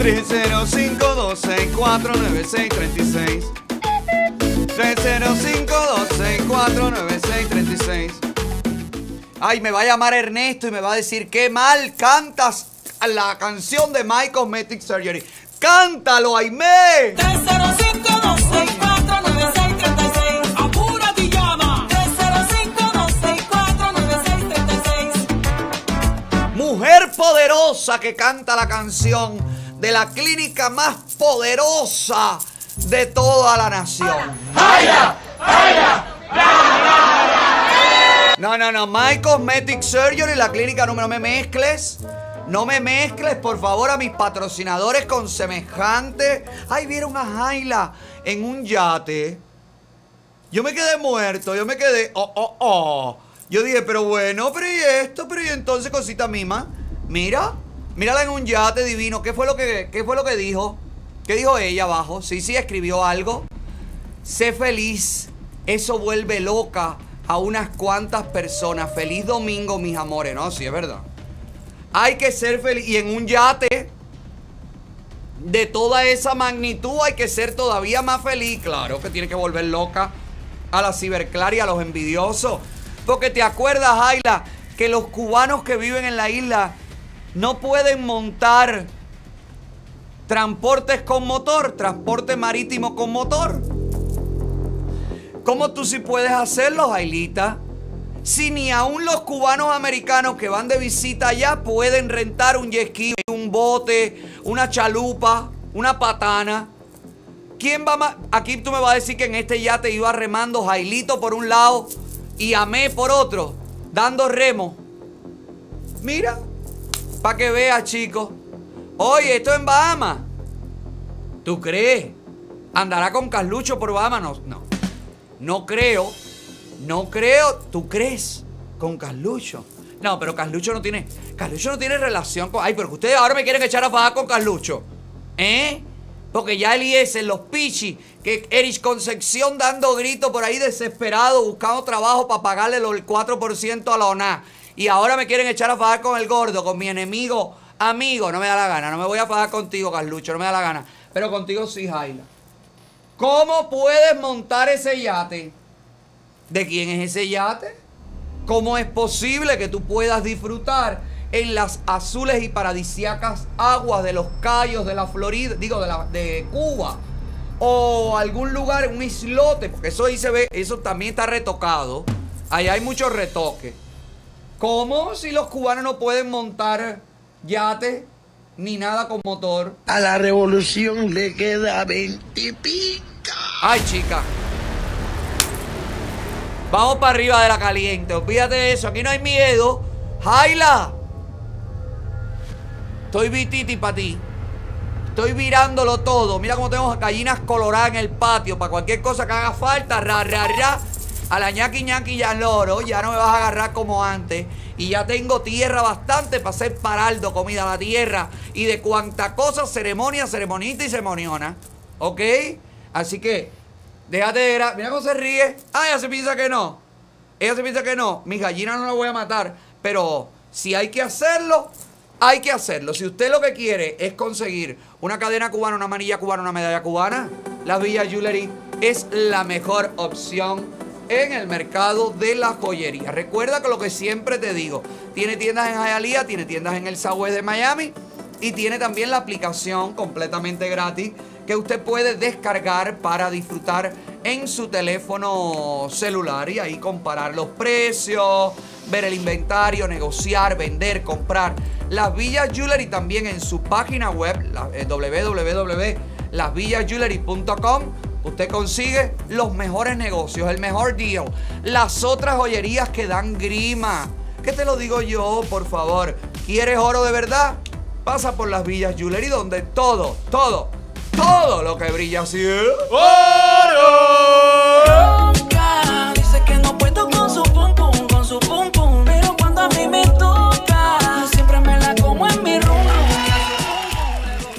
305-264-9636. 305-264-9636. Ay, me va a llamar Ernesto y me va a decir qué mal cantas la canción de My Cosmetic Surgery. ¡Cántalo, Aime! 305-264-9636. Apúrate y llama. 305-264-9636. Mujer poderosa que canta la canción de la clínica más poderosa de toda la nación. No, no, no. My Cosmetic Surgery, la clínica número. No me mezcles. No me mezcles, por favor, a mis patrocinadores con semejante. Ay, vieron a Jaila en un yate. Yo me quedé muerto, yo me quedé. Oh, oh, oh. Yo dije, pero bueno, pero y esto, pero y entonces, cosita mima. Mira, mírala en un yate divino. ¿Qué fue lo que, qué fue lo que dijo? ¿Qué dijo ella abajo? Sí, sí, escribió algo. Sé feliz. Eso vuelve loca a unas cuantas personas. Feliz domingo, mis amores. No, sí, es verdad. Hay que ser feliz. Y en un yate de toda esa magnitud hay que ser todavía más feliz. Claro que tiene que volver loca a la ciberclara y a los envidiosos. Porque te acuerdas, Ayla, que los cubanos que viven en la isla no pueden montar transportes con motor, transporte marítimo con motor. ¿Cómo tú sí puedes hacerlo, Ailita? Si ni aún los cubanos americanos que van de visita allá pueden rentar un jet un bote, una chalupa, una patana. ¿Quién va más? Aquí tú me vas a decir que en este yate iba remando Jailito por un lado y Amé por otro, dando remo. Mira, para que veas, chicos. Oye, esto en Bahamas. ¿Tú crees? ¿Andará con Carlucho por Bahamas? No, no. No creo. No creo. ¿Tú crees? Con Carlucho. No, pero Carlucho no tiene. Carlucho no tiene relación con. Ay, pero ustedes ahora me quieren echar a fajar con Carlucho. ¿Eh? Porque ya Eliezer, los pichis, que Erich Concepción dando gritos por ahí desesperado, buscando trabajo para pagarle el 4% a la ONA. Y ahora me quieren echar a fajar con el gordo, con mi enemigo, amigo. No me da la gana. No me voy a fajar contigo, Carlucho. No me da la gana. Pero contigo sí, Jaila. ¿Cómo puedes montar ese yate? ¿De quién es ese yate? ¿Cómo es posible que tú puedas disfrutar en las azules y paradisíacas aguas de los Cayos de la Florida, digo, de, Cuba? O algún lugar, un islote, porque eso ahí se ve, eso también está retocado. Ahí hay muchos retoques. ¿Cómo si los cubanos no pueden montar yate ni nada con motor? A la revolución le queda 20 pica. Ay, chica. Vamos para arriba de la caliente. Olvídate de eso. Aquí no hay miedo. Jaila. Estoy vititi para ti. Estoy virándolo todo. Mira cómo tenemos gallinas coloradas en el patio. Para cualquier cosa que haga falta. Ra, ra, ra. A la ñaqui ñaqui y loro, ya no me vas a agarrar como antes. Y ya tengo tierra bastante para hacer paraldo, comida la tierra. Y de cuanta cosa, ceremonia, ceremonita y ceremoniona. ¿Ok? Así que, déjate de Mira cómo se ríe. Ah, ella se piensa que no. Ella se piensa que no. Mis gallinas no las voy a matar. Pero si hay que hacerlo, hay que hacerlo. Si usted lo que quiere es conseguir una cadena cubana, una manilla cubana, una medalla cubana, la Villa Jewelry es la mejor opción en el mercado de la joyería. Recuerda que lo que siempre te digo, tiene tiendas en Hialeah, tiene tiendas en el Southwest de Miami y tiene también la aplicación completamente gratis que usted puede descargar para disfrutar en su teléfono celular y ahí comparar los precios, ver el inventario, negociar, vender, comprar. Las Villas Jewelry también en su página web, eh, www.lasvillasjewelry.com, usted consigue los mejores negocios, el mejor deal. Las otras joyerías que dan grima. ¿Qué te lo digo yo, por favor? ¿Quieres oro de verdad? Pasa por las Villas Jewelry donde todo, todo, todo lo que brilla así es ¡Oro! Dice que no puedo con su pum pum, con su pum pum.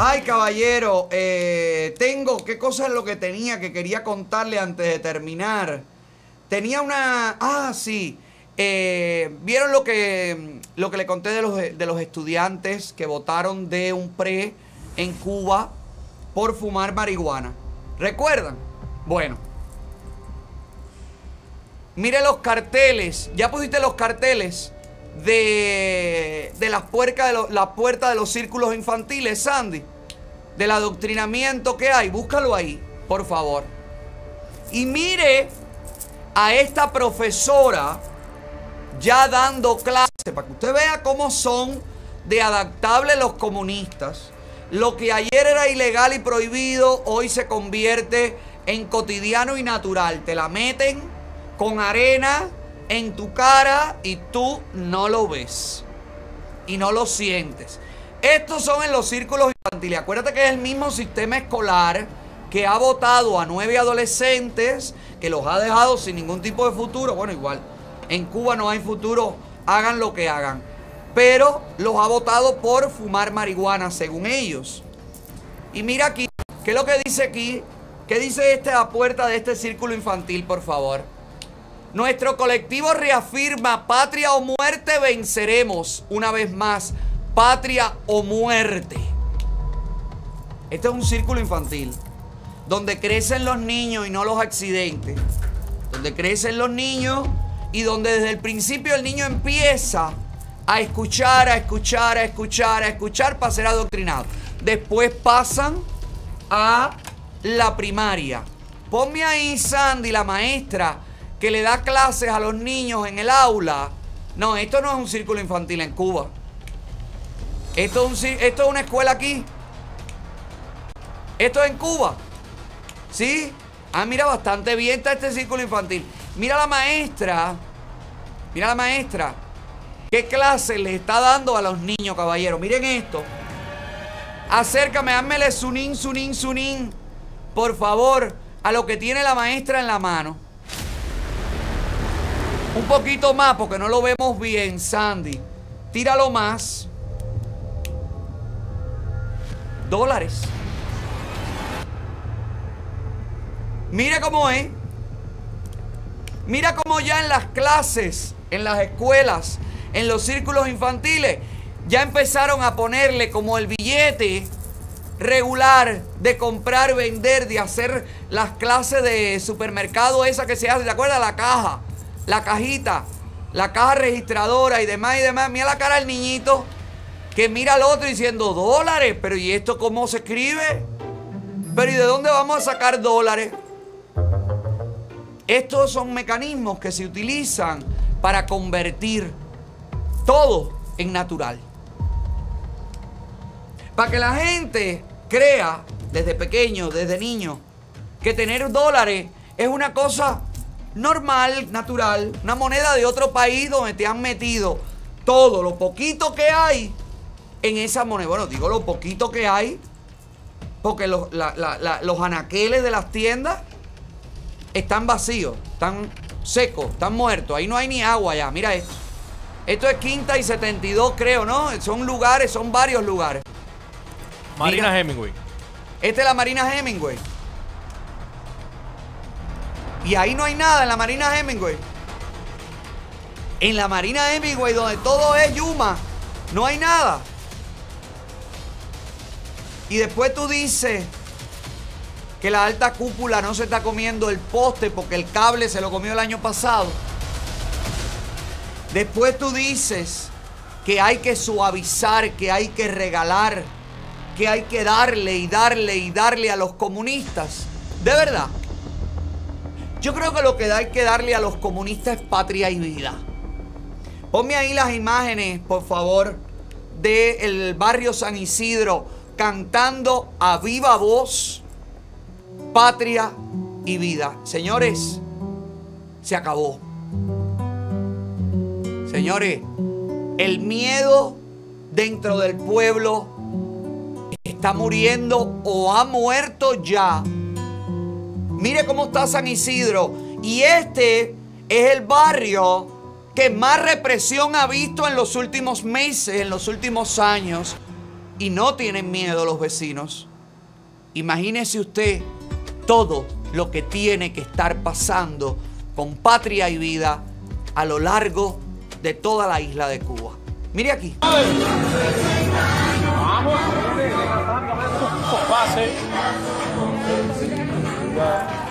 Ay, caballero, eh, tengo, ¿qué cosa es lo que tenía que quería contarle antes de terminar? Tenía una, ah, sí, eh, ¿vieron lo que, lo que le conté de los, de los estudiantes que votaron de un pre en Cuba por fumar marihuana? ¿Recuerdan? Bueno, mire los carteles, ya pusiste los carteles de, de las puercas de los- la puerta de los círculos infantiles, Sandy, del adoctrinamiento que hay, búscalo ahí, por favor. Y mire a esta profesora ya dando clase, para que usted vea cómo son de adaptables los comunistas. Lo que ayer era ilegal y prohibido, hoy se convierte en cotidiano y natural. Te la meten con arena en tu cara y tú no lo ves. Y no lo sientes. Estos son en los círculos infantiles. Acuérdate que es el mismo sistema escolar que ha votado a nueve adolescentes, que los ha dejado sin ningún tipo de futuro. Bueno, igual, en Cuba no hay futuro, hagan lo que hagan. Pero los ha votado por fumar marihuana, según ellos. Y mira aquí, ¿qué es lo que dice aquí? ¿Qué dice este a puerta de este círculo infantil, por favor? Nuestro colectivo reafirma, patria o muerte, venceremos una vez más. Patria o muerte. Este es un círculo infantil, donde crecen los niños y no los accidentes. Donde crecen los niños y donde desde el principio el niño empieza a escuchar, a escuchar, a escuchar, a escuchar para ser adoctrinado. Después pasan a la primaria. Ponme ahí, Sandy, la maestra, que le da clases a los niños en el aula. No, esto no es un círculo infantil en Cuba. Esto es, una escuela aquí. Esto es en Cuba. ¿Sí? Ah, mira, bastante bien está este círculo infantil. Mira la maestra. Mira la maestra. ¿Qué clase le está dando a los niños, caballero? Miren esto. Acércame, házmele sunín, sunín, sunín. Por favor, a lo que tiene la maestra en la mano. Un poquito más porque no lo vemos bien, Sandy. Tíralo más. Dólares. Mira cómo es. Mira cómo ya en las clases, en las escuelas, en los círculos infantiles, ya empezaron a ponerle como el billete regular de comprar, vender, de hacer las clases de supermercado esa que se hace, ¿te acuerdas? La caja, la cajita, la caja registradora y demás y demás. Mira la cara del niñito que mira al otro diciendo dólares, pero ¿y esto cómo se escribe? Pero ¿y de dónde vamos a sacar dólares? Estos son mecanismos que se utilizan para convertir todo en natural. Para que la gente crea desde pequeño, desde niño, que tener dólares es una cosa normal, natural, una moneda de otro país donde te han metido todo lo poquito que hay en esa moneda. Bueno, digo lo poquito que hay, porque los, la- la- la- los anaqueles de las tiendas están vacíos, están seco, están muertos. Ahí no hay ni agua ya, mira esto. Esto es Quinta y 72, creo, ¿no? Son lugares, son varios lugares. Marina Mira. Hemingway. Esta es la Marina Hemingway. Y ahí no hay nada en la Marina Hemingway. En la Marina Hemingway, donde todo es Yuma, no hay nada. Y después tú dices que la alta cúpula no se está comiendo el poste porque el cable se lo comió el año pasado. Después tú dices que hay que suavizar, que hay que regalar, que hay que darle y darle y darle a los comunistas. De verdad. Yo creo que lo que hay que darle a los comunistas es patria y vida. Ponme ahí las imágenes, por favor, del barrio San Isidro cantando a viva voz patria y vida. Señores, se acabó. Señores, el miedo dentro del pueblo está muriendo o ha muerto ya. Mire cómo está San Isidro. Y este es el barrio que más represión ha visto en los últimos meses, en los últimos años. Y no tienen miedo los vecinos. Imagínese usted todo lo que tiene que estar pasando con patria y vida a lo largo de toda la isla de Cuba. Mire aquí. Lo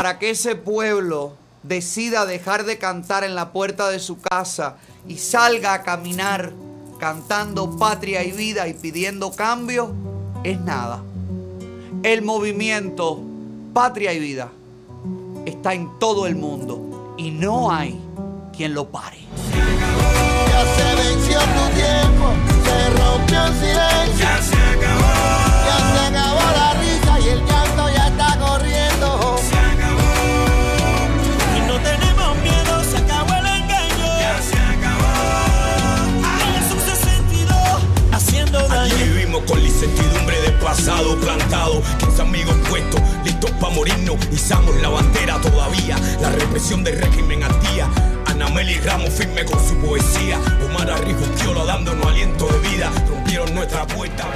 para que ese pueblo decida dejar de cantar en la puerta de su casa y salga a caminar cantando patria y vida y pidiendo cambio es nada. El movimiento patria y vida está en todo el mundo y no hay quien lo pare. Ya se venció tu tiempo, se rompió el silencio. Ya se acabó. Ya se acabó la risa y el llanto pasado plantado, 15 amigos puestos, listos para morirnos, izamos la bandera todavía, la represión del régimen al día. Ana Meli Ramos firme con su poesía, Omar Arrijo Piola dándonos aliento de vida, rompieron nuestra puerta,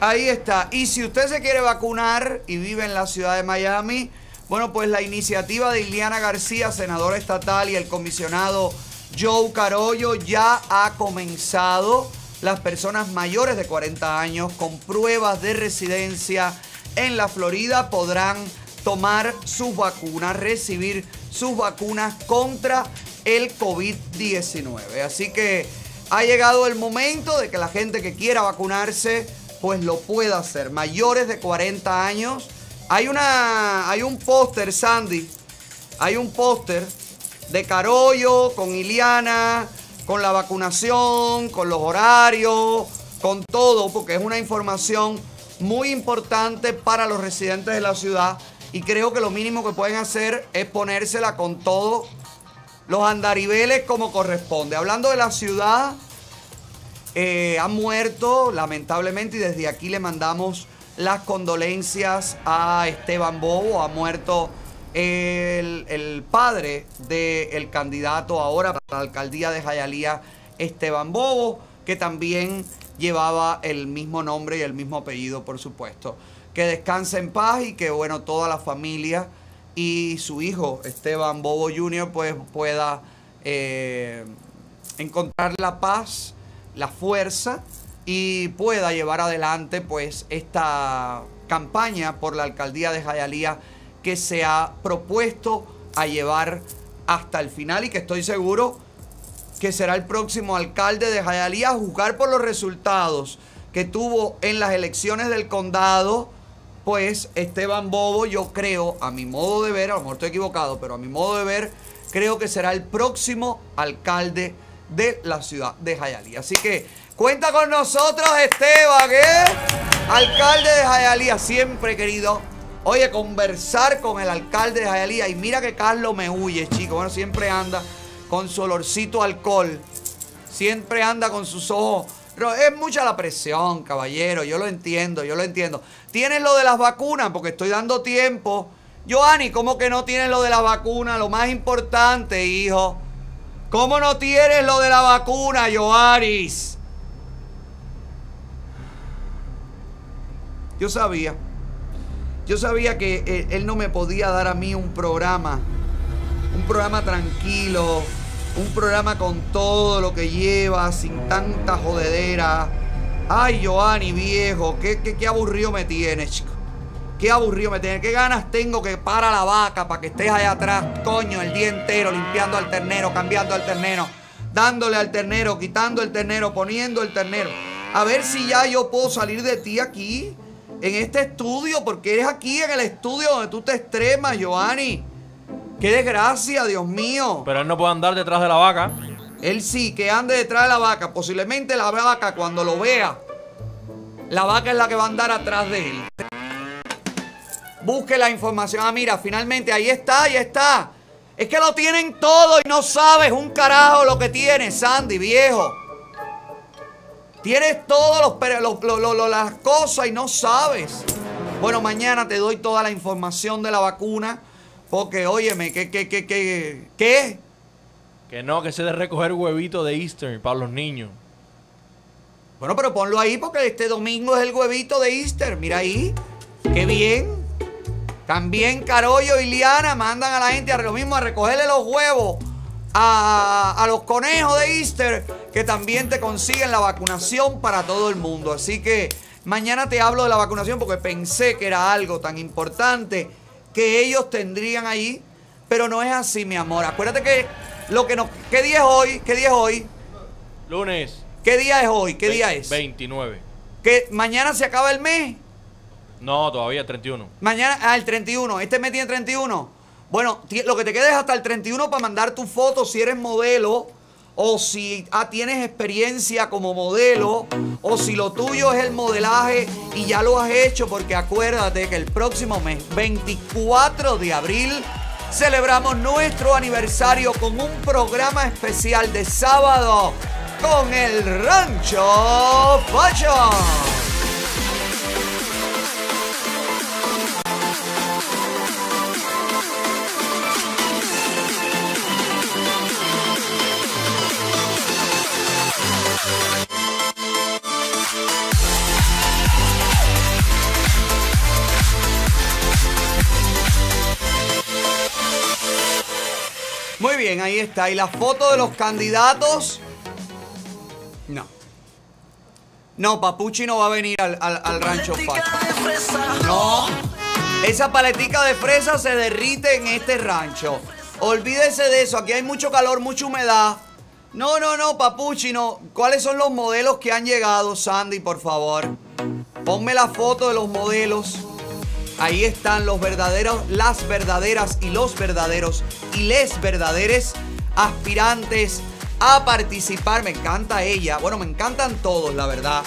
Ahí está. Y si usted se quiere vacunar y vive en la ciudad de Miami, bueno, pues la iniciativa de Iliana García, senadora estatal, y el comisionado Joe Carollo ya ha comenzado. Las personas mayores de 40 años con pruebas de residencia en la Florida podrán tomar sus vacunas, recibir sus vacunas contra el COVID-19. Así que ha llegado el momento de que la gente que quiera vacunarse pues lo pueda hacer. Mayores de 40 años. Hay una hay un póster, Sandy. Hay un póster de Carollo con Iliana, con la vacunación, con los horarios, con todo, porque es una información muy importante para los residentes de la ciudad y creo que lo mínimo que pueden hacer es ponérsela con todos los andariveles como corresponde. Hablando de la ciudad, eh, ha muerto lamentablemente y desde aquí le mandamos las condolencias a Esteban Bobo. Ha muerto el, padre del candidato ahora para la alcaldía de Jayalía, Esteban Bobo, que también llevaba el mismo nombre y el mismo apellido, por supuesto. Que descanse en paz y que, bueno, toda la familia y su hijo, Esteban Bobo Jr., pues pueda eh, encontrar la paz, la fuerza y pueda llevar adelante pues esta campaña por la alcaldía de Jayalía que se ha propuesto a llevar hasta el final y que estoy seguro que será el próximo alcalde de Jayalía a juzgar por los resultados que tuvo en las elecciones del condado, pues Esteban Bobo, yo creo, a mi modo de ver, a lo mejor estoy equivocado, pero a mi modo de ver, creo que será el próximo alcalde de la ciudad de Jayalía. Así que cuenta con nosotros Esteban, ¿eh? Alcalde de Jayalía, siempre querido, oye, conversar con el alcalde de Jayalía. Y mira que Carlos me huye, chico. Bueno, siempre anda con su olorcito alcohol. Siempre anda con sus ojos. Pero es mucha la presión, caballero. Yo lo entiendo, yo lo entiendo. Tienes lo de las vacunas, porque estoy dando tiempo. Joanny, ¿cómo que no tienes lo de la vacuna? Lo más importante, hijo. ¿Cómo no tienes lo de la vacuna, Joaris? Yo sabía. Yo sabía que él, él no me podía dar a mí un programa. Un programa tranquilo. Un programa con todo lo que lleva, sin tanta jodedera. Ay, Joanny, viejo, qué, qué, qué aburrido me tienes, chico. Qué aburrido me tienes. Qué ganas tengo que para la vaca para que estés allá atrás, coño, el día entero limpiando al ternero, cambiando al ternero, dándole al ternero, quitando el ternero, poniendo el ternero. A ver si ya yo puedo salir de ti aquí, en este estudio, porque eres aquí en el estudio donde tú te extremas, Joanny. Qué desgracia, Dios mío. Pero él no puede andar detrás de la vaca. Él sí, que ande detrás de la vaca. Posiblemente la vaca cuando lo vea, la vaca es la que va a andar atrás de él. Busque la información. Ah, mira, finalmente ahí está, ahí está. Es que lo tienen todo y no sabes un carajo lo que tienes, Sandy, viejo. Tienes todas las cosas y no sabes. Bueno, mañana te doy toda la información de la vacuna. Porque, óyeme, ¿qué, qué, qué, qué? ¿Qué? Que no, que se de recoger huevito de Easter para los niños. Bueno, pero ponlo ahí porque este domingo es el huevito de Easter. Mira ahí. Qué bien. También Carollo y Liana mandan a la gente a lo mismo a recogerle los huevos a, a los conejos de Easter que también te consiguen la vacunación para todo el mundo. Así que mañana te hablo de la vacunación porque pensé que era algo tan importante que ellos tendrían ahí, pero no es así, mi amor. Acuérdate que lo que no, ¿qué día es hoy? ¿Qué día es hoy? Lunes. ¿Qué día es hoy? ¿Qué día es? 29. ¿Que mañana se acaba el mes? No, todavía 31. Mañana, ah, el 31. Este mes tiene 31. Bueno, lo que te queda es hasta el 31 para mandar tu foto si eres modelo o si ah, tienes experiencia como modelo o si lo tuyo es el modelaje y ya lo has hecho porque acuérdate que el próximo mes, 24 de abril, celebramos nuestro aniversario con un programa especial de sábado con el Rancho Fashion. Muy bien, ahí está. ¿Y la foto de los candidatos? No. No, Papuchi no va a venir al, al- al rancho Fashion. No. Esa paletica de fresa se derrite en este rancho. Olvídese de eso. Aquí hay mucho calor, mucha humedad. No, no, no, Papuchi, no. ¿Cuáles son los modelos que han llegado, Sandy, por favor? Ponme la foto de los modelos. Ahí están los verdaderos, las verdaderas y los verdaderos y les verdaderes aspirantes a participar. Me encanta ella. Bueno, me encantan todos, la verdad.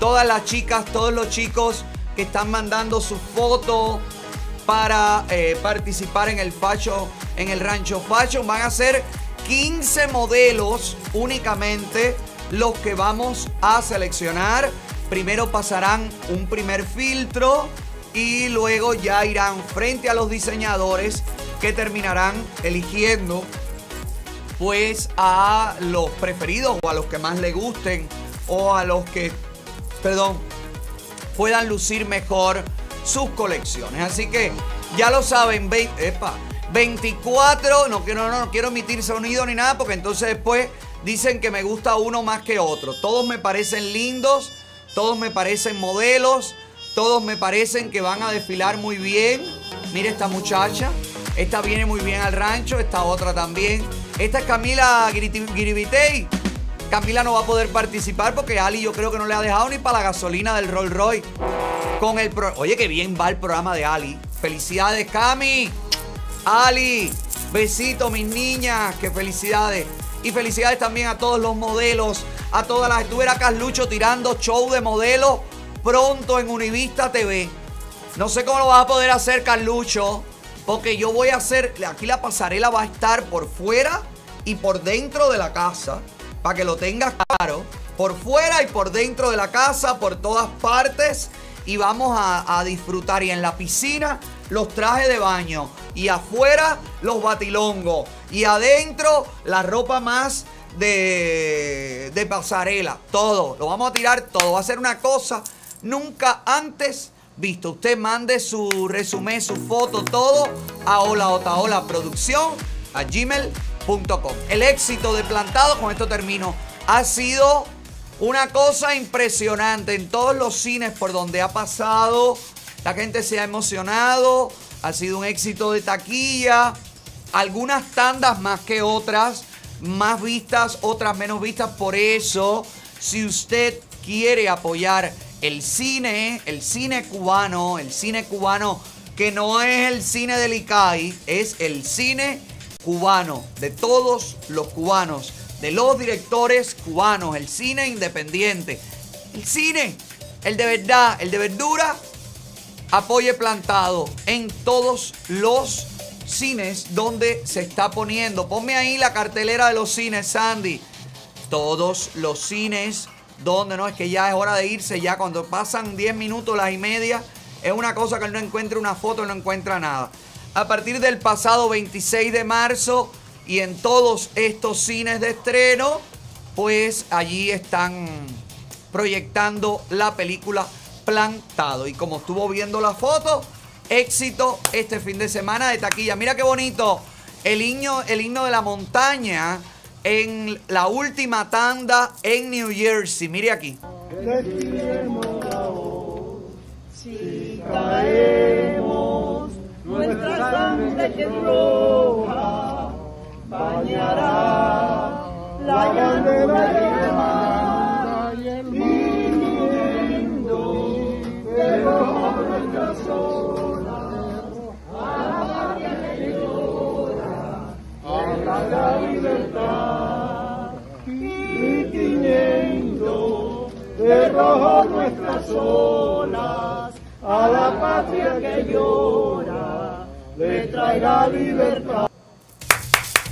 Todas las chicas, todos los chicos que están mandando su foto para eh, participar en el Facho, en el Rancho Fashion. Van a ser 15 modelos únicamente los que vamos a seleccionar. Primero pasarán un primer filtro y luego ya irán frente a los diseñadores que terminarán eligiendo pues a los preferidos o a los que más le gusten o a los que, perdón, puedan lucir mejor sus colecciones. Así que Ya lo saben, ve- epa, 24, no quiero, no, no quiero emitir sonido ni nada porque entonces después dicen que me gusta uno más que otro. Todos me parecen lindos, todos me parecen modelos, todos me parecen que van a desfilar muy bien. Mire esta muchacha, esta viene muy bien al rancho, esta otra también. Esta es Camila Giribitey. Camila no va a poder participar porque Ali yo creo que no le ha dejado ni para la gasolina del Rolls Royce. Con el pro- Oye, qué bien va el programa de Ali. Felicidades, Cami. Ali, besito, mis niñas, qué felicidades. Y felicidades también a todos los modelos, a todas las. Estuve a Carlucho tirando show de modelos pronto en Univista TV. No sé cómo lo vas a poder hacer, Carlucho, porque yo voy a hacer. Aquí la pasarela va a estar por fuera y por dentro de la casa, para que lo tengas claro. Por fuera y por dentro de la casa, por todas partes. Y vamos a, disfrutar. Y en la piscina, los trajes de baño. Y afuera, los batilongos. Y adentro, la ropa más de, de pasarela. Todo. Lo vamos a tirar todo. Va a ser una cosa nunca antes visto. Usted mande su resumen, su foto, todo a Hola Otaola Producción a gmail.com. El éxito de Plantado, con esto termino, ha sido una cosa impresionante en todos los cines por donde ha pasado. La gente se ha emocionado, ha sido un éxito de taquilla. Algunas tandas más que otras, más vistas, otras menos vistas. Por eso, si usted quiere apoyar el cine, el cine cubano, el cine cubano que no es el cine del ICAI, es el cine cubano, de todos los cubanos, de los directores cubanos, el cine independiente, el cine, el de verdad, el de verdura, apoye plantado en todos los cines donde se está poniendo. Ponme ahí la cartelera de los cines, Sandy. Todos los cines donde no es que ya es hora de irse, ya cuando pasan 10 minutos, las y media, es una cosa que él no encuentra una foto, no encuentra nada. A partir del pasado 26 de marzo y en todos estos cines de estreno, pues allí están proyectando la película Plantado. Y como estuvo viendo la foto, éxito este fin de semana de taquilla. Mira qué bonito el himno, el himno de la montaña en la última tanda en New Jersey. Mire aquí. Bañará la y el de rojo nuestras olas, a la patria que llora, a la libertad, y tiñendo nuestras olas, a la patria que llora, le traerá libertad.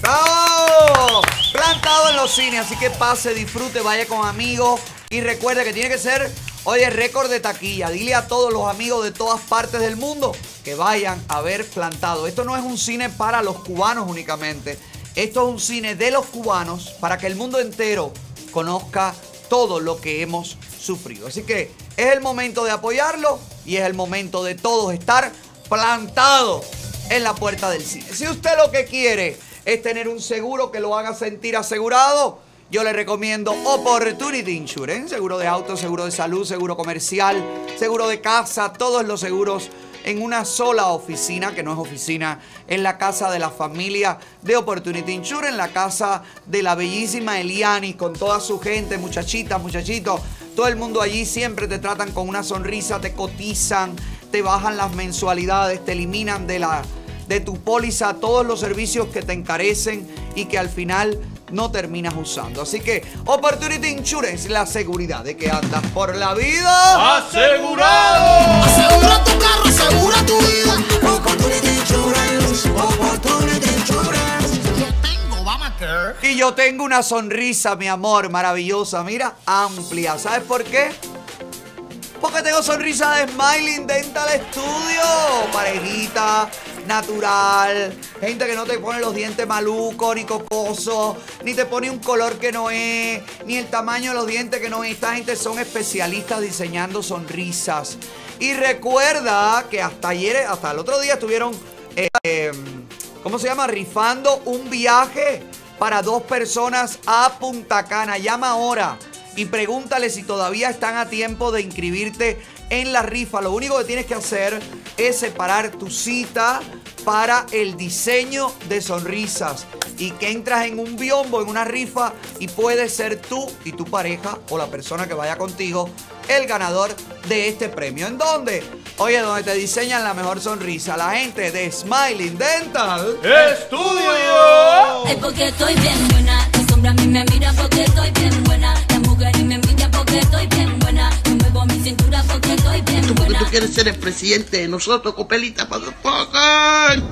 ¡Bravo! Plantado en los cines, así que pase, disfrute, vaya con amigos y recuerde que tiene que ser, oye, récord de taquilla. Dile a todos los amigos de todas partes del mundo que vayan a ver Plantado. Esto no es un cine para los cubanos únicamente. Esto es un cine de los cubanos para que el mundo entero conozca todo lo que hemos sufrido. Así que es el momento de apoyarlo y es el momento de todos estar plantados en la puerta del cine. Si usted lo que quiere es tener un seguro que lo haga sentir asegurado, yo le recomiendo Opportunity Insurance, seguro de auto, seguro de salud, seguro comercial, seguro de casa, todos los seguros en una sola oficina, que no es oficina, en la casa de la familia de Opportunity Insurance, en la casa de la bellísima Eliani, con toda su gente, muchachitas, muchachitos, todo el mundo allí siempre te tratan con una sonrisa, te cotizan, te bajan las mensualidades, te eliminan de la de tu póliza todos los servicios que te encarecen y que al final no terminas usando. Así que Opportunity Insurance, la seguridad de que andas por la vida ¡Asegurado! Asegura tu carro, asegura tu vida. Opportunity Insurance, Opportunity Insurance. Yo tengo Obamacare. Y yo tengo una sonrisa, mi amor, maravillosa, mira, amplia. ¿Sabes por qué? Porque tengo sonrisa de Smiling Dental Studio. Parejita, natural. Gente que no te pone los dientes malucos, ni cocosos, ni te pone un color que no es, ni el tamaño de los dientes que no es. Esta gente son especialistas diseñando sonrisas. Y recuerda que hasta ayer, hasta el otro día estuvieron, eh, eh, ¿cómo se llama? Rifando un viaje para dos personas a Punta Cana. Llama ahora y pregúntale si todavía están a tiempo de inscribirte en la rifa. Lo único que tienes que hacer es separar tu cita para el diseño de sonrisas y que entras en un biombo, en una rifa y puedes ser tú y tu pareja o la persona que vaya contigo el ganador de este premio. ¿En dónde? Oye, donde te diseñan la mejor sonrisa, la gente de Smiling Dental Studio. Ay, porque estoy bien buena. Sombra a mí me mira porque estoy bien buena. Mujer me envidia porque estoy bien buena. Yo muevo mi cintura porque estoy bien Tú, porque buena. tú quieres ser el presidente de nosotros, copelita, motherfucker.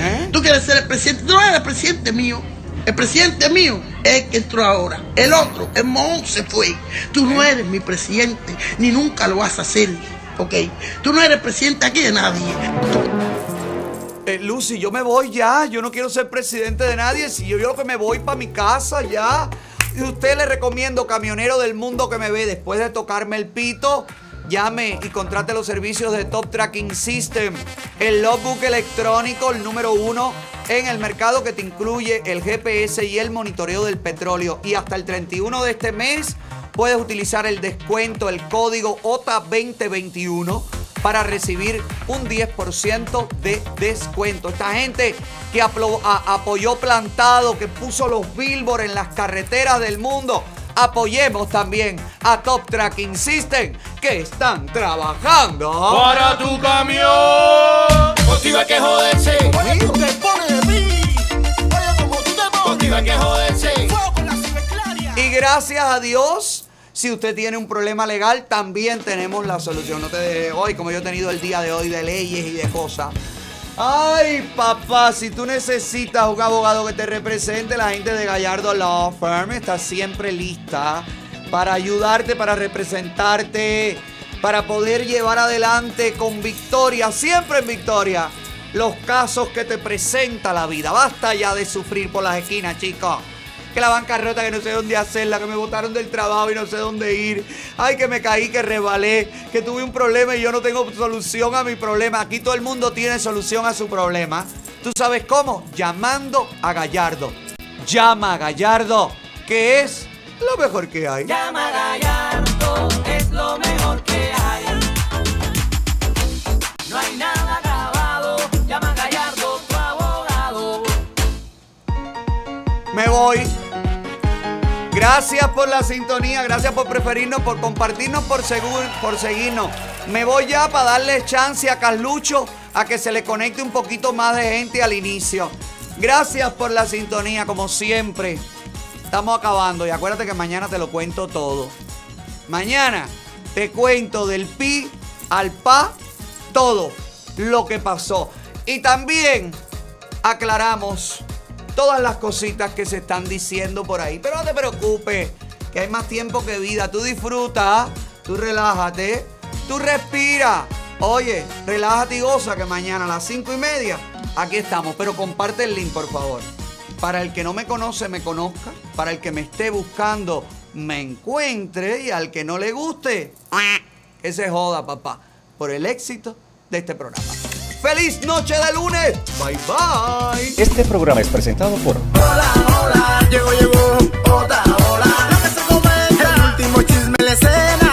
¿Eh? Tú quieres ser el presidente. Tú no eres el presidente mío. El presidente mío es el que entró ahora. El otro, el mohón, se fue. Tú no eres mi presidente, ni nunca lo vas a hacer. ¿Ok? Tú no eres presidente aquí de nadie. Eh, Lucy, yo me voy ya. Yo no quiero ser presidente de nadie. Si yo, yo que me voy para mi casa ya. Usted le recomiendo, camionero del mundo que me ve después de tocarme el pito, llame y contrate los servicios de Top Tracking System, el logbook electrónico, el número uno en el mercado que te incluye el GPS y el monitoreo del petróleo. Y hasta el 31 de este mes puedes utilizar el descuento, el código OTA 2021 para recibir un 10% de descuento. Esta gente que aplo- a- apoyó plantado, que puso los billboards en las carreteras del mundo. Apoyemos también a Top Tracking System que están trabajando Para tu camión. Contigo hay que joderse. Oye, tú te pones de mí. Oye, como tú te pones. Contigo hay que joderse. Fuego con la ciberclaria. Y gracias a Dios, si usted tiene un problema legal, también tenemos la solución. No te dejes hoy, como yo he tenido el día de hoy de leyes y de cosas. Ay, papá, si tú necesitas un abogado que te represente, la gente de Gallardo Law Firm está siempre lista para ayudarte, para representarte, para poder llevar adelante con victoria, siempre en victoria, los casos que te presenta la vida. Basta ya de sufrir por las esquinas, chicos. Que la bancarrota, que no sé dónde hacerla, que me botaron del trabajo y no sé dónde ir. Ay, que me caí, que rebalé, que tuve un problema y yo no tengo solución a mi problema. Aquí todo el mundo tiene solución a su problema. ¿Tú sabes cómo? Llamando a Gallardo. Llama a Gallardo, que es lo mejor que hay. Llama a Gallardo, es lo mejor que hay. No hay nada acabado. Llama a Gallardo, tu abogado. Me voy. Gracias por la sintonía, gracias por preferirnos, por compartirnos, por, segur- por seguirnos. Me voy ya para darle chance a Carlucho a que se le conecte un poquito más de gente al inicio. Gracias por la sintonía, como siempre. Estamos acabando y acuérdate que mañana te lo cuento todo. Mañana te cuento del pi al pa todo lo que pasó. Y también aclaramos todas las cositas que se están diciendo por ahí. Pero no te preocupes, que hay más tiempo que vida. Tú disfruta, tú relájate, tú respira. Oye, relájate y goza que mañana a las cinco y media aquí estamos. Pero comparte el link, por favor. Para el que no me conoce, me conozca. Para el que me esté buscando, me encuentre. Y al que no le guste, que se joda, papá. Por el éxito de este programa. ¡Feliz noche de lunes! ¡Bye, bye! Este programa es presentado por... Hola, hola, llegó, llegó, hola, hola. Lo que se el último chisme, la escena.